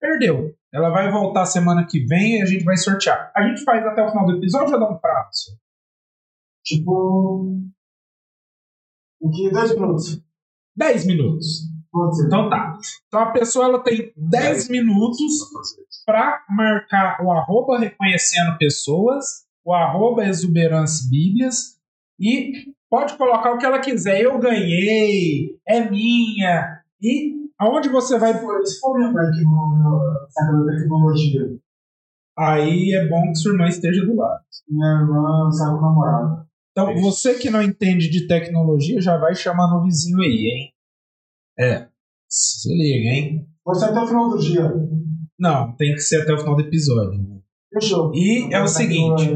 Perdeu. Ela vai voltar semana que vem e a gente vai sortear. A gente faz até o final do episódio ou dá um prazo? Tipo. Em que dois minutos. 10 minutos. Então tá. Então a pessoa ela tem 10 minutos para marcar o arroba reconhecendo pessoas, o arroba exuberância bíblias e pode colocar o que ela quiser. Eu ganhei, é minha. E aonde você vai. Se for- Se for minha tecnologia, Aí é bom que sua irmã esteja do lado. minha irmã sabe o namorado. Então, você que não entende de tecnologia, já vai chamar no vizinho aí, hein? É. Se liga, hein? Pode ser até o final do dia. Não, tem que ser até o final do episódio. Fechou. E é o seguinte: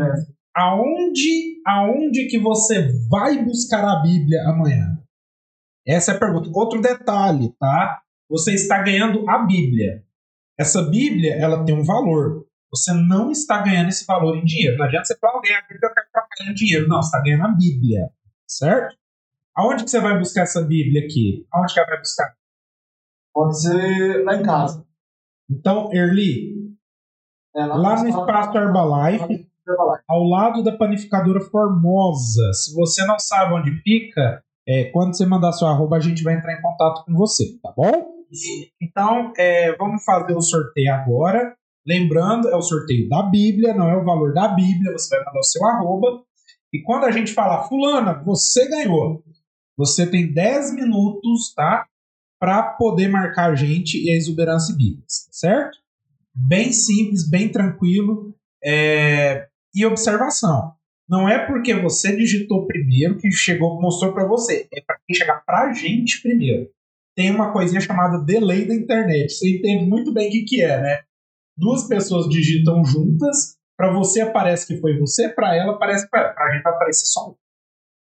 aonde, aonde que você vai buscar a Bíblia amanhã? Essa é a pergunta. Outro detalhe, tá? Você está ganhando a Bíblia. Essa Bíblia, ela tem um valor. Você não está ganhando esse valor em dinheiro. Não adianta você falar, ganhar a Bíblia, eu quero trabalhar em dinheiro. Não, você está ganhando a Bíblia. Certo? Aonde que você vai buscar essa Bíblia aqui? Aonde que ela vai buscar? Pode ser lá em casa. Então, Erli, É, lá no Espaço Herbalife, ao lado da panificadora Formosa. Se você não sabe onde fica, é, quando você mandar seu arroba, a gente vai entrar em contato com você, tá bom? Então, é, vamos fazer o sorteio agora. Lembrando, é o sorteio da Bíblia, não é o valor da Bíblia. Você vai mandar o seu arroba. E quando a gente falar, Fulana, você ganhou. Você tem 10 minutos, tá? Para poder marcar a gente e a exuberância bíblicas, certo? Bem simples, bem tranquilo. É... E observação. Não é porque você digitou primeiro que chegou, mostrou para você. É para quem chegar para a gente primeiro. Tem uma coisinha chamada delay da internet. Você entende muito bem o que, que é, né? Duas pessoas digitam juntas, para você aparece que foi você, para ela aparece para a gente vai aparecer só um.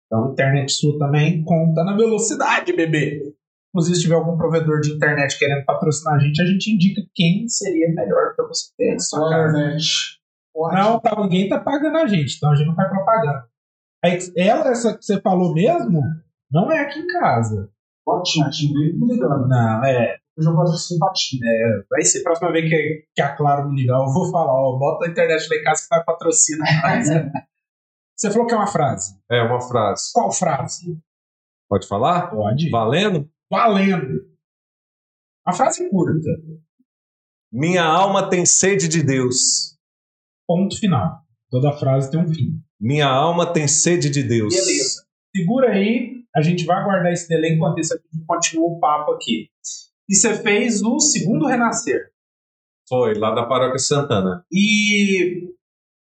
Então, a internet sua também conta na velocidade, bebê. Inclusive, se tiver algum provedor de internet querendo patrocinar a gente, a gente indica quem seria melhor para você ter na sua casa. Não, tá, ninguém tá pagando a gente, então a gente não faz propaganda. Aí, ela, essa que você falou mesmo, não é aqui em casa. Ótimo, me ligando. Não, é. Eu já gosto de simpatia. É, vai ser. Próxima vez que, que a Claro me ligar, eu vou falar, ó, bota a internet lá em casa que vai patrocinar. Você falou que é uma frase. É uma frase. Qual frase? Pode falar? Pode. Valendo? Valendo. Uma frase curta. Minha alma tem sede de Deus. Ponto final. Toda frase tem um fim. Minha alma tem sede de Deus. Beleza. Segura aí, a gente vai guardar esse delay enquanto isso aqui continua o papo aqui. E você fez o segundo renascer. Foi, lá da Paróquia Santana. E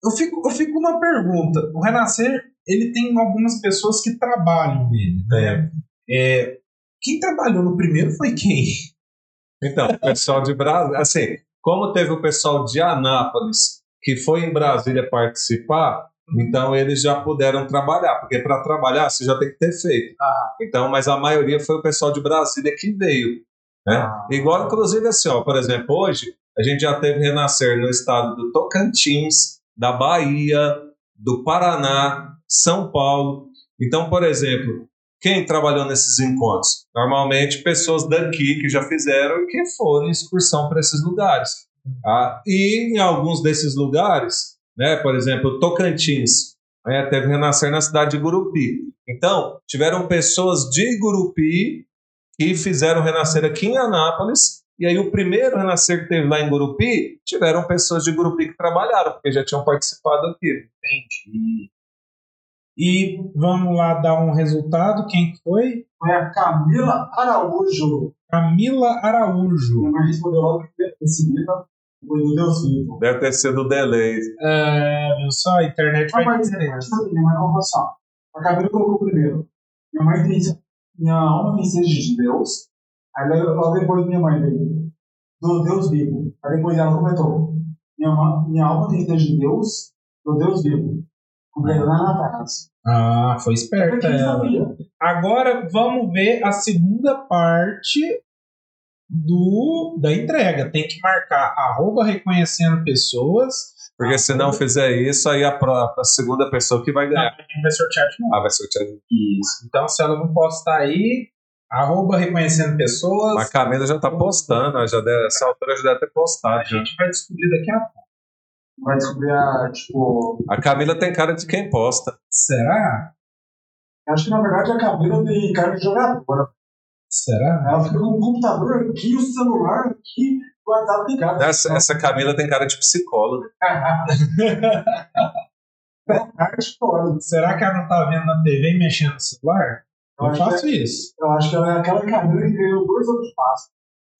eu fico, eu fico com uma pergunta. O Renascer, ele tem algumas pessoas que trabalham nele, né? É, quem trabalhou no primeiro foi quem? Então, o pessoal de Brasília, assim, como teve o pessoal de Anápolis que foi em Brasília participar, então eles já puderam trabalhar, porque para trabalhar você já tem que ter feito. Ah. Então, mas a maioria foi o pessoal de Brasília que veio. Né? Ah. Igual, inclusive, assim, ó, por exemplo, hoje a gente já teve renascer no estado do Tocantins, da Bahia, do Paraná, São Paulo. Então, por exemplo, quem trabalhou nesses encontros? Normalmente pessoas daqui que já fizeram e que foram em excursão para esses lugares. tá? E em alguns desses lugares, né, por exemplo, Tocantins, né, teve renascer na cidade de Gurupi. Então, tiveram pessoas de Gurupi que fizeram renascer aqui em Anápolis. E aí, o primeiro renascer que teve lá em Gurupi, tiveram pessoas de Gurupi que trabalharam, porque já tinham participado aqui. Entendi. E vamos lá dar um resultado. Quem foi? Foi a Camila Araújo. Camila Araújo. Minha mãe respondeu logo que seguida foi do Deus vivo. Deve ter sido o delay. É, viu só? A internet vai diferença. minha mãe ó. A Camila colocou primeiro. Minha mãe tem minha alma tem sede de Deus. Aí logo depois minha mãe veio. Do Deus vivo. Aí depois ela comentou. Minha, alma- minha alma tem sede de Deus, do Deus vivo. Completando na frase. Ah, foi esperta ela. sabia? Agora vamos ver a segunda parte do da entrega. Tem que marcar arroba reconhecendo pessoas. Porque se não fizer isso, aí a, pró- a segunda pessoa que vai Não, ganhar. a gente vai sortear de novo. Ah, vai sortear. Isso. Então, se ela não postar aí, arroba reconhecendo pessoas, a Camila já tá postando, já deve, essa altura já deve ter a postado. já. gente vai descobrir daqui a pouco. Vai descobrir a, tipo. A Camila tem cara de quem posta. Será? Acho que na verdade a Camila tem cara de jogadora. Será? Ela fica com o computador aqui, o celular aqui, o WhatsApp ligado. Essa, essa Camila tem cara de psicóloga. Será que ela não tá vendo na TV e mexendo no celular? Eu acho, faço que, isso. eu acho que ela é aquela Camila que ganhou dois outros passos.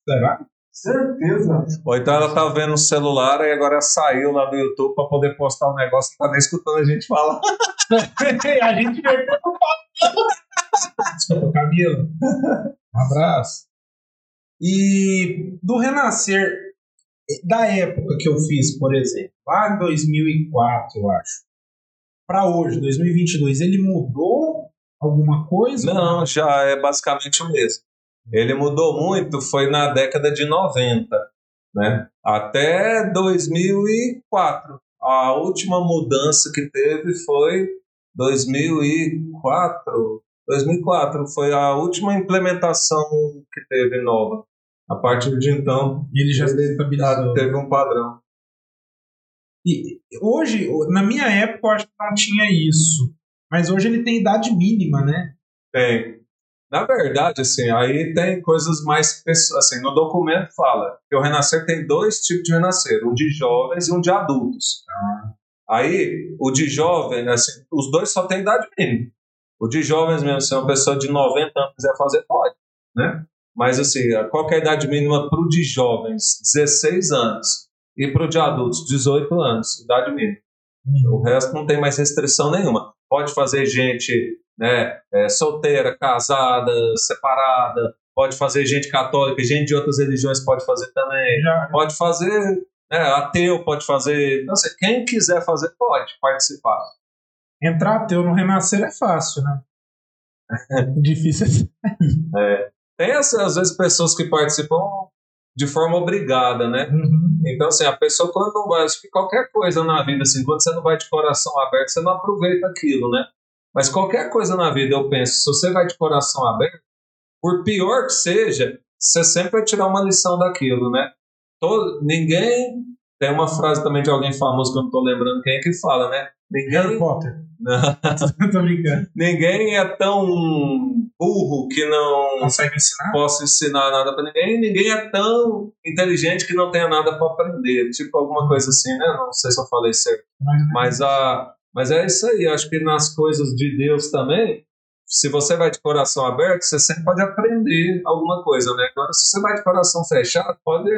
Será? Certeza. Ou então ela tá vendo o celular e agora saiu lá do YouTube pra poder postar um negócio que tá nem escutando a gente falar. a gente vai Desculpa, Camila. Um abraço. E do Renascer, da época que eu fiz, por exemplo, lá em 2004, eu acho, para hoje, 2022, ele mudou alguma coisa? Não, já é basicamente o mesmo. Ele mudou muito, foi na década de 90, né? Até 2004. A última mudança que teve foi 2004. 2004 foi a última implementação que teve nova. A partir de então, Ele já teve um padrão. E hoje, na minha época, eu acho que não tinha isso. Mas hoje ele tem idade mínima, né? Tem. Na verdade, assim, aí tem coisas mais. Assim, no documento fala que o renascer tem dois tipos de renascer: um de jovens e um de adultos. Ah. Aí, o de jovem, assim, os dois só tem idade mínima. O de jovens mesmo, se uma pessoa de 90 anos quiser fazer, pode, né? Mas, assim, qual é a idade mínima para o de jovens? 16 anos. E para o de adultos, 18 anos, idade mínima. Uhum. O resto não tem mais restrição nenhuma. Pode fazer gente né, é, solteira, casada, separada, pode fazer gente católica, gente de outras religiões pode fazer também. Já. Pode fazer, né, ateu pode fazer. Não sei, quem quiser fazer pode participar. Entrar ateu no renascer é fácil, né? Difícil é. Tem às vezes pessoas que participam de forma obrigada, né? Uhum. Então, assim, a pessoa quando não vai, acho que qualquer coisa na vida, assim, quando você não vai de coração aberto, você não aproveita aquilo, né? Mas qualquer coisa na vida, eu penso, se você vai de coração aberto, por pior que seja, você sempre vai tirar uma lição daquilo, né? Todo, ninguém. Tem uma frase também de alguém famoso que eu não estou lembrando quem é que fala, né? Ninguém, Harry Potter. Não. tô brincando. Ninguém é tão burro que não consegue ensinar. Possa ensinar nada para ninguém. Ninguém é tão inteligente que não tenha nada para aprender. Tipo alguma coisa assim, né? Não sei se eu falei certo. Mas a mas é isso aí. Acho que nas coisas de Deus também, se você vai de coração aberto, você sempre pode aprender alguma coisa, né? Agora, se você vai de coração fechado, pode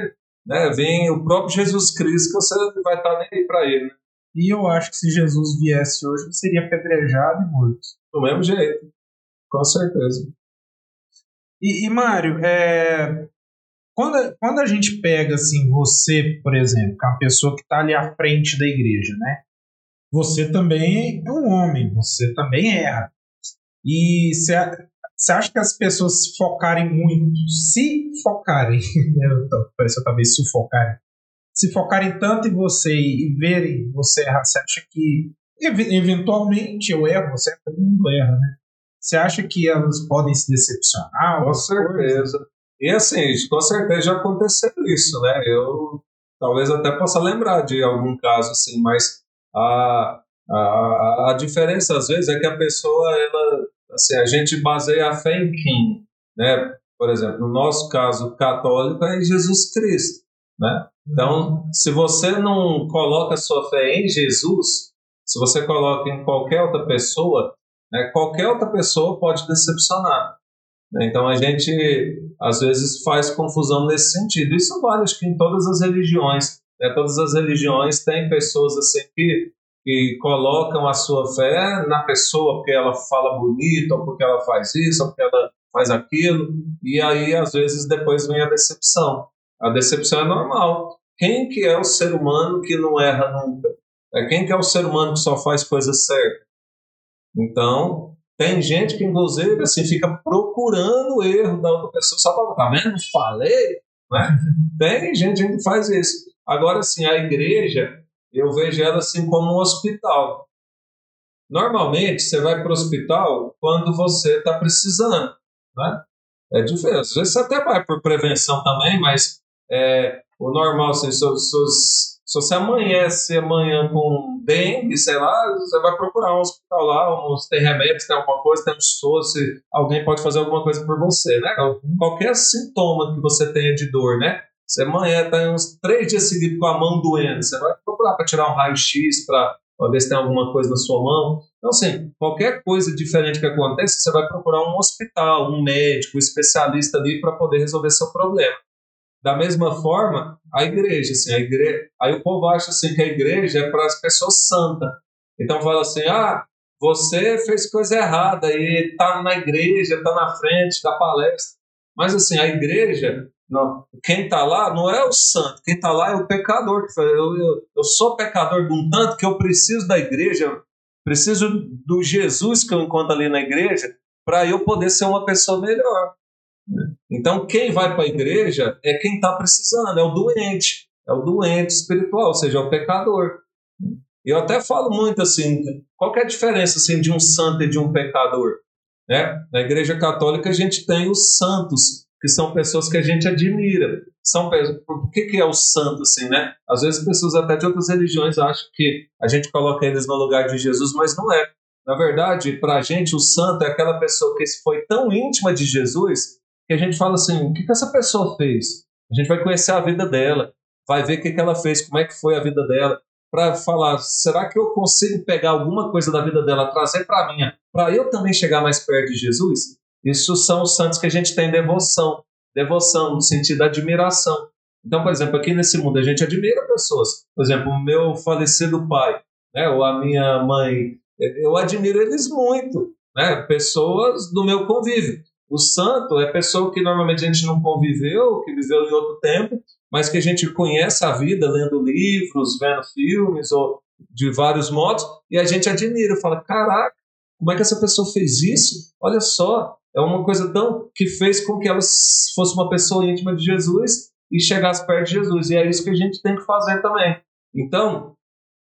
né, vir o próprio Jesus Cristo que você vai estar nem aí para ele. Né? E eu acho que se Jesus viesse hoje, ele seria apedrejado e morto. Do mesmo jeito, com certeza. E, e Mário, é, quando, quando a gente pega assim, você, por exemplo, que é uma pessoa que está ali à frente da igreja, né? Você também é um homem, você também erra. E você acha que as pessoas se focarem muito, se focarem, né, parece talvez sufocarem, se focarem tanto em você e verem você errar, você acha que eventualmente eu erro, você todo mundo erra, né? Você acha que elas podem se decepcionar? Com certeza. E assim, com certeza já aconteceu isso, né? Eu talvez até possa lembrar de algum caso assim, mas a, a, a diferença às vezes é que a pessoa ela assim a gente baseia a fé em quem, né? Por exemplo, no nosso caso católico é em Jesus Cristo. Né? Então, se você não coloca sua fé em Jesus, se você coloca em qualquer outra pessoa, né, qualquer outra pessoa pode decepcionar. Né? Então, a gente às vezes faz confusão nesse sentido. Isso vale, acho que em todas as religiões. Né? Todas as religiões têm pessoas assim que, que colocam a sua fé na pessoa porque ela fala bonito, ou porque ela faz isso, ou porque ela faz aquilo, e aí às vezes depois vem a decepção. A decepção é normal. Quem que é o ser humano que não erra nunca? É quem que é o ser humano que só faz coisas certas? Então, tem gente que, inclusive, assim, fica procurando o erro da outra pessoa só para tá vendo? Falei, né? Tem gente que faz isso. Agora, assim, a igreja, eu vejo ela assim como um hospital. Normalmente, você vai para o hospital quando você está precisando, né? É diferente. Às vezes você até vai por prevenção também, mas é, o normal, assim, se, se, se você amanhece amanhã com dengue, sei lá, você vai procurar um hospital lá, se tem remédio, se tem alguma coisa, tem um SOS, se alguém pode fazer alguma coisa por você, né? Qualquer sintoma que você tenha de dor, né? Você amanhã tá uns três dias seguidos com a mão doendo, você vai procurar para tirar um raio-x para ver se tem alguma coisa na sua mão. Então, assim, qualquer coisa diferente que aconteça, você vai procurar um hospital, um médico, um especialista ali para poder resolver seu problema. Da mesma forma, a igreja, assim, a igreja, aí o povo acha assim que a igreja é para as pessoas santas. Então fala assim: "Ah, você fez coisa errada e está na igreja, está na frente da palestra". Mas assim, a igreja, não, quem está lá não é o santo, quem está lá é o pecador. Eu, eu, eu sou pecador de um tanto que eu preciso da igreja, preciso do Jesus que eu encontro ali na igreja para eu poder ser uma pessoa melhor. Então, quem vai para a igreja é quem está precisando, é o doente, é o doente espiritual, ou seja, é o pecador. Eu até falo muito assim, qual é a diferença assim, de um santo e de um pecador? Né? Na igreja católica a gente tem os santos, que são pessoas que a gente admira, são por que, que é o santo assim, né? Às vezes pessoas até de outras religiões acham que a gente coloca eles no lugar de Jesus, mas não é. Na verdade, para a gente, o santo é aquela pessoa que foi tão íntima de Jesus que a gente fala assim: o que, que essa pessoa fez? A gente vai conhecer a vida dela, vai ver o que, que ela fez, como é que foi a vida dela, para falar: será que eu consigo pegar alguma coisa da vida dela, trazer para minha, para eu também chegar mais perto de Jesus? Isso são os santos que a gente tem devoção, devoção no sentido de admiração. Então, por exemplo, aqui nesse mundo a gente admira pessoas. Por exemplo, o meu falecido pai, né, ou a minha mãe, eu admiro eles muito, né, pessoas do meu convívio. O santo é pessoa que normalmente a gente não conviveu, que viveu em outro tempo, mas que a gente conhece a vida lendo livros, vendo filmes ou de vários modos, e a gente admira, fala: caraca, como é que essa pessoa fez isso? Olha só, é uma coisa tão que fez com que ela fosse uma pessoa íntima de Jesus e chegasse perto de Jesus. E é isso que a gente tem que fazer também. Então,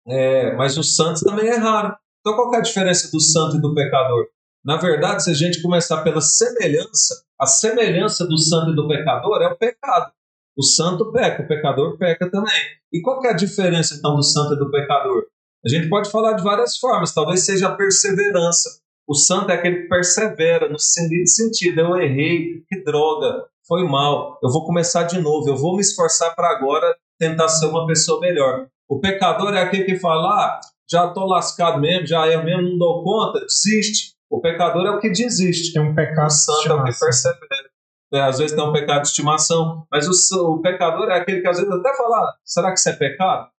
é, mas os santos também é raro. Então, qual é a diferença do santo e do pecador? Na verdade, se a gente começar pela semelhança, a semelhança do santo e do pecador é o pecado. O santo peca, o pecador peca também. E qual é a diferença então do santo e do pecador? A gente pode falar de várias formas, talvez seja a perseverança. O santo é aquele que persevera no sentido, eu errei, que droga, foi mal, eu vou começar de novo, eu vou me esforçar para agora tentar ser uma pessoa melhor. O pecador é aquele que fala, ah, já estou lascado mesmo, já é mesmo, não dou conta, desiste. O pecador é o que desiste. Tem um pecado santo é o que persevera. É, às vezes tem um pecado de estimação, mas o, o pecador é aquele que às vezes até fala, ah, será que isso é pecado?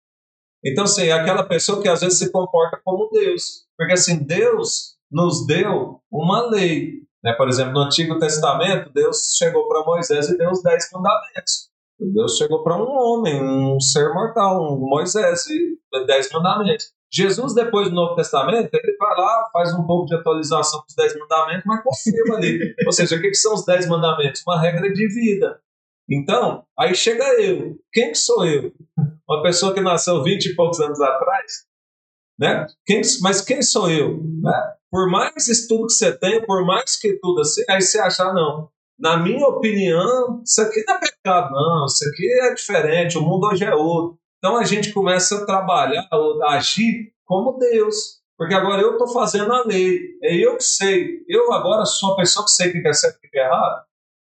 Então, assim, é aquela pessoa que às vezes se comporta como Deus. Porque, assim, Deus nos deu uma lei. Né? Por exemplo, no Antigo Testamento, Deus chegou para Moisés e deu os dez mandamentos. Deus chegou para um homem, um ser mortal, um Moisés, e dez mandamentos. Jesus, depois do Novo Testamento, ele vai lá, faz um pouco de atualização dos Dez Mandamentos, mas confirma ali. Ou seja, o que, que são os Dez Mandamentos? Uma regra de vida. Então, aí chega eu. Quem que sou eu? Uma pessoa que nasceu 20 e poucos anos atrás? Né? Quem, mas quem sou eu? Né? Por mais estudo que você tem, por mais que tudo assim, aí você acha, não, na minha opinião, isso aqui não é pecado, não, isso aqui é diferente, o mundo hoje é outro. Então a gente começa a trabalhar, a agir como Deus. Porque agora eu estou fazendo a lei, é eu que sei. Eu agora sou a pessoa que sei o que é certo e o que é errado.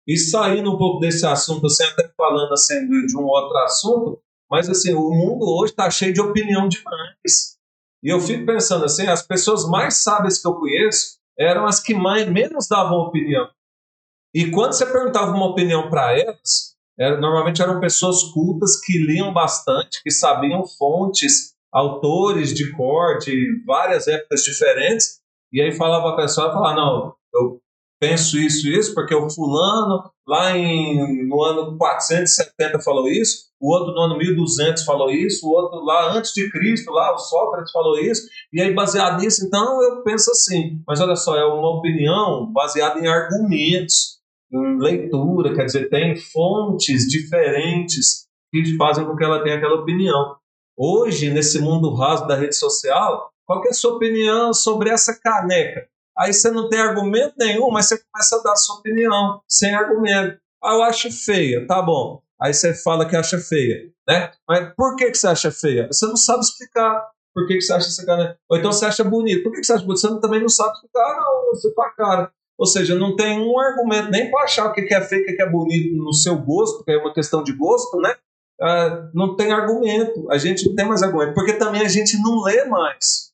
E saindo um pouco desse assunto, assim, até falando assim, de um outro assunto, mas assim, o mundo hoje está cheio de opinião demais. E eu fico pensando assim, as pessoas mais sábias que eu conheço eram as que mais, menos davam opinião. E quando você perguntava uma opinião para elas, era, normalmente eram pessoas cultas que liam bastante, que sabiam fontes, autores de cor de várias épocas diferentes, e aí falava a pessoa, falava, não, eu penso isso e isso, porque o fulano lá em, no ano 470 falou isso, o outro no ano 1200 falou isso, o outro lá antes de Cristo, lá o Sócrates falou isso, e aí baseado nisso, então eu penso assim, mas olha só, é uma opinião baseada em argumentos, em leitura, quer dizer, tem fontes diferentes que fazem com que ela tenha aquela opinião. Hoje, nesse mundo raso da rede social, qual é a sua opinião sobre essa caneca? Aí você não tem argumento nenhum, mas você começa a dar a sua opinião, sem argumento. Ah, eu acho feia, tá bom. Aí você fala que acha feia, né? Mas por que, que você acha feia? Você não sabe explicar por que, que você acha essa caneca. Ou então você acha bonito. Por que, que você acha bonito? Você também não sabe explicar. Ah, não, eu fui pra cara. Ou seja, não tem um argumento nem para achar o que é feio, o que é bonito no seu gosto, porque é uma questão de gosto, né? Uh, não tem argumento. A gente não tem mais argumento, porque também a gente não lê mais.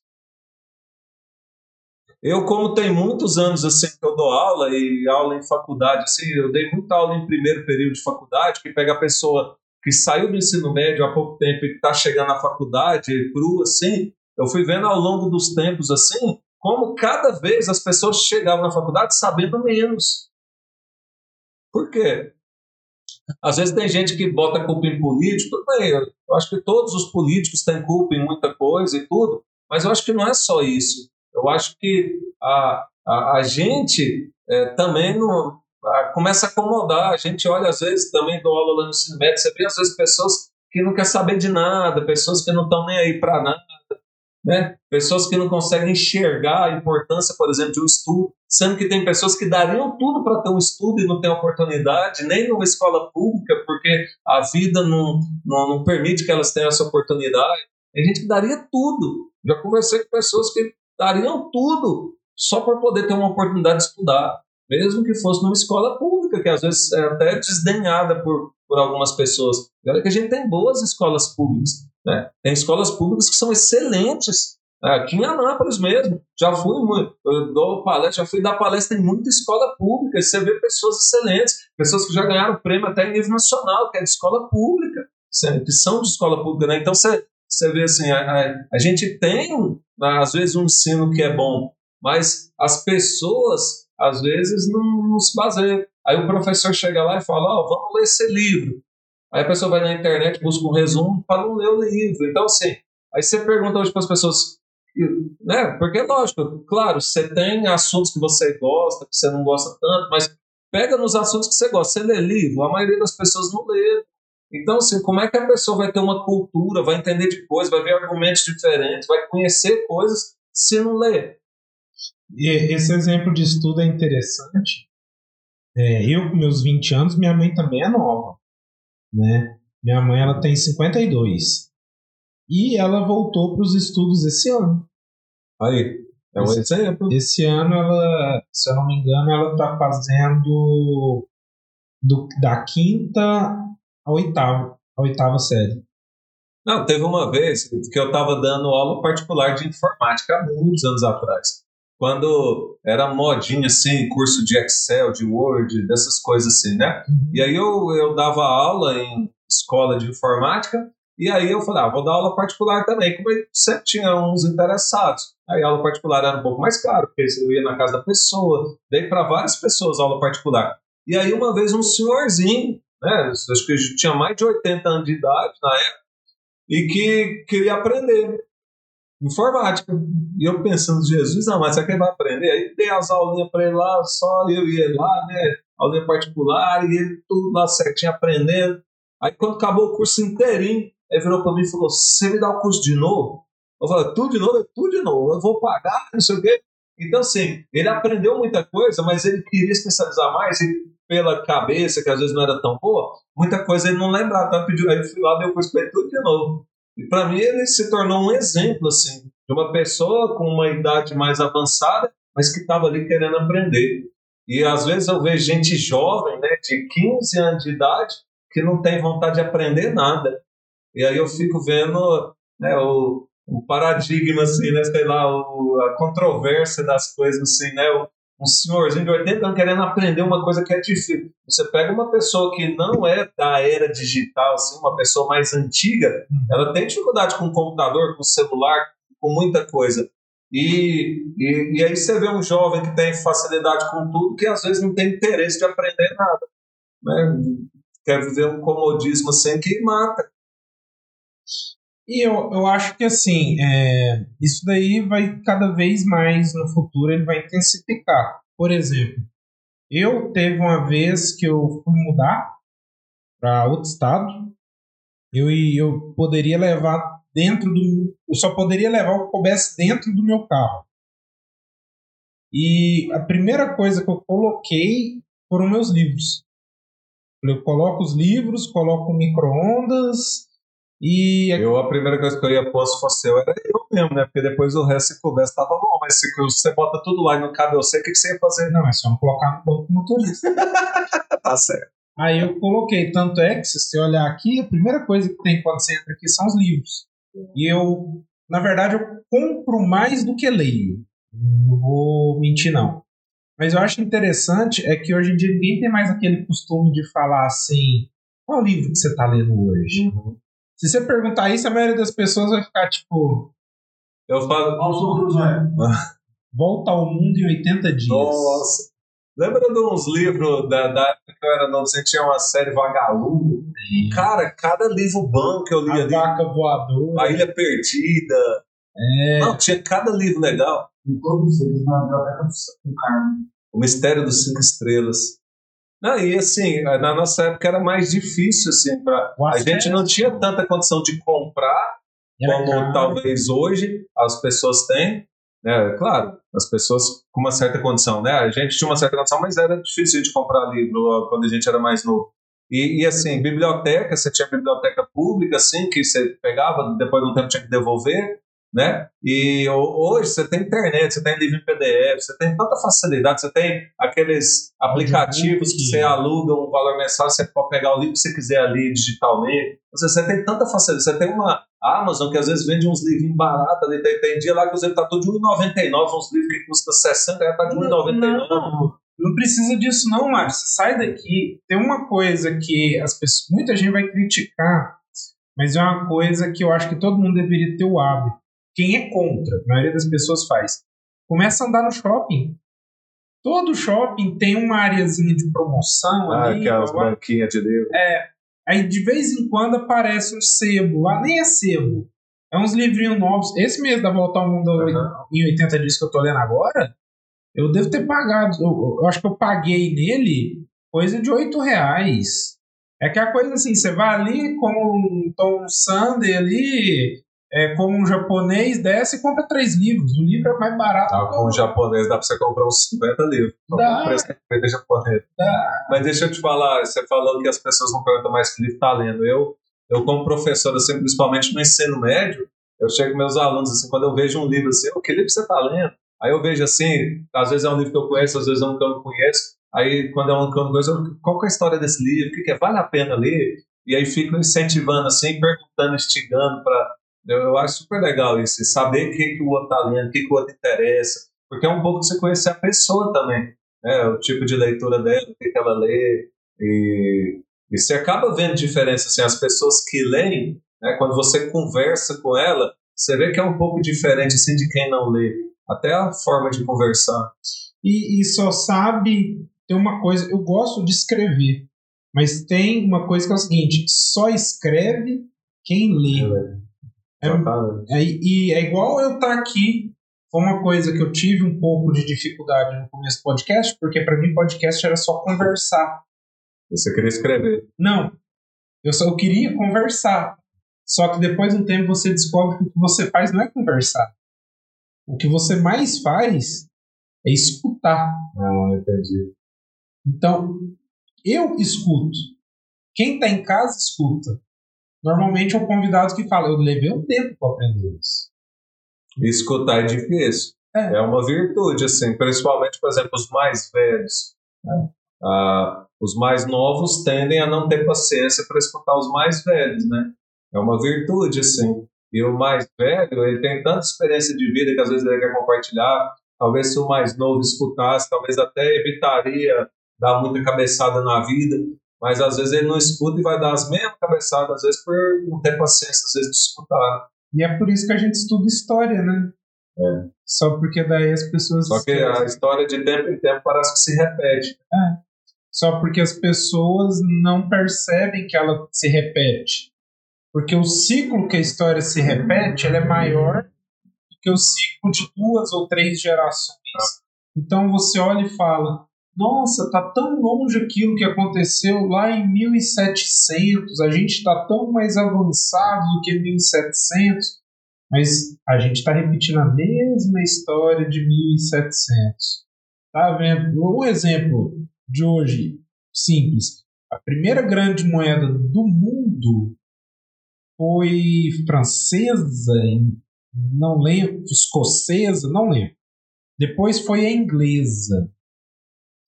Eu, como tem muitos anos assim que eu dou aula e aula em faculdade, assim, eu dei muita aula em primeiro período de faculdade, que pega a pessoa que saiu do ensino médio há pouco tempo e que está chegando na faculdade, crua, assim, eu fui vendo ao longo dos tempos assim, como cada vez as pessoas chegavam na faculdade sabendo menos. Por quê? Às vezes tem gente que bota culpa em político, tudo bem, eu acho que todos os políticos têm culpa em muita coisa e tudo, mas eu acho que não é só isso. Eu acho que a, a, a gente é, também não, a, começa a acomodar. A gente olha, às vezes, também do aula lá no médio, você vê às vezes pessoas que não quer saber de nada, pessoas que não estão nem aí para nada, né? Pessoas que não conseguem enxergar a importância, por exemplo, de um estudo, sendo que tem pessoas que dariam tudo para ter um estudo e não tem oportunidade, nem numa escola pública, porque a vida não, não, não permite que elas tenham essa oportunidade. Tem gente que daria tudo. Já conversei com pessoas que dariam tudo só para poder ter uma oportunidade de estudar, mesmo que fosse numa escola pública, que às vezes é até desdenhada por, por algumas pessoas. olha que a gente tem boas escolas públicas, né? tem escolas públicas que são excelentes. Né? Aqui em Anápolis mesmo, já fui, eu dou palestra, já fui dar palestra em muita escola pública, e você vê pessoas excelentes, pessoas que já ganharam prêmio até em nível nacional, que é de escola pública, que são de escola pública. Né? Então você, você vê assim, a, a, a gente tem, às vezes, um ensino que é bom, mas as pessoas, às vezes, não, não se baseiam. Aí o professor chega lá e fala: Ó, oh, vamos ler esse livro. Aí a pessoa vai na internet, busca um resumo para não ler o livro. Então, assim, aí você pergunta hoje para as pessoas, né? Porque, lógico, claro, você tem assuntos que você gosta, que você não gosta tanto, mas pega nos assuntos que você gosta. Você lê livro, a maioria das pessoas não lê. Então, assim, como é que a pessoa vai ter uma cultura, vai entender de coisas, vai ver argumentos diferentes, vai conhecer coisas se não ler? E esse exemplo de estudo é interessante. É, eu, com meus 20 anos, minha mãe também é nova. Né? Minha mãe ela tem 52. E ela voltou para os estudos esse ano. Aí, é um esse, exemplo. Esse ano, ela, se eu não me engano, ela está fazendo do, da quinta à oitava, a oitava série. Não, teve uma vez que eu estava dando aula particular de informática há muitos anos atrás quando era modinha, assim, curso de Excel, de Word, dessas coisas assim, né? Uhum. E aí eu, eu dava aula em escola de informática, e aí eu falei, ah, vou dar aula particular também, como sempre tinha uns interessados. Aí a aula particular era um pouco mais caro, porque eu ia na casa da pessoa, dei para várias pessoas aula particular. E aí uma vez um senhorzinho, né, acho que tinha mais de 80 anos de idade na época, e que queria aprender informática. E eu pensando, Jesus, mas será que ele vai aprender? Aí dei as aulinhas para ele lá, só eu e ele lá, né? Aulinha particular, e ele tudo lá certinho aprendendo. Aí quando acabou o curso inteirinho, ele virou para mim e falou: Você me dá o curso de novo? Eu falei: Tudo de novo? Tudo de novo. Eu vou pagar, não sei o quê. Então, assim, ele aprendeu muita coisa, mas ele queria especializar mais e pela cabeça, que às vezes não era tão boa, muita coisa ele não lembrava. Então, pediu, aí eu fui lá, dei o curso para ele tudo de novo. E para mim ele se tornou um exemplo assim de uma pessoa com uma idade mais avançada, mas que estava ali querendo aprender. E às vezes eu vejo gente jovem, né, de 15 anos de idade, que não tem vontade de aprender nada. E aí eu fico vendo né, o, o paradigma, assim, né, sei lá, o, a controvérsia das coisas, assim, né, o, um senhorzinho de 80 anos querendo aprender uma coisa que é difícil. Você pega uma pessoa que não é da era digital, assim, uma pessoa mais antiga, uhum. ela tem dificuldade com o computador, com o celular, com muita coisa. E, e, e, aí você vê um jovem que tem facilidade com tudo, que às vezes não tem interesse de aprender nada. Né? Quer viver um comodismo assim que mata. E eu, eu acho que assim, é, isso daí vai cada vez mais no futuro, ele vai intensificar. Por exemplo, eu teve uma vez que eu fui mudar para outro estado, eu, eu poderia levar dentro do. Eu só poderia levar o que coubesse dentro do meu carro. E a primeira coisa que eu coloquei foram meus livros. Eu coloco os livros, coloco micro-ondas, e eu, a primeira coisa que eu ia pôr se fosse eu era eu mesmo, né? Porque depois o resto se coubesse tava bom. Mas se você bota tudo lá e não cabe você, o que, que você ia fazer? Não, é só não colocar no banco motorista. tá certo. Aí eu coloquei, tanto é que se você olhar aqui, a primeira coisa que tem quando você entra aqui são os livros. E eu, na verdade, eu compro mais do que leio. Não vou mentir, não. Mas eu acho interessante é que hoje em dia ninguém tem mais aquele costume de falar assim: qual livro que você está lendo hoje? Uhum. Se você perguntar isso, a maioria das pessoas vai ficar tipo. Eu falo. Volta ao mundo em 80 dias. Nossa. Lembra de uns livros da, da época que eu era novo? Você tinha uma série Vagalume? Sim. Cara, cada livro bom que eu li a ali. A Vaca Voadora. A Ilha Perdida. É. Não, tinha cada livro legal. Em todos eles na biblioteca do Carmo. O Mistério dos Cinco Estrelas. Não, e assim, na nossa época era mais difícil, assim, pra, a gente não tinha tanta condição de comprar como talvez hoje as pessoas têm. Né? Claro, as pessoas com uma certa condição, né? A gente tinha uma certa condição, mas era difícil de comprar livro quando a gente era mais novo. E, e, assim, biblioteca, você tinha biblioteca pública, assim, que você pegava, depois de um tempo tinha que devolver né? E hoje você tem internet, você tem livro em PDF, você tem tanta facilidade, você tem aqueles aplicativos que você aluga um valor mensal, você pode pegar o livro que você quiser ali digitalmente. Você, você tem tanta facilidade, você tem uma Amazon que às vezes vende uns livrinhos baratos ali, tem, tem dia lá que os livros tá tudo de R$1,99, uns livros que custam 60 reais, tá de R$1,99. Não, não precisa disso não, Márcio. Sai daqui. Tem uma coisa que as pessoas, muita gente vai criticar, mas é uma coisa que eu acho que todo mundo deveria ter o hábito quem é contra, a maioria das pessoas faz, começa a andar no shopping. Todo shopping tem uma areazinha de promoção ah, ali. Aquelas banquinhas de livro. É. Aí de vez em quando aparece um sebo lá, nem é sebo. É uns livrinhos novos. Esse mês da Volta ao Mundo uhum. em 80 dias que eu tô lendo agora, eu devo ter pagado. Eu, eu acho que eu paguei nele coisa de 8 reais. É que a coisa assim, você vai ali com um Tom Sunday ali, é, como um japonês desce e compra três livros. O livro é mais barato. Ah, com um japonês dá pra você comprar uns 50 livros. Dá. Com japonês. Dá. Mas deixa eu te falar, você falou que as pessoas não perguntam mais que livro tá lendo. Eu, eu como professor, assim, principalmente no ensino médio, eu chego com meus alunos, assim, quando eu vejo um livro assim, o que livro você tá lendo? Aí eu vejo assim, às vezes é um livro que eu conheço, às vezes é um que eu não conheço. Aí, quando é um que eu não conheço, qual é a história desse livro? O que, que é? Vale a pena ler? E aí fico incentivando, assim, perguntando, instigando para eu, acho super legal isso, saber o que, que o outro está lendo, o que, que o outro interessa, porque é um pouco você conhecer a pessoa também, né? o tipo de leitura dela, o que, que ela lê, e, e você acaba vendo diferença, assim, as pessoas que leem, né, quando você conversa com ela, você vê que é um pouco diferente assim, de quem não lê, até a forma de conversar. E, e só sabe, tem uma coisa, eu gosto de escrever, mas tem uma coisa que é o seguinte, só escreve quem lê. É. É, é, e é igual eu estar tá aqui. Foi uma coisa que eu tive um pouco de dificuldade no começo do podcast, porque para mim podcast era só conversar. Você queria escrever? Não. Eu só eu queria conversar. Só que depois de um tempo você descobre que o que você faz não é conversar. O que você mais faz é escutar. Ah, entendi. Então, eu escuto. Quem está em casa escuta. Normalmente é o convidado que fala, eu levei um tempo para aprender isso. Escutar é difícil. É. é uma virtude, assim, principalmente, por exemplo, os mais velhos. Né? Ah, os mais novos tendem a não ter paciência para escutar os mais velhos, né? É uma virtude, assim. E o mais velho, ele tem tanta experiência de vida que às vezes ele quer compartilhar. Talvez se o mais novo escutasse, talvez até evitaria dar muita cabeçada na vida mas às vezes ele não escuta e vai dar as mesmas cabeçadas, às vezes por não ter paciência, às vezes de escutar. E é por isso que a gente estuda história, né? É. Só porque daí as pessoas. Só que a história de tempo em tempo parece que se repete. É. Só porque as pessoas não percebem que ela se repete. Porque o ciclo que a história se repete ele é maior do que o ciclo de duas ou três gerações. Então você olha e fala: nossa, tá tão longe aquilo que aconteceu lá em 1700, a gente está tão mais avançado do que 1700, mas a gente está repetindo a mesma história de 1700. Tá vendo? Um exemplo de hoje, simples. A primeira grande moeda do mundo foi francesa, não lembro, escocesa, não lembro. Depois foi a inglesa.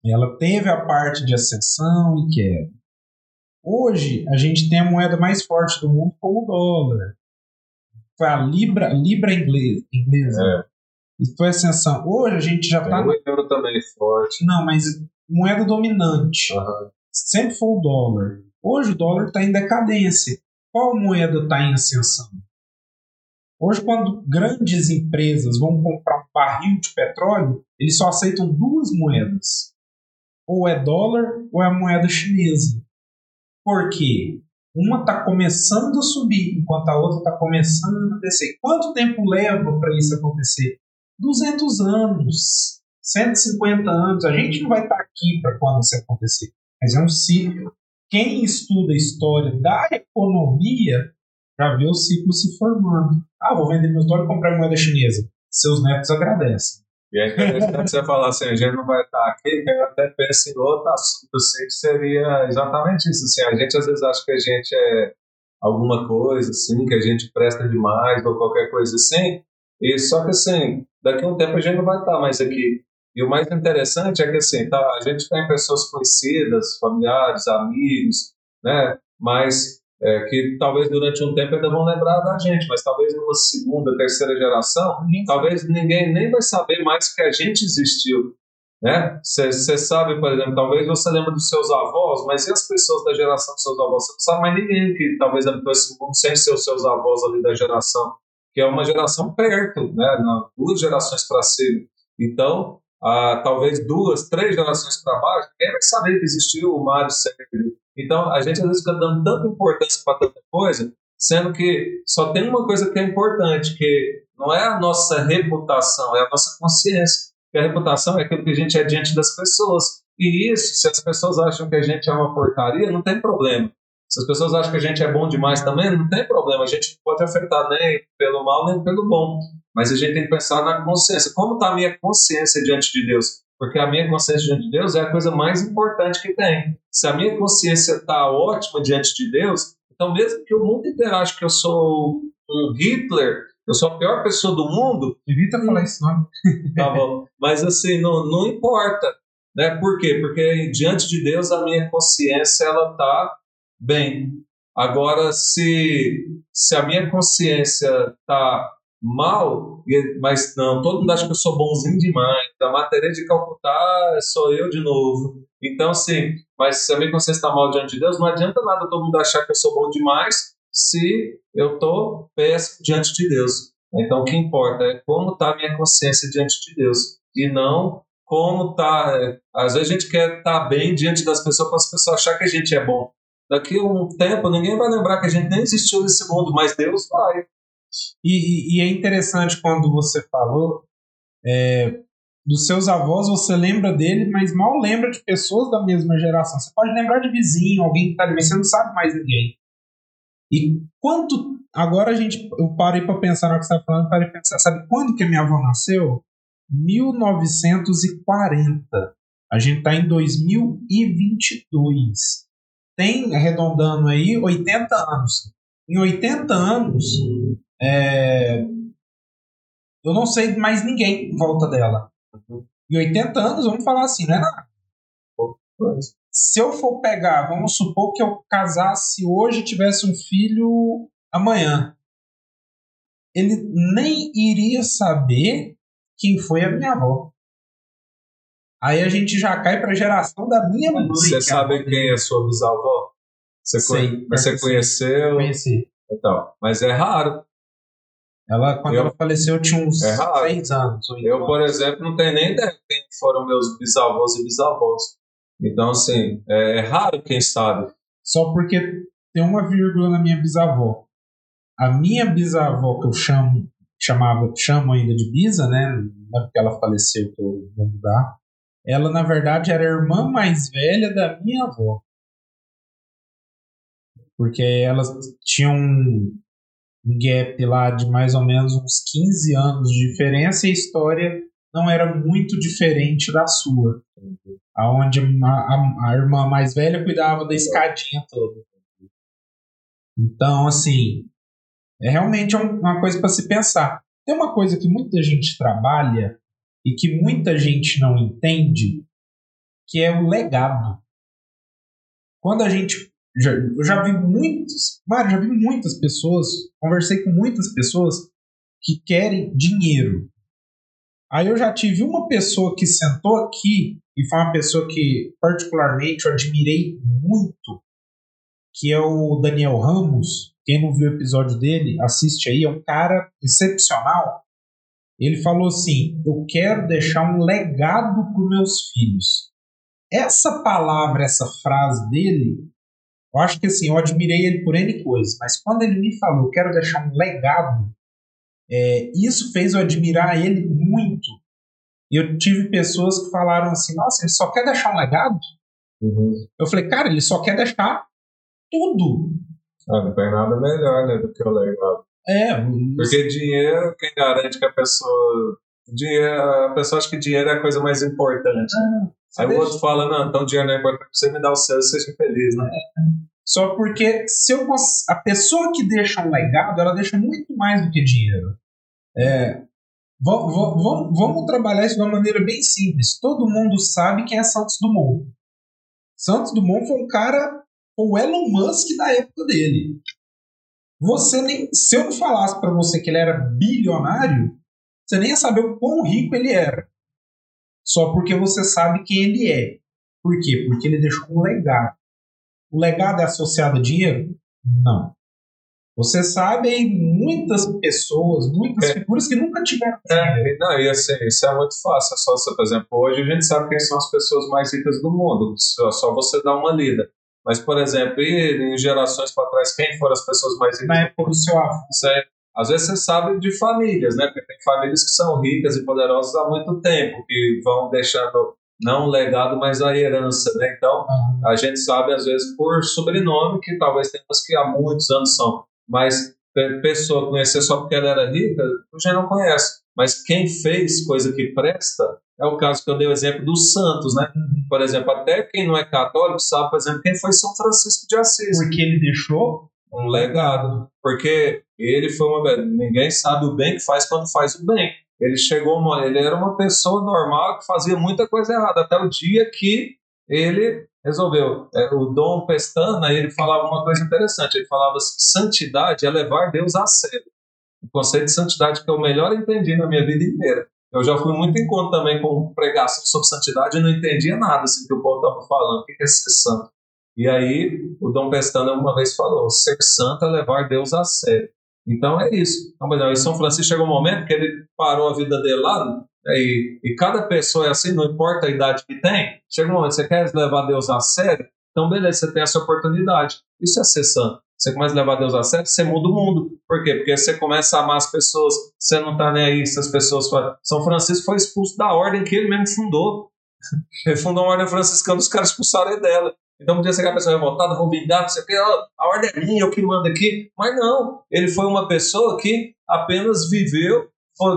Ela teve a parte de ascensão e queda. Hoje, a gente tem a moeda mais forte do mundo como o dólar. Foi a Libra, Libra inglesa. inglesa. É. Isso foi ascensão. Hoje a gente já está. O euro também é forte. Não, mas moeda dominante. Uhum. Sempre foi o dólar. Hoje o dólar está em decadência. Qual moeda está em ascensão? Hoje, quando grandes empresas vão comprar um barril de petróleo, eles só aceitam duas moedas ou é dólar ou é a moeda chinesa. Por quê? Uma está começando a subir, enquanto a outra está começando a descer. Quanto tempo leva para isso acontecer? 200 anos, 150 anos. A gente não vai estar tá aqui para quando isso acontecer, mas é um ciclo. Quem estuda a história da economia já vê o ciclo se formando. Ah, vou vender meu dólar e comprar moeda chinesa. Seus netos agradecem. E é interessante você falar assim, a gente não vai estar aqui, eu até penso em outro assunto, assim, que seria exatamente isso. Assim, a gente às vezes acha que a gente é alguma coisa, assim, que a gente presta demais ou qualquer coisa assim, e só que assim, daqui a um tempo a gente não vai estar mais aqui. E o mais interessante é que assim, tá, a gente tem pessoas conhecidas, familiares, amigos, né, mas é, que talvez durante um tempo ainda vão lembrar da gente, mas talvez numa segunda, terceira geração, talvez ninguém nem vai saber mais que a gente existiu. Você né? sabe, por exemplo, talvez você lembre dos seus avós, mas e as pessoas da geração dos seus avós? Você não sabe mais ninguém que talvez habitou esse mundo sem ser os seus avós ali da geração, que é uma geração perto, né? duas gerações para cima. Então, ah, talvez duas, três gerações para baixo, ninguém vai saber que existiu o Mário Sérgio então, a gente às vezes fica dando tanta importância para tanta coisa, sendo que só tem uma coisa que é importante, que não é a nossa reputação, é a nossa consciência. Que a reputação é aquilo que a gente é diante das pessoas. E isso, se as pessoas acham que a gente é uma porcaria, não tem problema. Se as pessoas acham que a gente é bom demais também, não tem problema. A gente pode afetar nem pelo mal nem pelo bom. Mas a gente tem que pensar na consciência. Como está a minha consciência diante de Deus? Porque a minha consciência diante de Deus é a coisa mais importante que tem. Se a minha consciência está ótima diante de Deus, então mesmo que o mundo inteiro ache que eu sou um Hitler, eu sou a pior pessoa do mundo. Evita falar isso, não. Tá bom. Mas assim, não, não importa. Né? Por quê? Porque diante de Deus a minha consciência ela está bem. Agora, se, se a minha consciência está mal, mas não, todo mundo acha que eu sou bonzinho demais. A matéria de Calcutá sou eu de novo. Então, sim, mas a minha consciência está mal diante de Deus, não adianta nada todo mundo achar que eu sou bom demais se eu estou péssimo diante de Deus. Então, o que importa é como está a minha consciência diante de Deus e não como está. É, às vezes a gente quer estar tá bem diante das pessoas para as pessoas achar que a gente é bom. Daqui a um tempo ninguém vai lembrar que a gente nem existiu nesse mundo, mas Deus vai. E, e, é interessante quando você falou é, dos seus avós, você lembra dele, mas mal lembra de pessoas da mesma geração. Você pode lembrar de vizinho, alguém que está ali, mas você não sabe mais ninguém. E quanto. Agora a gente. Eu parei para pensar no que você está falando, parei para pensar. Sabe quando que a minha avó nasceu? 1940. A gente está em 2022. Tem, arredondando aí, 80 anos. Em 80 anos, é... Eu não sei mais ninguém em volta dela. E 80 anos, vamos falar assim, não é nada. Se eu for pegar, vamos supor que eu casasse hoje e tivesse um filho amanhã. Ele nem iria saber quem foi a minha avó. Aí a gente já cai para a geração da minha mãe. Você sabe quem é sua bisavó? Você, Sei, você conheceu? Conheci. Então, mas é raro. Ela, quando eu, ela faleceu, eu tinha uns é seis anos. Eu, por exemplo, não tenho nem ideia quem foram meus bisavós e bisavós. Então, assim, é, é raro quem sabe. Só porque tem uma vírgula na minha bisavó. A minha bisavó, que eu chamo, chamava, chamo ainda de bisa, né? Não é porque ela faleceu que eu vou mudar. Ela, na verdade, era a irmã mais velha da minha avó. Porque elas tinham gap lá de mais ou menos uns 15 anos de diferença e a história não era muito diferente da sua. Aonde a, a, a irmã mais velha cuidava da escadinha toda. Então, assim, é realmente uma coisa para se pensar. Tem uma coisa que muita gente trabalha e que muita gente não entende, que é o legado. Quando a gente já, eu já vi muitos, Mário, já vi muitas pessoas, conversei com muitas pessoas que querem dinheiro. Aí eu já tive uma pessoa que sentou aqui e foi uma pessoa que particularmente eu admirei muito, que é o Daniel Ramos. Quem não viu o episódio dele, assiste aí, é um cara excepcional. Ele falou assim: "Eu quero deixar um legado para meus filhos". Essa palavra, essa frase dele eu acho que assim, eu admirei ele por N coisas, mas quando ele me falou, quero deixar um legado, é, isso fez eu admirar ele muito. E eu tive pessoas que falaram assim, nossa, ele só quer deixar um legado? Uhum. Eu falei, cara, ele só quer deixar tudo. Ah, não tem nada melhor, né, do que o legado. É, Porque dinheiro, quem garante que a pessoa. Dinheiro, a pessoa acha que dinheiro é a coisa mais importante. você Aí o outro fala, não, então dinheiro não é importante, você me dá o seu e seja feliz, né? Só porque se eu cons- a pessoa que deixa um legado, ela deixa muito mais do que dinheiro. É, va- va- vamos, vamos trabalhar isso de uma maneira bem simples. Todo mundo sabe quem é Santos Dumont. Santos Dumont foi um cara, o Elon Musk da época dele. Você nem, se eu falasse para você que ele era bilionário, você nem ia saber o quão rico ele era. Só porque você sabe quem ele é. Por quê? Porque ele deixou um legado. O legado é associado a dinheiro? Não. Você sabe muitas pessoas, muitas É. figuras que nunca tiveram. É, não, e assim, isso é muito fácil. É só você, por exemplo, hoje a gente sabe quem são as pessoas mais ricas do mundo. Só, só você dar uma lida. Mas, por exemplo, em gerações para trás, quem foram as pessoas mais ricas? Na época do seu avô. Às vezes você sabe de famílias, né? Porque tem famílias que são ricas e poderosas há muito tempo, que vão deixando não um legado, mas a herança, né? Então, a gente sabe, às vezes, por sobrenome, que talvez tenha umas que há muitos anos são. Mas pe- pessoa conhecer só porque ela era rica, gente não conhece. Mas quem fez coisa que presta é o caso que eu dei o exemplo dos santos, né? Por exemplo, até quem não é católico sabe, por exemplo, quem foi São Francisco de Assis Porque ele deixou um legado, porque ele foi uma ninguém sabe o bem que faz quando faz o bem. Ele chegou, uma, ele era uma pessoa normal que fazia muita coisa errada até o dia que ele resolveu. É, o Dom Pestana ele falava uma coisa interessante. Ele falava assim, santidade é levar Deus a sério. O conceito de santidade que eu melhor entendi na minha vida inteira. Eu já fui muito em conta também com pregação sobre santidade e não entendia nada assim que o povo estava falando. O que é ser santo? E aí, o Dom Pestana uma vez falou: ser santo é levar Deus a sério. Então é isso. Então, em São Francisco chegou um momento que ele parou a vida dele lá, né, e, e cada pessoa é assim, não importa a idade que tem. Chega um momento, você quer levar Deus a sério? Então, beleza, você tem essa oportunidade. Isso é ser santo. Você começa a levar Deus a sério, você muda o mundo. Por quê? Porque você começa a amar as pessoas, você não tá nem aí se as pessoas falam. São Francisco foi expulso da ordem que ele mesmo fundou. Ele fundou uma ordem franciscana, os caras expulsaram ele dela. Então podia ser que a pessoa revoltada, vou vingar, não sei o quê, ó, a ordem é minha, eu que mando aqui. Mas não, ele foi uma pessoa que apenas viveu, foi,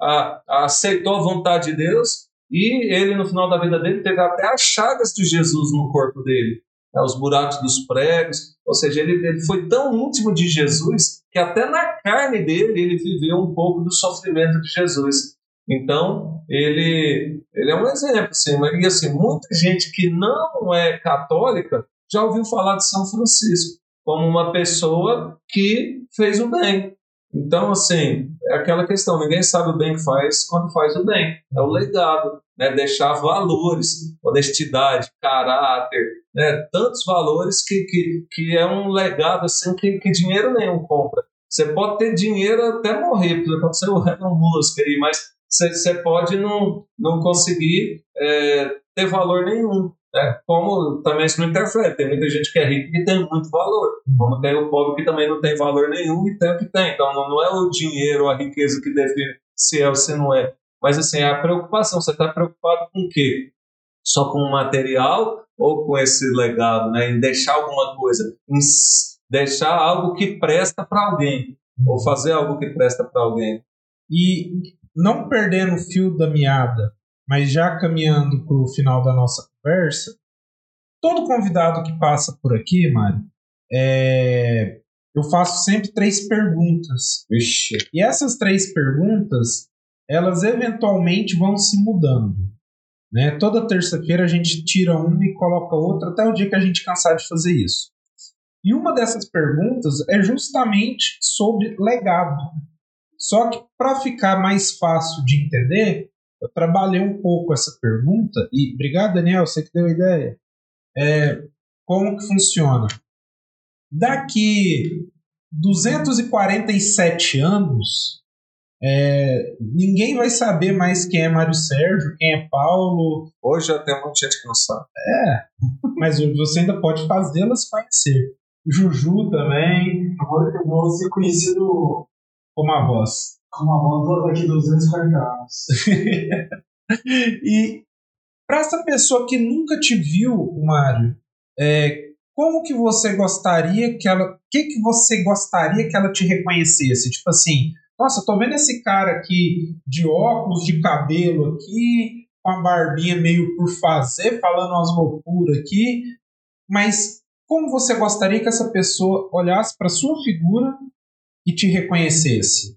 a- aceitou a vontade de Deus e ele, no final da vida dele, teve até as chagas de Jesus no corpo dele. né, os buracos dos pregos, ou seja, ele, ele foi tão íntimo de Jesus que até na carne dele ele viveu um pouco do sofrimento de Jesus. Então, ele, ele é um exemplo, assim, e assim, muita gente que não é católica já ouviu falar de São Francisco como uma pessoa que fez o bem. Então, assim, é aquela questão, ninguém sabe o bem que faz quando faz o bem. É o legado, né? deixar valores, honestidade, caráter, né? tantos valores que, que, que é um legado assim que, que dinheiro nenhum compra. Você pode ter dinheiro até morrer, pode ser o Elon Musk aí, mas você, pode não, não conseguir é, ter valor nenhum. Né? Como também isso não interfere, tem muita gente que é rica e tem muito valor, como tem o pobre que também não tem valor nenhum e tem o que tem. Então não, é o dinheiro, a riqueza que define se é ou se não é. Mas assim, é a preocupação, você está preocupado com o quê? Só com o material ou com esse legado, né? Em deixar alguma coisa, em deixar algo que presta para alguém, ou fazer algo que presta para alguém. E não perdendo o fio da meada, mas já caminhando para o final da nossa conversa, todo convidado que passa por aqui, Mário, é, eu faço sempre três perguntas. Vixe. E essas três perguntas, elas eventualmente vão se mudando. Né? Toda terça-feira a gente tira uma e coloca outra até o dia que a gente cansar de fazer isso. E uma dessas perguntas é justamente sobre legado. Só que para ficar mais fácil de entender, eu trabalhei um pouco essa pergunta e obrigado Daniel, você que deu a ideia. É, como que funciona? Daqui 247 anos, é, ninguém vai saber mais quem é Mário Sérgio, quem é Paulo, Hoje já tem muita gente que não sabe. mas você ainda pode fazê-las conhecer. Juju também, Agora eu vou ser conhecido como a voz. como a voz daqui 240 anos. e para essa pessoa que nunca te viu, Mário, é, como que você gostaria que ela, que que você gostaria que ela te reconhecesse? Tipo assim, nossa, tô vendo esse cara aqui de óculos, de cabelo aqui, com a barbinha meio por fazer, falando umas loucuras aqui, mas como você gostaria que essa pessoa olhasse para sua figura e te reconhecesse?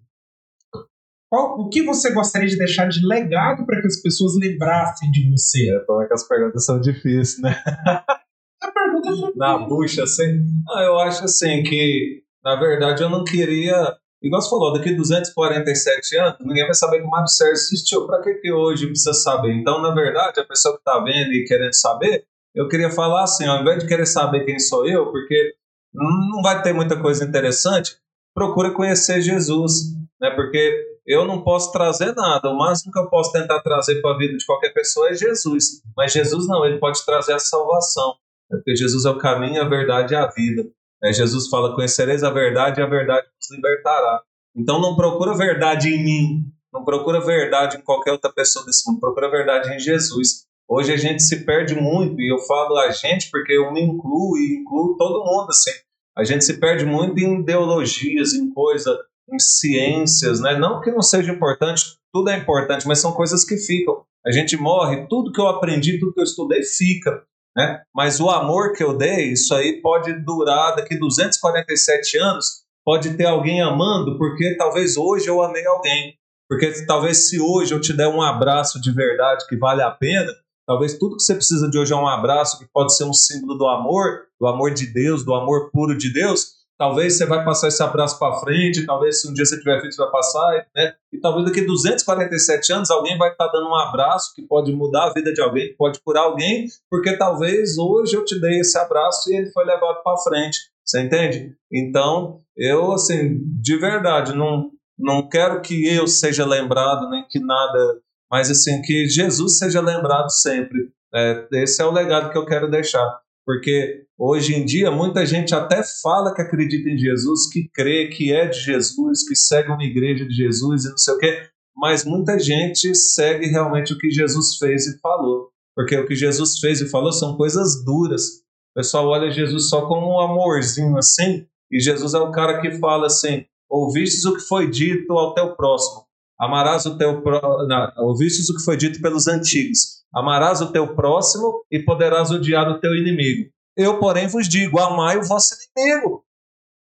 Qual, o que você gostaria de deixar de legado para que as pessoas lembrassem de você? É, como é que as perguntas são difíceis, né? A pergunta é Na bucha, assim. Ah, eu acho assim que, na verdade, eu não queria. Igual você falou, daqui 247 anos, ninguém vai saber que o Mário Sérgio existiu. Para que, que hoje precisa saber? Então, na verdade, a pessoa que está vendo e querendo saber, eu queria falar assim, ao invés de querer saber quem sou eu, porque não vai ter muita coisa interessante, procura conhecer Jesus, né? Porque eu não posso trazer nada, o máximo que eu posso tentar trazer para a vida de qualquer pessoa é Jesus, mas Jesus não, ele pode trazer a salvação, né? porque Jesus é o caminho, a verdade e a vida. Né? Jesus fala: conhecereis a verdade e a verdade vos libertará. Então não procura verdade em mim, não procura verdade em qualquer outra pessoa desse mundo, procura verdade em Jesus. Hoje a gente se perde muito, e eu falo a gente porque eu me incluo e incluo todo mundo, assim. A gente se perde muito em ideologias, em coisa, em ciências, né? Não que não seja importante, tudo é importante, mas são coisas que ficam. A gente morre, tudo que eu aprendi, tudo que eu estudei fica, né? Mas o amor que eu dei, isso aí pode durar daqui 247 anos, pode ter alguém amando, porque talvez hoje eu amei alguém. Porque talvez se hoje eu te der um abraço de verdade que vale a pena, Talvez tudo que você precisa de hoje é um abraço, que pode ser um símbolo do amor, do amor de Deus, do amor puro de Deus. Talvez você vai passar esse abraço para frente, talvez se um dia você tiver filho, você vai passar, né? E talvez daqui a 247 anos alguém vai estar tá dando um abraço que pode mudar a vida de alguém, que pode curar alguém, porque talvez hoje eu te dei esse abraço e ele foi levado para frente. Você entende? Então, eu, assim, de verdade, não, não quero que eu seja lembrado, nem que nada mas assim que Jesus seja lembrado sempre. É, esse é o legado que eu quero deixar, porque hoje em dia muita gente até fala que acredita em Jesus, que crê que é de Jesus, que segue uma igreja de Jesus e não sei o quê, mas muita gente segue realmente o que Jesus fez e falou, porque o que Jesus fez e falou são coisas duras. O pessoal olha Jesus só como um amorzinho assim, e Jesus é o cara que fala assim: ouvistes o que foi dito ao teu próximo Amarás o teu próximo, ouvistes o que foi dito pelos antigos. Amarás o teu próximo e poderás odiar o teu inimigo. Eu, porém, vos digo: amai o vosso inimigo.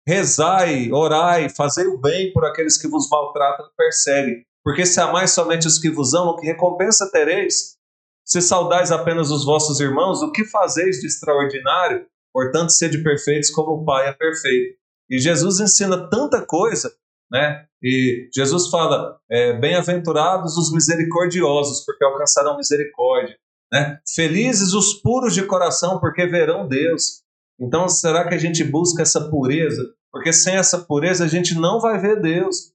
Rezai, orai, fazei o bem por aqueles que vos maltratam e perseguem. Porque se amais somente os que vos amam, que recompensa tereis? Se saudais apenas os vossos irmãos, o que fazeis de extraordinário? Portanto, sede perfeitos como o Pai é perfeito. E Jesus ensina tanta coisa né? E Jesus fala: é, bem-aventurados os misericordiosos, porque alcançarão misericórdia. Né? Felizes os puros de coração, porque verão Deus. Então, será que a gente busca essa pureza? Porque sem essa pureza a gente não vai ver Deus.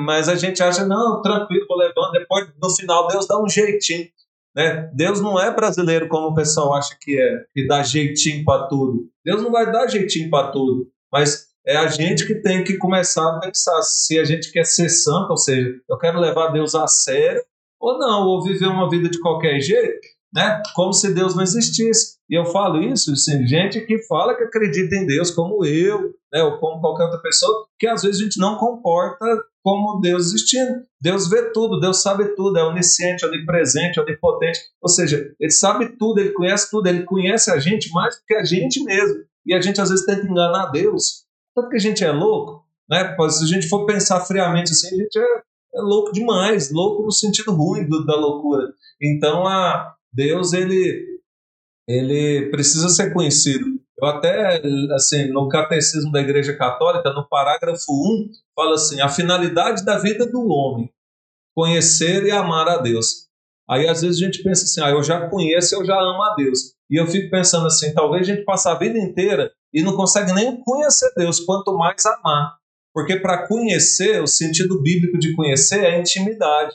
Mas a gente acha, não, tranquilo, vou levando, depois no final Deus dá um jeitinho. Né? Deus não é brasileiro como o pessoal acha que é, que dá jeitinho para tudo. Deus não vai dar jeitinho para tudo, mas é a gente que tem que começar a pensar se a gente quer ser santo, ou seja, eu quero levar Deus a sério ou não, ou viver uma vida de qualquer jeito, né? Como se Deus não existisse. E eu falo isso, assim, gente que fala que acredita em Deus, como eu, né, ou como qualquer outra pessoa, que às vezes a gente não comporta como Deus existindo. Deus vê tudo, Deus sabe tudo, é onisciente, onipresente, onipotente. Ou seja, Ele sabe tudo, Ele conhece tudo, Ele conhece a gente mais do que a gente mesmo. E a gente às vezes tenta enganar Deus. Tanto que a gente é louco, né? Se a gente for pensar friamente assim, a gente é, é louco demais, louco no sentido ruim do, da loucura. Então, a Deus, ele, ele precisa ser conhecido. Eu até, assim, no Catecismo da Igreja Católica, no parágrafo 1, fala assim: a finalidade da vida do homem, conhecer e amar a Deus. Aí às vezes a gente pensa assim, ah, eu já conheço, eu já amo a Deus. E eu fico pensando assim, talvez a gente passe a vida inteira e não consegue nem conhecer Deus, quanto mais amar. Porque para conhecer, o sentido bíblico de conhecer é intimidade.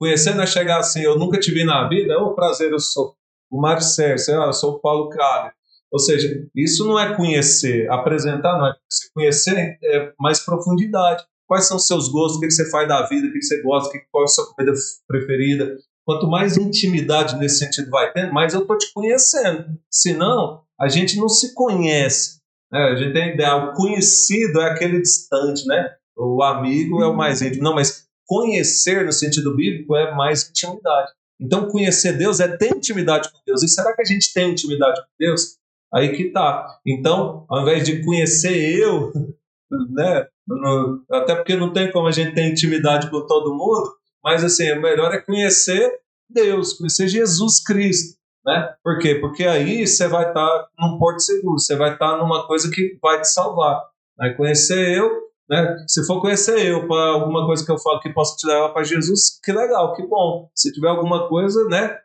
Conhecer não é chegar assim, eu nunca te vi na vida, ô oh, prazer, eu sou o Mário Sérgio, eu sou o Paulo Cário. Ou seja, isso não é conhecer, apresentar não é conhecer, conhecer é mais profundidade. Quais são os seus gostos, o que você faz da vida, o que você gosta, qual é a sua comida preferida, Quanto mais intimidade nesse sentido vai tendo, mais eu estou te conhecendo. Senão, a gente não se conhece. Né? A gente tem a ideia, o conhecido é aquele distante, né? O amigo é o mais íntimo. Não, mas conhecer no sentido bíblico é mais intimidade. Então, conhecer Deus é ter intimidade com Deus. E será que a gente tem intimidade com Deus? Aí que tá. Então, ao invés de conhecer eu, né? até porque não tem como a gente ter intimidade com todo mundo, mas assim, o melhor é conhecer Deus, conhecer Jesus Cristo. Né? Por quê? Porque aí você vai estar tá num porto seguro, você vai estar tá numa coisa que vai te salvar. Né? Conhecer eu, né? se for conhecer eu para alguma coisa que eu falo que possa te levar para Jesus, que legal, que bom. Se tiver alguma coisa, né?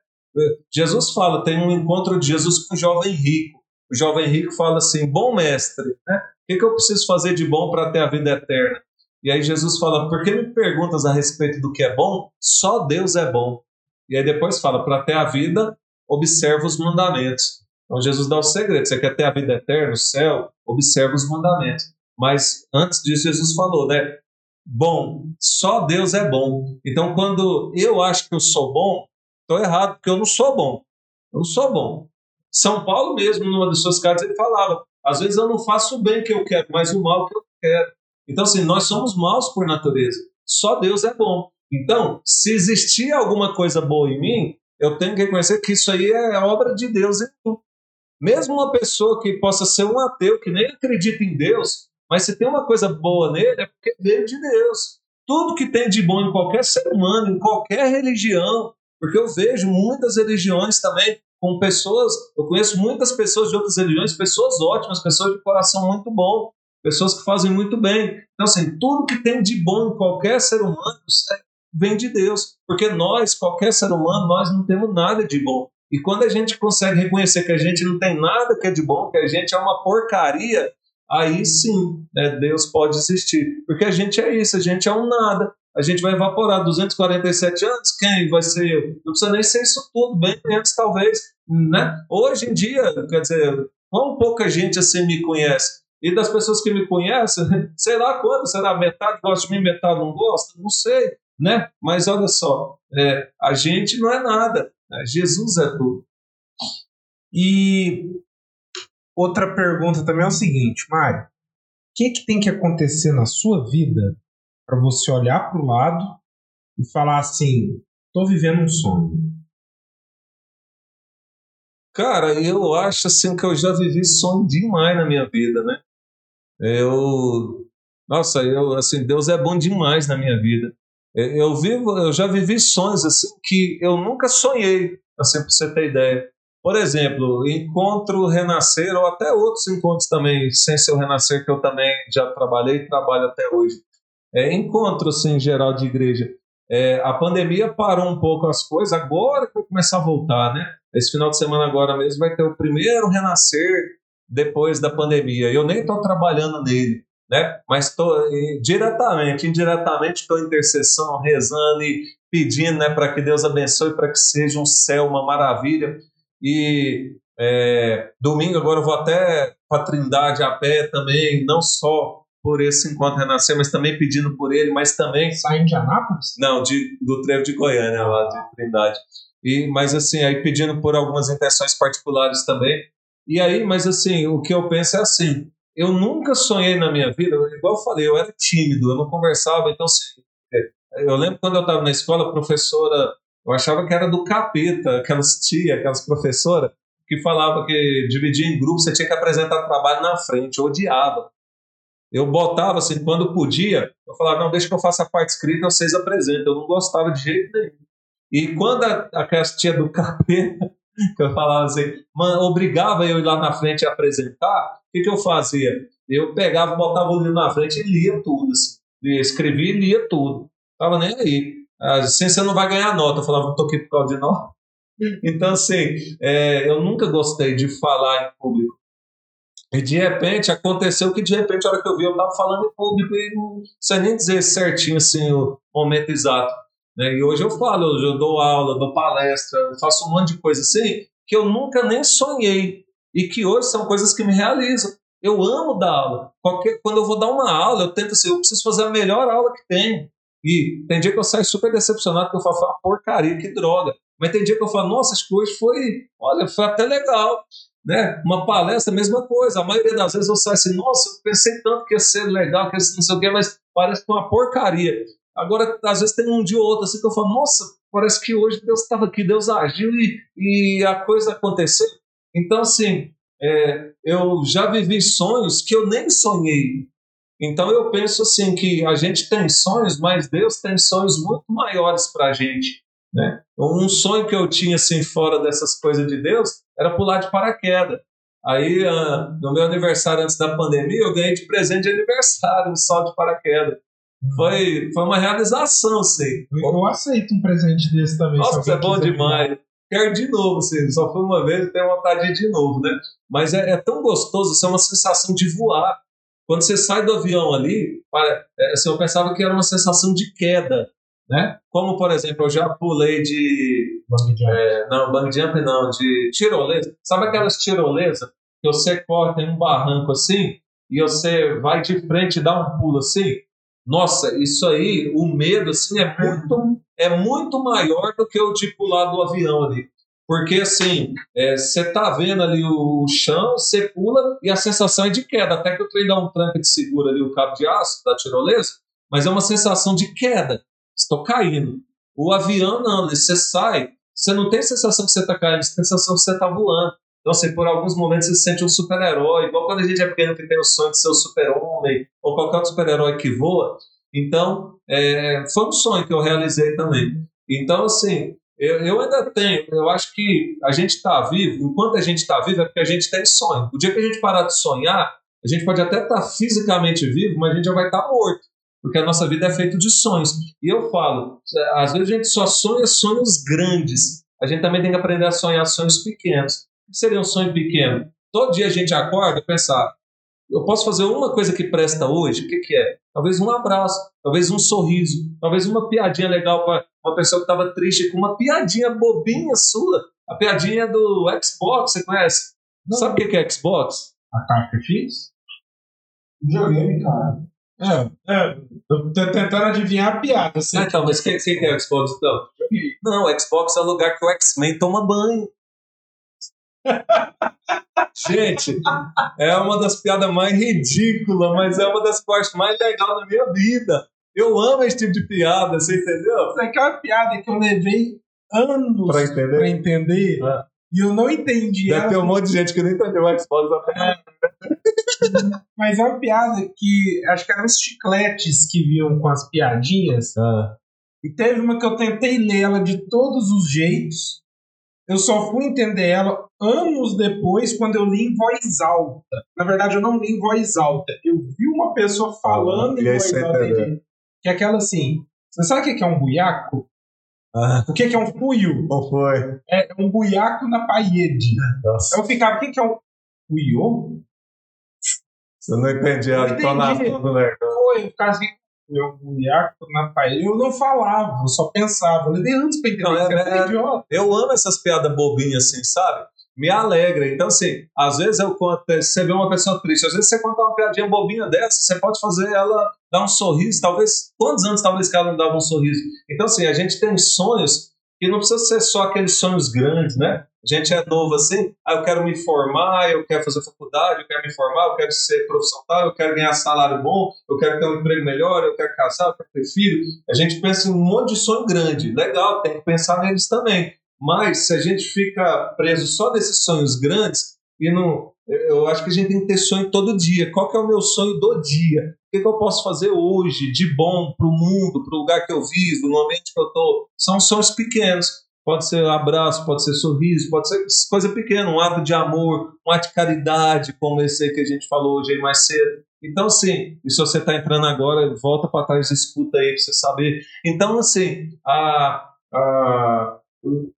Jesus fala, tem um encontro de Jesus com o jovem rico. O jovem rico fala assim: Bom mestre, né? o que, que eu preciso fazer de bom para ter a vida eterna? E aí Jesus fala: Por que me perguntas a respeito do que é bom? Só Deus é bom. E aí depois fala: Para ter a vida, observa os mandamentos. Então Jesus dá o segredo. Você quer ter a vida eterna, o céu? Observa os mandamentos. Mas antes disso, Jesus falou, né? Bom, só Deus é bom. Então, quando eu acho que eu sou bom, estou errado, porque eu não sou bom. Eu não sou bom. São Paulo mesmo, numa das suas cartas, ele falava: às vezes eu não faço o bem que eu quero, mas o mal que eu quero. Então, assim, nós somos maus por natureza. Só Deus é bom. Então, se existir alguma coisa boa em mim, eu tenho que reconhecer que isso aí é obra de Deus em mim. Mesmo uma pessoa que possa ser um ateu, que nem acredita em Deus, mas se tem uma coisa boa nele, é porque veio de Deus. Tudo que tem de bom em qualquer ser humano, em qualquer religião, porque eu vejo muitas religiões também com pessoas, eu conheço muitas pessoas de outras religiões, pessoas ótimas, pessoas de coração muito bom, pessoas que fazem muito bem. Então, assim, tudo que tem de bom em qualquer ser humano vem de Deus, porque nós, qualquer ser humano, nós não temos nada de bom. E quando a gente consegue reconhecer que a gente não tem nada que é de bom, que a gente é uma porcaria, aí sim né, Deus pode existir. Porque a gente é isso, a gente é um nada. A gente vai evaporar 247 anos, quem vai ser eu? Não precisa nem ser isso tudo, bem antes talvez. Né? Hoje em dia, quer dizer, quão pouca gente assim me conhece. E das pessoas que me conhecem, sei lá quanto, será metade gosta de mim, metade não gosta? Não sei né? Mas olha só, é, a gente não é nada, né? Jesus é tudo. E outra pergunta também é o seguinte, Mário: o que, que tem que acontecer na sua vida para você olhar para o lado e falar assim, estou vivendo um sonho? Cara, eu acho assim que eu já vivi sonho demais na minha vida, né? Eu, nossa, eu assim, Deus é bom demais na minha vida. Eu vivo, eu já vivi sonhos assim que eu nunca sonhei, assim, para você ter ideia. Por exemplo, encontro renascer ou até outros encontros também, sem ser o renascer que eu também já trabalhei e trabalho até hoje. É, encontro assim, em geral de igreja. É, a pandemia parou um pouco as coisas, agora que vai começar a voltar, né? Esse final de semana agora mesmo vai ter o primeiro renascer depois da pandemia. Eu nem estou trabalhando nele né? Mas estou diretamente, indiretamente estou intercessão, rezando e pedindo, né, para que Deus abençoe, para que seja um céu, uma maravilha. E é, domingo agora eu vou até para Trindade a pé também, não só por esse encontro renascer, mas também pedindo por ele, mas também sai de Anápolis? Não, de, do Trevo de Goiânia lá de Trindade. E mas assim aí pedindo por algumas intenções particulares também. E aí, mas assim o que eu penso é assim eu nunca sonhei na minha vida, igual eu falei, eu era tímido, eu não conversava, então é, eu lembro quando eu estava na escola, a professora, eu achava que era do capeta, aquelas tia, aquelas professoras, que falava que dividia em grupos, você tinha que apresentar trabalho na frente, eu odiava. Eu botava assim, quando podia, eu falava, não, deixa que eu faça a parte escrita, vocês apresentam. Eu não gostava de jeito nenhum. E quando a, aquela tia do capeta, que eu falava assim, obrigava eu ir lá na frente apresentar, o que, que eu fazia? Eu pegava, botava o livro na frente e lia tudo. Assim. Escrevia e lia tudo. Tava nem aí. Assim você não vai ganhar nota. Eu falava, não tô aqui por causa de nota. Então, assim, é, eu nunca gostei de falar em público. E de repente aconteceu que de repente, a hora que eu vi, eu estava falando em público e não sei nem dizer certinho assim, o momento exato. Né? E hoje eu falo, hoje eu dou aula, dou palestra, faço um monte de coisa assim que eu nunca nem sonhei e que hoje são coisas que me realizam. Eu amo dar aula. Qualquer, quando eu vou dar uma aula, eu tento assim, eu preciso fazer a melhor aula que tem. E tem dia que eu saio super decepcionado, que eu falo, uma porcaria, que droga. Mas tem dia que eu falo, nossa, que hoje foi, olha, foi até legal. né? Uma palestra, mesma coisa. A maioria das vezes eu saio assim, nossa, eu pensei tanto que ia ser legal, que ia ser não sei o quê, mas parece uma porcaria. Agora, às vezes tem um dia ou outro assim que eu falo, nossa, parece que hoje Deus estava aqui, Deus agiu e, e a coisa aconteceu. Então, assim, é, eu já vivi sonhos que eu nem sonhei. Então eu penso assim que a gente tem sonhos, mas Deus tem sonhos muito maiores para a gente. Né? Um sonho que eu tinha assim fora dessas coisas de Deus era pular de paraquedas. Aí uh, no meu aniversário antes da pandemia eu ganhei de presente de aniversário um salto de paraquedas. Foi, foi uma realização, sei. Eu aceito um presente desse também. Nossa, é bom demais. Quero de novo, assim, só foi uma vez e tenho vontade de ir de novo, né? Mas é, é tão gostoso, isso é uma sensação de voar. Quando você sai do avião ali, é, assim, eu pensava que era uma sensação de queda, né? Como, por exemplo, eu já pulei de... Bang jump. É, não, bang jump não, de tirolesa. Sabe aquelas tirolesas que você corta em um barranco assim e você vai de frente e dá um pulo assim? Nossa, isso aí, o medo assim é muito, é muito maior do que o de pular do avião ali. Porque assim, é, você é, tá vendo ali o chão, você pula e a sensação é de queda. Até que o trem dá um tranca de segura ali o cabo de aço da tirolesa, mas é uma sensação de queda. Estou caindo. O avião não, você sai, você não tem a sensação que você está caindo, você tem a sensação que você está voando. Então, assim, por alguns momentos você se sente um super-herói, igual quando a gente é pequeno que tem o sonho de ser o super-homem, ou qualquer outro super-herói que voa. Então, é, foi um sonho que eu realizei também. Então, assim, eu, eu ainda tenho, eu acho que a gente está vivo, enquanto a gente está vivo é porque a gente tem sonho. O dia que a gente parar de sonhar, a gente pode até estar tá fisicamente vivo, mas a gente já vai estar tá morto, porque a nossa vida é feita de sonhos. E eu falo, às vezes a gente só sonha sonhos grandes, a gente também tem que aprender a sonhar sonhos pequenos. Que seria um sonho pequeno? Todo dia a gente acorda e pensar, eu posso fazer uma coisa que presta hoje, o que, que é? Talvez um abraço, talvez um sorriso, talvez uma piadinha legal para uma pessoa que estava triste, com uma piadinha bobinha sua. A piadinha do Xbox, você conhece? Não. Sabe o que é Xbox? A caixa X? Videogame, cara. É, é, eu tô tentando adivinhar a piada. Assim. Ah, então, mas o que, que é o Xbox então? Não, o Xbox é o lugar que o X-Men toma banho. Gente, é uma das piadas mais ridículas, mas é uma das partes mais legais da minha vida. Eu amo esse tipo de piada, você entendeu? Isso aqui é uma piada que eu levei anos pra entender. Pra entender é. E eu não entendi. Deve ter um monte de gente que não entendeu o Xbox até. É. Mas é uma piada que acho que eram os chicletes que vinham com as piadinhas. Ah. E teve uma que eu tentei ler ela de todos os jeitos. Eu só fui entender ela anos depois, quando eu li em voz alta. Na verdade, eu não li em voz alta. Eu vi uma pessoa falando ah, em voz alta. Que é aquela assim. Você sabe o que é um buiaco? Ah. O que é um fuio? Não foi? É um buiaco na parede. Nossa. Eu ficava, o que é um fuio? Você não entendia a entonação do negócio. Foi, eu ficava assim, eu buiaco na parede. Eu não falava, eu só pensava. Eu levei anos pra entender. Não, é, é, idiota. Eu amo essas piadas bobinhas assim, sabe? me alegra. Então, assim, às vezes eu conto, você vê uma pessoa triste, às vezes você conta uma piadinha bobinha dessa, você pode fazer ela dar um sorriso, talvez, quantos anos talvez que ela não dava um sorriso? Então, assim, a gente tem sonhos que não precisa ser só aqueles sonhos grandes, né? A gente é novo assim, ah, eu quero me formar, eu quero fazer faculdade, eu quero me formar, eu quero ser profissional, eu quero ganhar salário bom, eu quero ter um emprego melhor, eu quero casar, eu quero ter filho. A gente pensa em um monte de sonho grande, legal, tem que pensar neles também. Mas se a gente fica preso só nesses sonhos grandes, e não, eu acho que a gente tem que ter sonho todo dia. Qual que é o meu sonho do dia? O que, que eu posso fazer hoje de bom para o mundo, para o lugar que eu vivo, no ambiente que eu estou? São sonhos pequenos. Pode ser abraço, pode ser sorriso, pode ser coisa pequena, um ato de amor, um ato de caridade, como esse aí que a gente falou hoje aí mais cedo. Então, assim, e se você está entrando agora, volta para trás e escuta aí para você saber. Então, assim, a, a,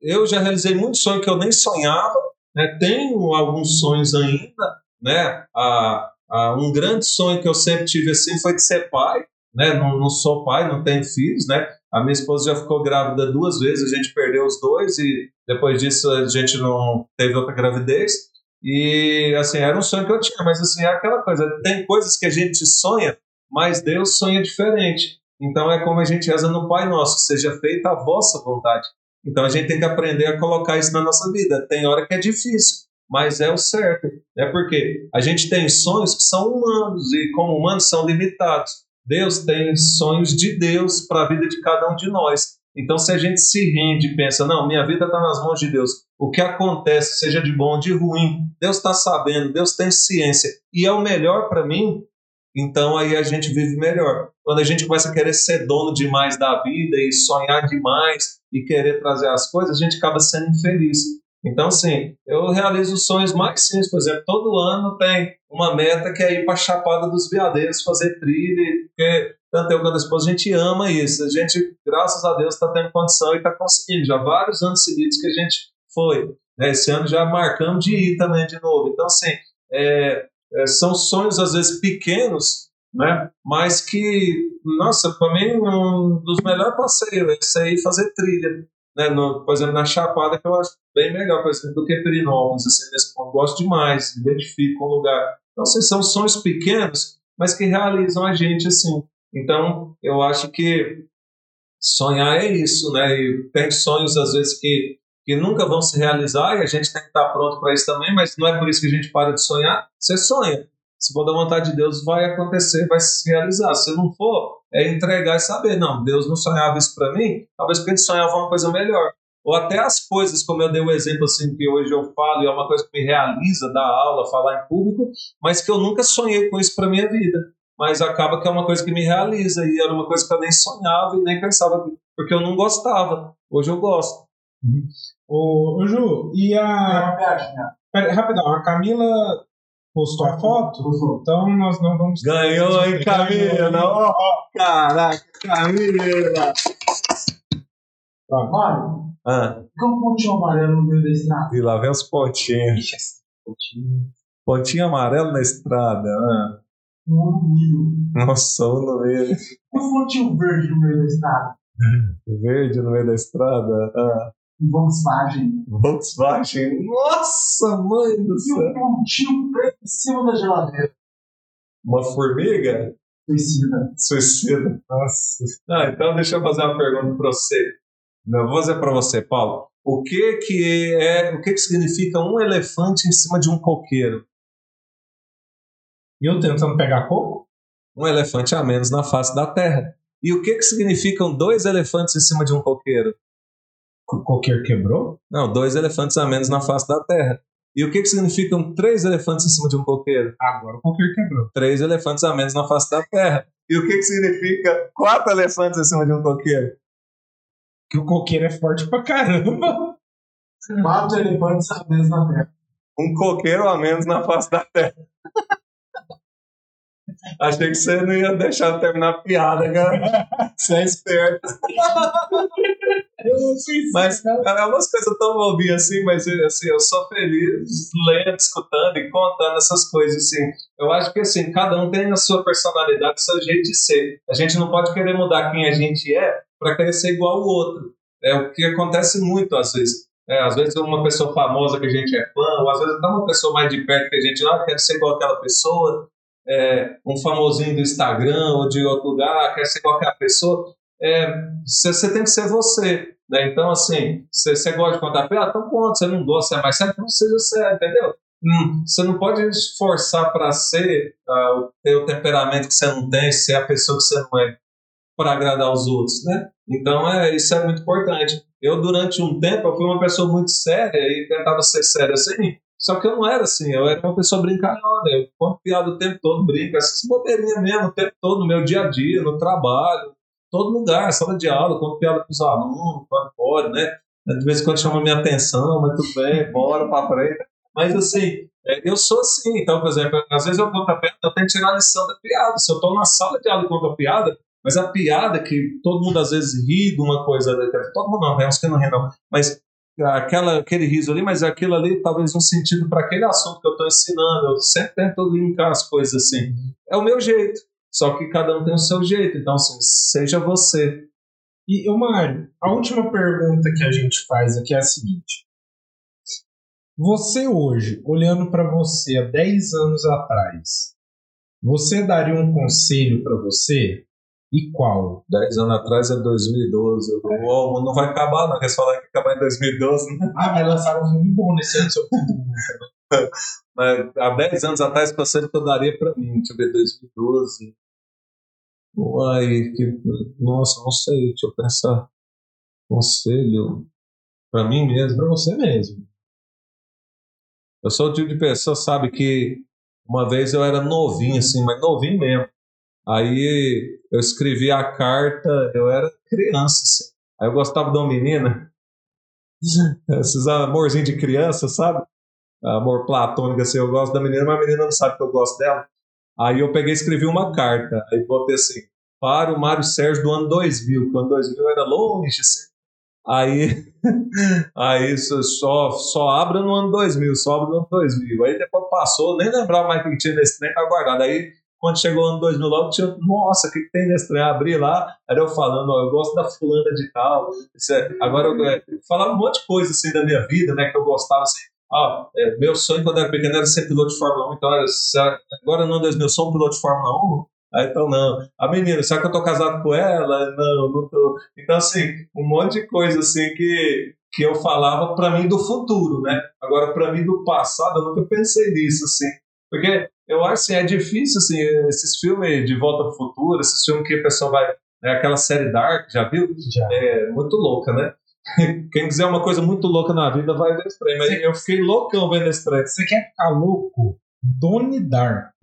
eu já realizei muitos sonhos que eu nem sonhava, né? tenho alguns sonhos ainda, né? Ah, ah, um grande sonho que eu sempre tive assim foi de ser pai, né? Não, não, sou pai, não tenho filhos, né? A minha esposa já ficou grávida duas vezes, a gente perdeu os dois e depois disso a gente não teve outra gravidez. E assim, era um sonho que eu tinha, mas assim, é aquela coisa, tem coisas que a gente sonha, mas Deus sonha diferente. Então é como a gente reza no Pai Nosso, seja feita a vossa vontade. Então a gente tem que aprender a colocar isso na nossa vida. Tem hora que é difícil, mas é o certo. É porque a gente tem sonhos que são humanos e, como humanos, são limitados. Deus tem sonhos de Deus para a vida de cada um de nós. Então, se a gente se rende e pensa, não, minha vida está nas mãos de Deus, o que acontece, seja de bom ou de ruim, Deus está sabendo, Deus tem ciência e é o melhor para mim, então aí a gente vive melhor. Quando a gente começa a querer ser dono demais da vida e sonhar demais e querer trazer as coisas, a gente acaba sendo infeliz. Então, assim, eu realizo sonhos mais simples. Por exemplo, todo ano tem uma meta que é ir para a Chapada dos Veadeiros fazer trilha, porque tanto eu quanto a esposa, a gente ama isso. A gente, graças a Deus, está tendo condição e está conseguindo. Já vários anos seguidos que a gente foi. Né? Esse ano já marcamos de ir também de novo. Então, assim, é, é, são sonhos às vezes pequenos, né? Mas que, nossa, para mim um dos melhores passeios é esse aí fazer trilha, né? No, por exemplo, na Chapada que eu acho bem melhor, por exemplo, do que Perinópolis, assim, nesse ponto. Gosto demais, identifico um lugar. Então, assim, são sonhos pequenos, mas que realizam a gente assim. Então, eu acho que sonhar é isso, né? E tem sonhos às vezes que que nunca vão se realizar e a gente tem que estar pronto para isso também, mas não é por isso que a gente para de sonhar. Você sonha. Se for da vontade de Deus, vai acontecer, vai se realizar. Se não for, é entregar e saber, não, Deus não sonhava isso para mim, talvez porque ele sonhava uma coisa melhor. Ou até as coisas, como eu dei o um exemplo assim, que hoje eu falo, e é uma coisa que me realiza, dar aula, falar em público, mas que eu nunca sonhei com isso para minha vida. Mas acaba que é uma coisa que me realiza, e era uma coisa que eu nem sonhava e nem pensava, porque eu não gostava. Hoje eu gosto. Uhum. Ô, Ju, e a. Pera, rapidão, a Camila postou a foto? Postou. Então nós não vamos. Ganhou, hein, Camila? Oh, caraca, Camila! Pronto. Mário, ah. um pontinho amarelo no meio da estrada? E lá vem os pontinhos. Ixi, pontinho. Pontinho amarelo na estrada. Ah. Um milho. Nossa, um no meio. E um pontinho verde no meio da estrada? Verde no meio da estrada? Ah. Volkswagen. Volkswagen. Nossa, mãe do céu. E um pontinho preto em cima da geladeira. Uma formiga? Suicida. Suicida. Nossa. Ah, então deixa eu fazer uma pergunta para você. Não, vou fazer para você, Paulo. O que que é, o que que significa um elefante em cima de um coqueiro? E eu tentando pegar coco? Um elefante a menos na face da terra. E o que que significam dois elefantes em cima de um coqueiro? O coqueiro quebrou? Não, dois elefantes a menos na face da Terra. E o que, que significam três elefantes em cima de um coqueiro? Agora o coqueiro quebrou. Três elefantes a menos na face da Terra. E o que, que significa quatro elefantes em cima de um coqueiro? Que o coqueiro é forte pra caramba. Quatro elefantes a menos na Terra. Um coqueiro a menos na face da Terra. Achei que você não ia deixar terminar a piada, cara. Você é esperto. mas é umas coisas tão bobinhas assim, mas assim, eu sou feliz lendo, escutando e contando essas coisas. Assim. Eu acho que assim, cada um tem a sua personalidade, o seu jeito de ser. A gente não pode querer mudar quem a gente é para querer ser igual ao outro. É o que acontece muito às vezes. É, às vezes uma pessoa famosa que a gente é fã, ou às vezes até uma pessoa mais de perto que a gente ah, quer ser igual aquela pessoa, é, um famosinho do Instagram ou de outro lugar, quer ser qualquer pessoa, você é, tem que ser você. Né? Então, assim, você gosta de contar piada, então conta. Você não gosta, você é mais sério, então seja sério, entendeu? Hum, você não pode esforçar para ser uh, ter o temperamento que você não tem, ser a pessoa que você não é, para agradar os outros, né? Então, é, isso é muito importante. Eu, durante um tempo, eu fui uma pessoa muito séria e tentava ser sério assim, só que eu não era assim, eu era uma pessoa brincalhona, eu conto piada o tempo todo, brinco, essas bobeirinhas mesmo, o tempo todo, no meu dia a dia, no trabalho, todo lugar, sala de aula, conto piada com os alunos, quando pode, né? De vez em quando chama minha atenção, mas tudo bem, bora pra frente. Mas assim, é, eu sou assim, então, por exemplo, às vezes eu conto a piada, eu tenho que tirar a lição da piada. Se eu estou na sala de aula e conto a piada, mas a piada que todo mundo às vezes ri de uma coisa, todo mundo não, tem uns que não ri não, mas aquela, aquele riso ali, mas aquilo ali talvez um sentido para aquele assunto que eu estou ensinando. Eu sempre tento linkar as coisas assim. É o meu jeito, só que cada um tem o seu jeito. Então, assim, seja você. E, Mário, a última pergunta que a gente faz aqui é a seguinte. Você hoje, olhando para você há 10 anos atrás, você daria um conselho para você e qual? 10 anos atrás é 2012. É. O não vai acabar, não. Eles falaram que acabar em 2012, né? Ah, vai lançar um filme bom nesse ano sobre Mas, há 10 anos atrás, conselho que eu daria para mim, deixa eu ver, 2012. Uai, que, nossa, não sei, deixa eu pensar. Conselho para mim mesmo, para você mesmo. Eu sou o tipo de pessoa, sabe, que uma vez eu era novinho, assim, mas novinho mesmo. Aí eu escrevi a carta, eu era criança, assim. Aí eu gostava de uma menina, esses amorzinhos de criança, sabe? Amor platônico, assim, eu gosto da menina, mas a menina não sabe que eu gosto dela. Aí eu peguei e escrevi uma carta, aí botei assim, para o Mário Sérgio do ano 2000, que o ano 2000 era longe, assim. Aí, aí só, só abre no ano 2000, só abre no ano 2000. Aí depois passou, nem lembrava mais que tinha nesse trem, tá guardado. Aí quando chegou o ano 2000 logo tinha, nossa, o que, que tem nesse trem? Abri lá, era eu falando, ó, eu gosto da fulana de tal. É, agora eu é, falava um monte de coisa assim da minha vida, né, que eu gostava assim. Ah, é, meu sonho quando era pequeno era ser piloto de Fórmula 1, então agora no ano 2000 sou um piloto de Fórmula 1, Aí então, não. A menina, será que eu tô casado com ela? Não, não tô. Então, assim, um monte de coisa assim que, que eu falava para mim do futuro, né? Agora, para mim do passado, eu nunca pensei nisso, assim. Porque eu acho assim, é difícil, assim, esses filmes de Volta pro Futuro, esses filmes que a pessoa vai. É aquela série Dark, já viu? Já. É muito louca, né? Quem quiser uma coisa muito louca na vida vai ver esse trem. Mas eu fiquei loucão vendo esse trem. Você quer ficar louco? Doni Darko.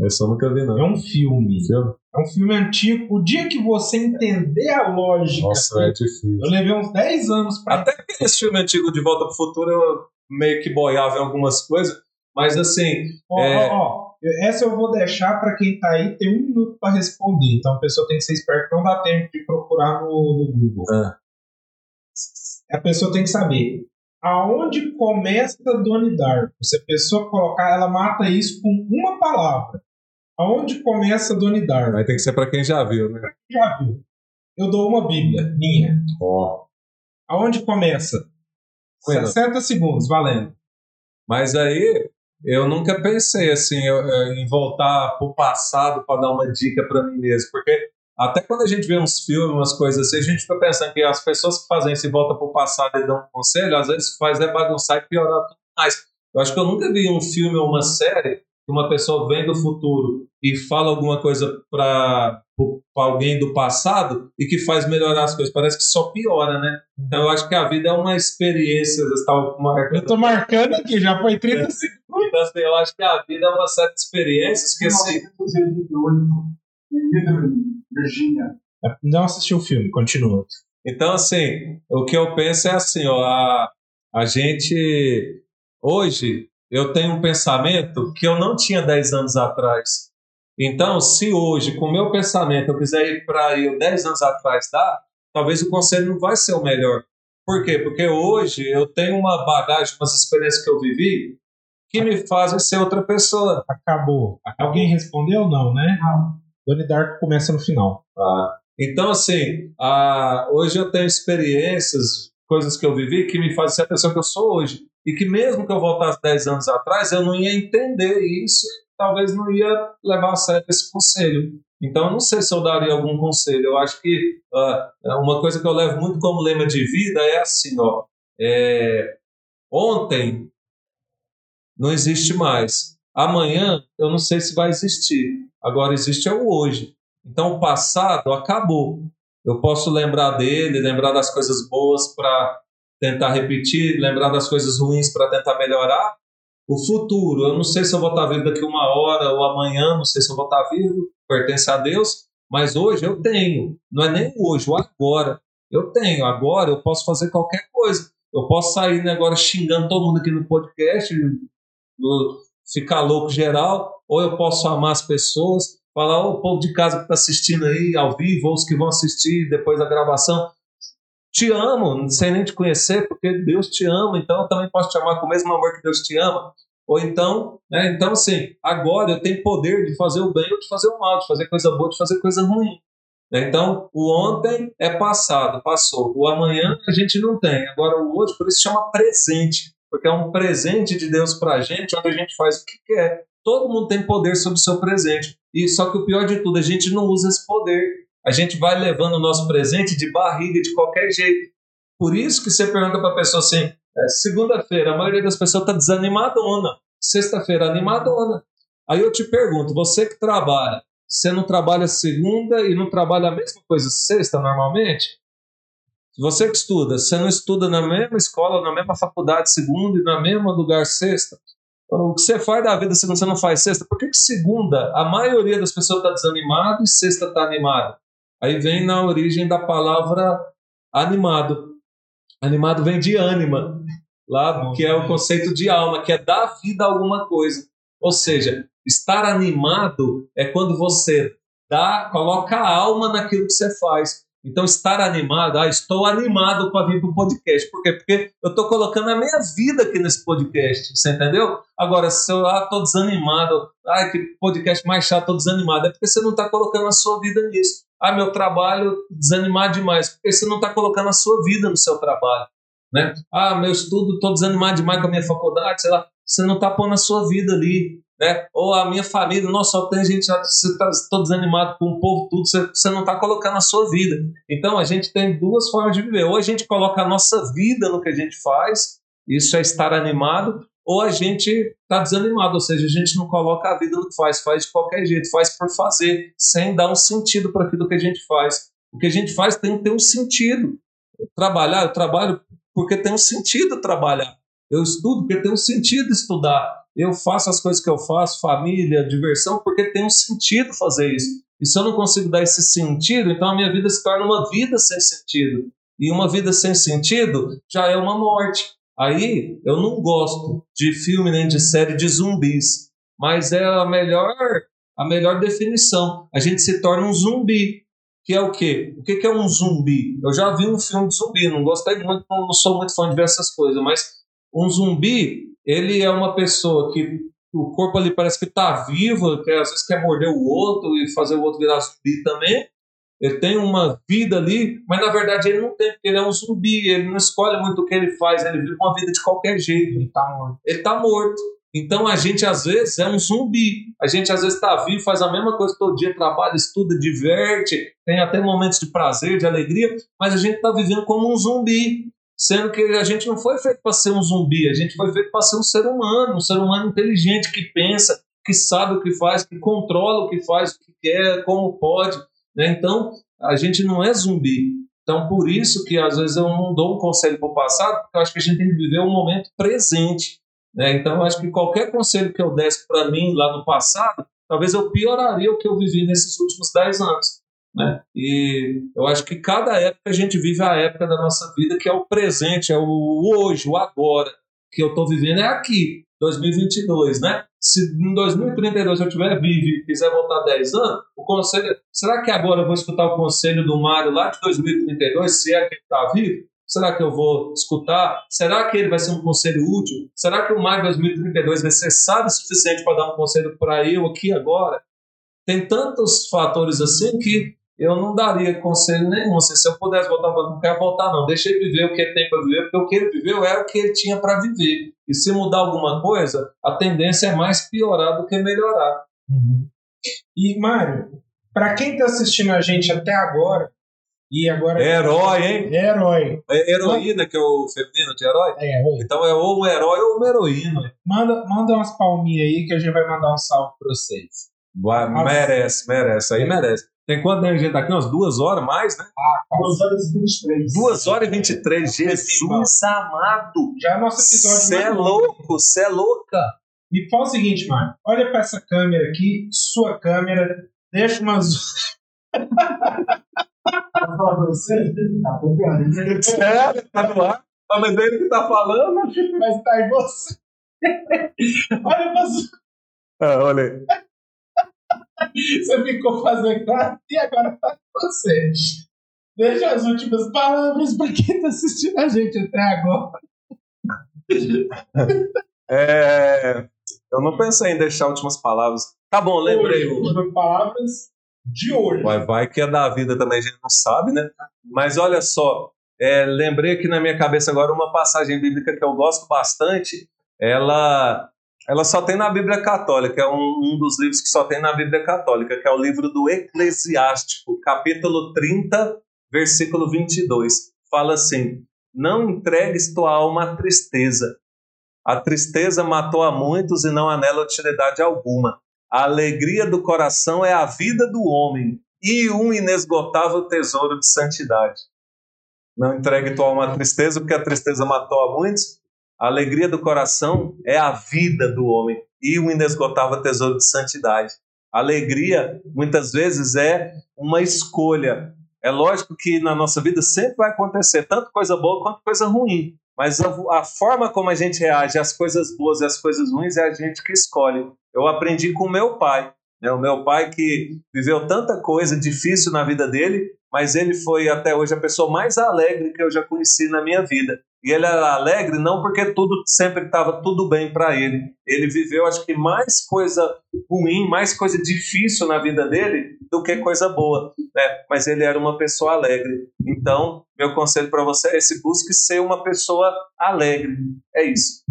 Esse eu nunca vi, não. É um filme. Filme? É um filme antigo. O dia que você entender a lógica. Nossa, é difícil. Eu levei uns 10 anos pra. Até que esse filme antigo de Volta pro Futuro eu meio que boiava em algumas coisas, mas assim. Ó, é... ó, ó. Essa eu vou deixar para quem tá aí ter um minuto para responder. Então a pessoa tem que ser esperta, não dá tempo de procurar no, no Google. Ah. A pessoa tem que saber aonde começa Donnie Darko. Se a pessoa colocar, ela mata isso com uma palavra. Aonde começa Donnie Darko? Aí tem que ser para quem já viu, né? Já viu. Eu dou uma bíblia, minha. Ó. Aonde começa? Bueno. 60 segundos, valendo. Mas aí eu nunca pensei assim em voltar pro passado para dar uma dica para mim mesmo, porque até quando a gente vê uns filmes, umas coisas assim, a gente fica pensando que as pessoas que fazem esse volta pro passado e dão um conselho, às vezes faz é bagunçar e piorar tudo mais. Eu acho que eu nunca vi um filme ou uma série uma pessoa vem do futuro e fala alguma coisa para alguém do passado e que faz melhorar as coisas. Parece que só piora, né? Então eu acho que a vida é uma experiência. Eu estava marcando Eu tô marcando aqui, já foi 30 segundos. então, assim, eu acho que a vida é uma série de experiências que, assim, 1988, em Midland, Virgínia. Não assisti o filme, continua. então, assim, o que eu penso é assim, ó, a, a gente, hoje, eu tenho um pensamento que eu não tinha 10 anos atrás. Então, se hoje, com o meu pensamento, eu quiser ir para eu 10 anos atrás dar, talvez o conselho não vai ser o melhor. Por quê? Porque hoje eu tenho uma bagagem, umas experiências que eu vivi, que me fazem ser outra pessoa. Acabou. Alguém respondeu? Não, né? Não. Donnie Darko começa no final. Ah, então, assim, ah, hoje eu tenho experiências, coisas que eu vivi que me fazem ser a pessoa que eu sou hoje. E que mesmo que eu voltasse 10 anos atrás, eu não ia entender isso talvez não ia levar a sério esse conselho. Então, não sei se eu daria algum conselho. Eu acho que ah, uma coisa que eu levo muito como lema de vida é assim, ó. é, ontem não existe mais. Amanhã eu não sei se vai existir. Agora existe é o hoje. Então o passado acabou. Eu posso lembrar dele, lembrar das coisas boas para tentar repetir, lembrar das coisas ruins para tentar melhorar. O futuro, eu não sei se eu vou estar vivo daqui uma hora ou amanhã, não sei se eu vou estar vivo, pertence a Deus, mas hoje eu tenho. Não é nem hoje, o agora. Eu tenho. Agora eu posso fazer qualquer coisa. Eu posso sair né, agora xingando todo mundo aqui no podcast, ficar louco geral, ou eu posso amar as pessoas, falar, ô povo de casa que está assistindo aí ao vivo, ou os que vão assistir depois da gravação, te amo, sei nem te conhecer, porque Deus te ama, então eu também posso te amar com o mesmo amor que Deus te ama. Ou então, né, então assim, agora eu tenho poder de fazer o bem ou de fazer o mal, de fazer coisa boa, de fazer coisa ruim. né? Então, o ontem é passado, passou. O amanhã a gente não tem. Agora, o hoje, por isso chama presente porque é um presente de Deus para a gente, onde a gente faz o que quer. Todo mundo tem poder sobre o seu presente. E só que o pior de tudo, a gente não usa esse poder. A gente vai levando o nosso presente de barriga de qualquer jeito. Por isso que você pergunta para a pessoa assim: É, Segunda-feira, a maioria das pessoas está desanimadona. Sexta-feira, animadona. Aí eu te pergunto, você que trabalha, você não trabalha segunda e não trabalha a mesma coisa sexta normalmente? Você que estuda, você não estuda na mesma escola, na mesma faculdade segunda e na mesma lugar sexta? O que você faz da vida se você não faz sexta? Por que, que segunda a maioria das pessoas está desanimada e sexta está animada? Aí vem na origem da palavra animado. Animado vem de ânima, lá que é o conceito de alma, que é dar vida a alguma coisa. Ou seja, estar animado é quando você dá, coloca a alma naquilo que você faz. Então, estar animado, ah, estou animado para vir para o podcast. Por quê? Porque eu estou colocando a minha vida aqui nesse podcast, você entendeu? Agora, se eu estou ah, desanimado, ah, que podcast mais chato, estou desanimado, é porque você não está colocando a sua vida nisso. Ah, meu trabalho, desanimado demais, porque você não está colocando a sua vida no seu trabalho. Né? Ah, meu estudo, estou desanimado demais com a minha faculdade, sei lá. Você não está pondo a sua vida ali né? Ou a minha família, nossa, só tem gente, você está todo desanimado com o povo, tudo, você, você não está colocando a sua vida. Então a gente tem duas formas de viver. Ou a gente coloca a nossa vida no que a gente faz, isso é estar animado, ou a gente está desanimado, ou seja, a gente não coloca a vida no que faz, faz de qualquer jeito, faz por fazer, sem dar um sentido para aquilo que a gente faz. O que a gente faz tem que ter um sentido. Trabalhar, eu trabalho porque tem um sentido trabalhar. Eu estudo porque tem um sentido estudar eu faço as coisas que eu faço, família, diversão, porque tem um sentido fazer isso. E se eu não consigo dar esse sentido, então a minha vida se torna uma vida sem sentido. E uma vida sem sentido já é uma morte. Aí eu não gosto de filme nem de série de zumbis, mas é a melhor a melhor definição. A gente se torna um zumbi, que é o quê? O que é um zumbi? Eu já vi um filme de zumbi, não gostei muito, não sou muito fã de ver essas coisas, mas um zumbi ele é uma pessoa que o corpo ali parece que está vivo, que às vezes quer morder o outro e fazer o outro virar zumbi também. Ele tem uma vida ali, mas na verdade ele não tem, porque ele é um zumbi, ele não escolhe muito o que ele faz, ele vive uma vida de qualquer jeito. Ele está morto. Ele está morto. Então a gente às vezes é um zumbi. A gente às vezes está vivo, faz a mesma coisa todo dia, trabalha, estuda, diverte, tem até momentos de prazer, de alegria, mas a gente está vivendo como um zumbi sendo que a gente não foi feito para ser um zumbi, a gente foi feito para ser um ser humano, um ser humano inteligente que pensa, que sabe o que faz, que controla o que faz, o que quer, como pode. Né? Então, a gente não é zumbi. Então, por isso que às vezes eu não dou um conselho para o passado, porque eu acho que a gente tem que viver o um momento presente. Né? Então, eu acho que qualquer conselho que eu desse para mim lá no passado, talvez eu pioraria o que eu vivi nesses últimos 10 anos. Né? E eu acho que cada época a gente vive a época da nossa vida que é o presente, é o hoje, o agora. que eu estou vivendo é aqui, 2022, né? Se em 2032 eu tiver vivo e quiser voltar 10 anos, o conselho. Será que agora eu vou escutar o conselho do Mário lá de 2032, se é que ele está vivo? Será que eu vou escutar? Será que ele vai ser um conselho útil? Será que o Mário 2032 vai ser sábio o suficiente para dar um conselho para eu aqui agora? Tem tantos fatores assim que eu não daria conselho nenhum. Assim, se eu pudesse voltar, eu não quero voltar, não. Deixa ele viver o que ele tem para viver, porque o que ele viveu era o que ele tinha para viver. E se mudar alguma coisa, a tendência é mais piorar do que melhorar. Uhum. E, Mário, para quem está assistindo a gente até agora, e agora. É herói, hein? É herói. É heroína, que é o feminino de herói? É, herói. Então é ou um herói ou uma heroína. Manda, manda umas palminhas aí que a gente vai mandar um salve para vocês. Vai, merece, merece. Aí merece. Tem quanto tempo a gente tá aqui? Umas duas horas mais, né? Ah, 2 horas e 23. 2 horas e 23. Jesus amado. Já é nosso episódio. Você é louco, você é louca. E fala o seguinte, Mário. Olha para essa câmera aqui, sua câmera. Deixa umas. Pra você? Tá pegando. Sério? Tá no ar? Ah, mas é ele que tá falando? Mas tá em você. olha pra sua. Ah, olha aí. Você ficou fazendo graça e agora tá com você. Deixa as últimas palavras para quem está assistindo a gente até agora. É, eu não pensei em deixar últimas palavras. Tá bom, lembrei. Últimas palavras de hoje. Vai, vai que é da vida também, a gente não sabe, né? Mas olha só, é, lembrei aqui na minha cabeça agora uma passagem bíblica que eu gosto bastante. Ela ela só tem na Bíblia Católica, é um, um, dos livros que só tem na Bíblia Católica, que é o livro do Eclesiástico, capítulo 30, versículo 22. Fala assim: não entregues tua alma à tristeza. A tristeza matou a muitos e não há nela utilidade alguma. A alegria do coração é a vida do homem e um inesgotável tesouro de santidade. Não entregue tua alma à tristeza, porque a tristeza matou a muitos. A alegria do coração é a vida do homem e um inesgotável tesouro de santidade. A alegria, muitas vezes, é uma escolha. É lógico que na nossa vida sempre vai acontecer tanto coisa boa quanto coisa ruim. Mas a, a, forma como a gente reage às coisas boas e às coisas ruins é a gente que escolhe. Eu aprendi com meu pai. Né? O meu pai que viveu tanta coisa difícil na vida dele, mas ele foi até hoje a pessoa mais alegre que eu já conheci na minha vida. E ele era alegre não porque tudo sempre estava tudo bem para ele. Ele viveu, acho que, mais coisa ruim, mais coisa difícil na vida dele do que coisa boa. Né? Mas ele era uma pessoa alegre. Então, meu conselho para você é esse: busque ser uma pessoa alegre. É isso.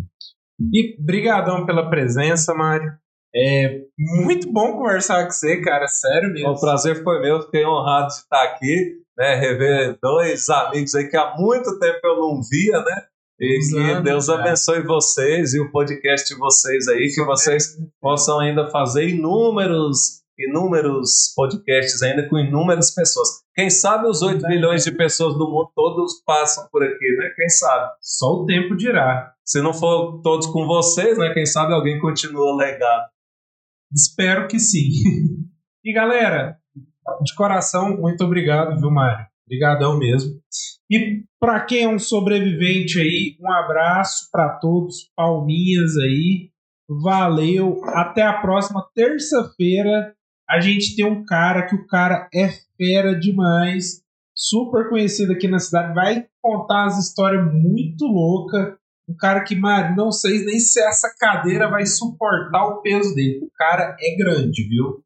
E brigadão pela presença, Mário. É muito bom conversar com você, cara, sério mesmo. O prazer foi meu, fiquei honrado de estar aqui, né, rever dois amigos aí que há muito tempo eu não via, né, e que Deus abençoe vocês e o podcast de vocês aí, que vocês possam ainda fazer inúmeros, inúmeros podcasts ainda com inúmeras pessoas. Quem sabe os 8 bilhões de pessoas do mundo todos passam por aqui, né? Quem sabe? Só o tempo dirá. Se não for todos com vocês, né? Quem sabe alguém continua legado. Espero que sim. e galera, de coração, muito obrigado, viu, Mário? Obrigadão mesmo. E para quem é um sobrevivente aí, um abraço para todos, palminhas aí. Valeu. Até a próxima terça-feira. A gente tem um cara que o cara é fera demais, super conhecido aqui na cidade, vai contar as histórias muito loucas um cara que, mano, não sei nem se essa cadeira vai suportar o peso dele. O cara é grande, viu?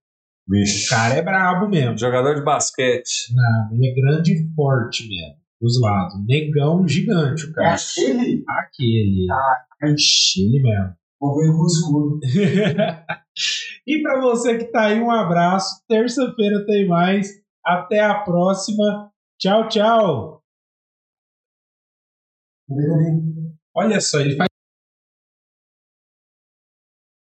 Bicho. O cara é brabo mesmo. Jogador de basquete. Não, ele é grande e forte mesmo. Dos lados. Negão gigante, o cara. É aquele? Aquele. Ah, ele mesmo. Vou ver com escuro. e para você que tá aí, um abraço. Terça-feira tem mais. Até a próxima. Tchau, tchau. Olha só, ele faz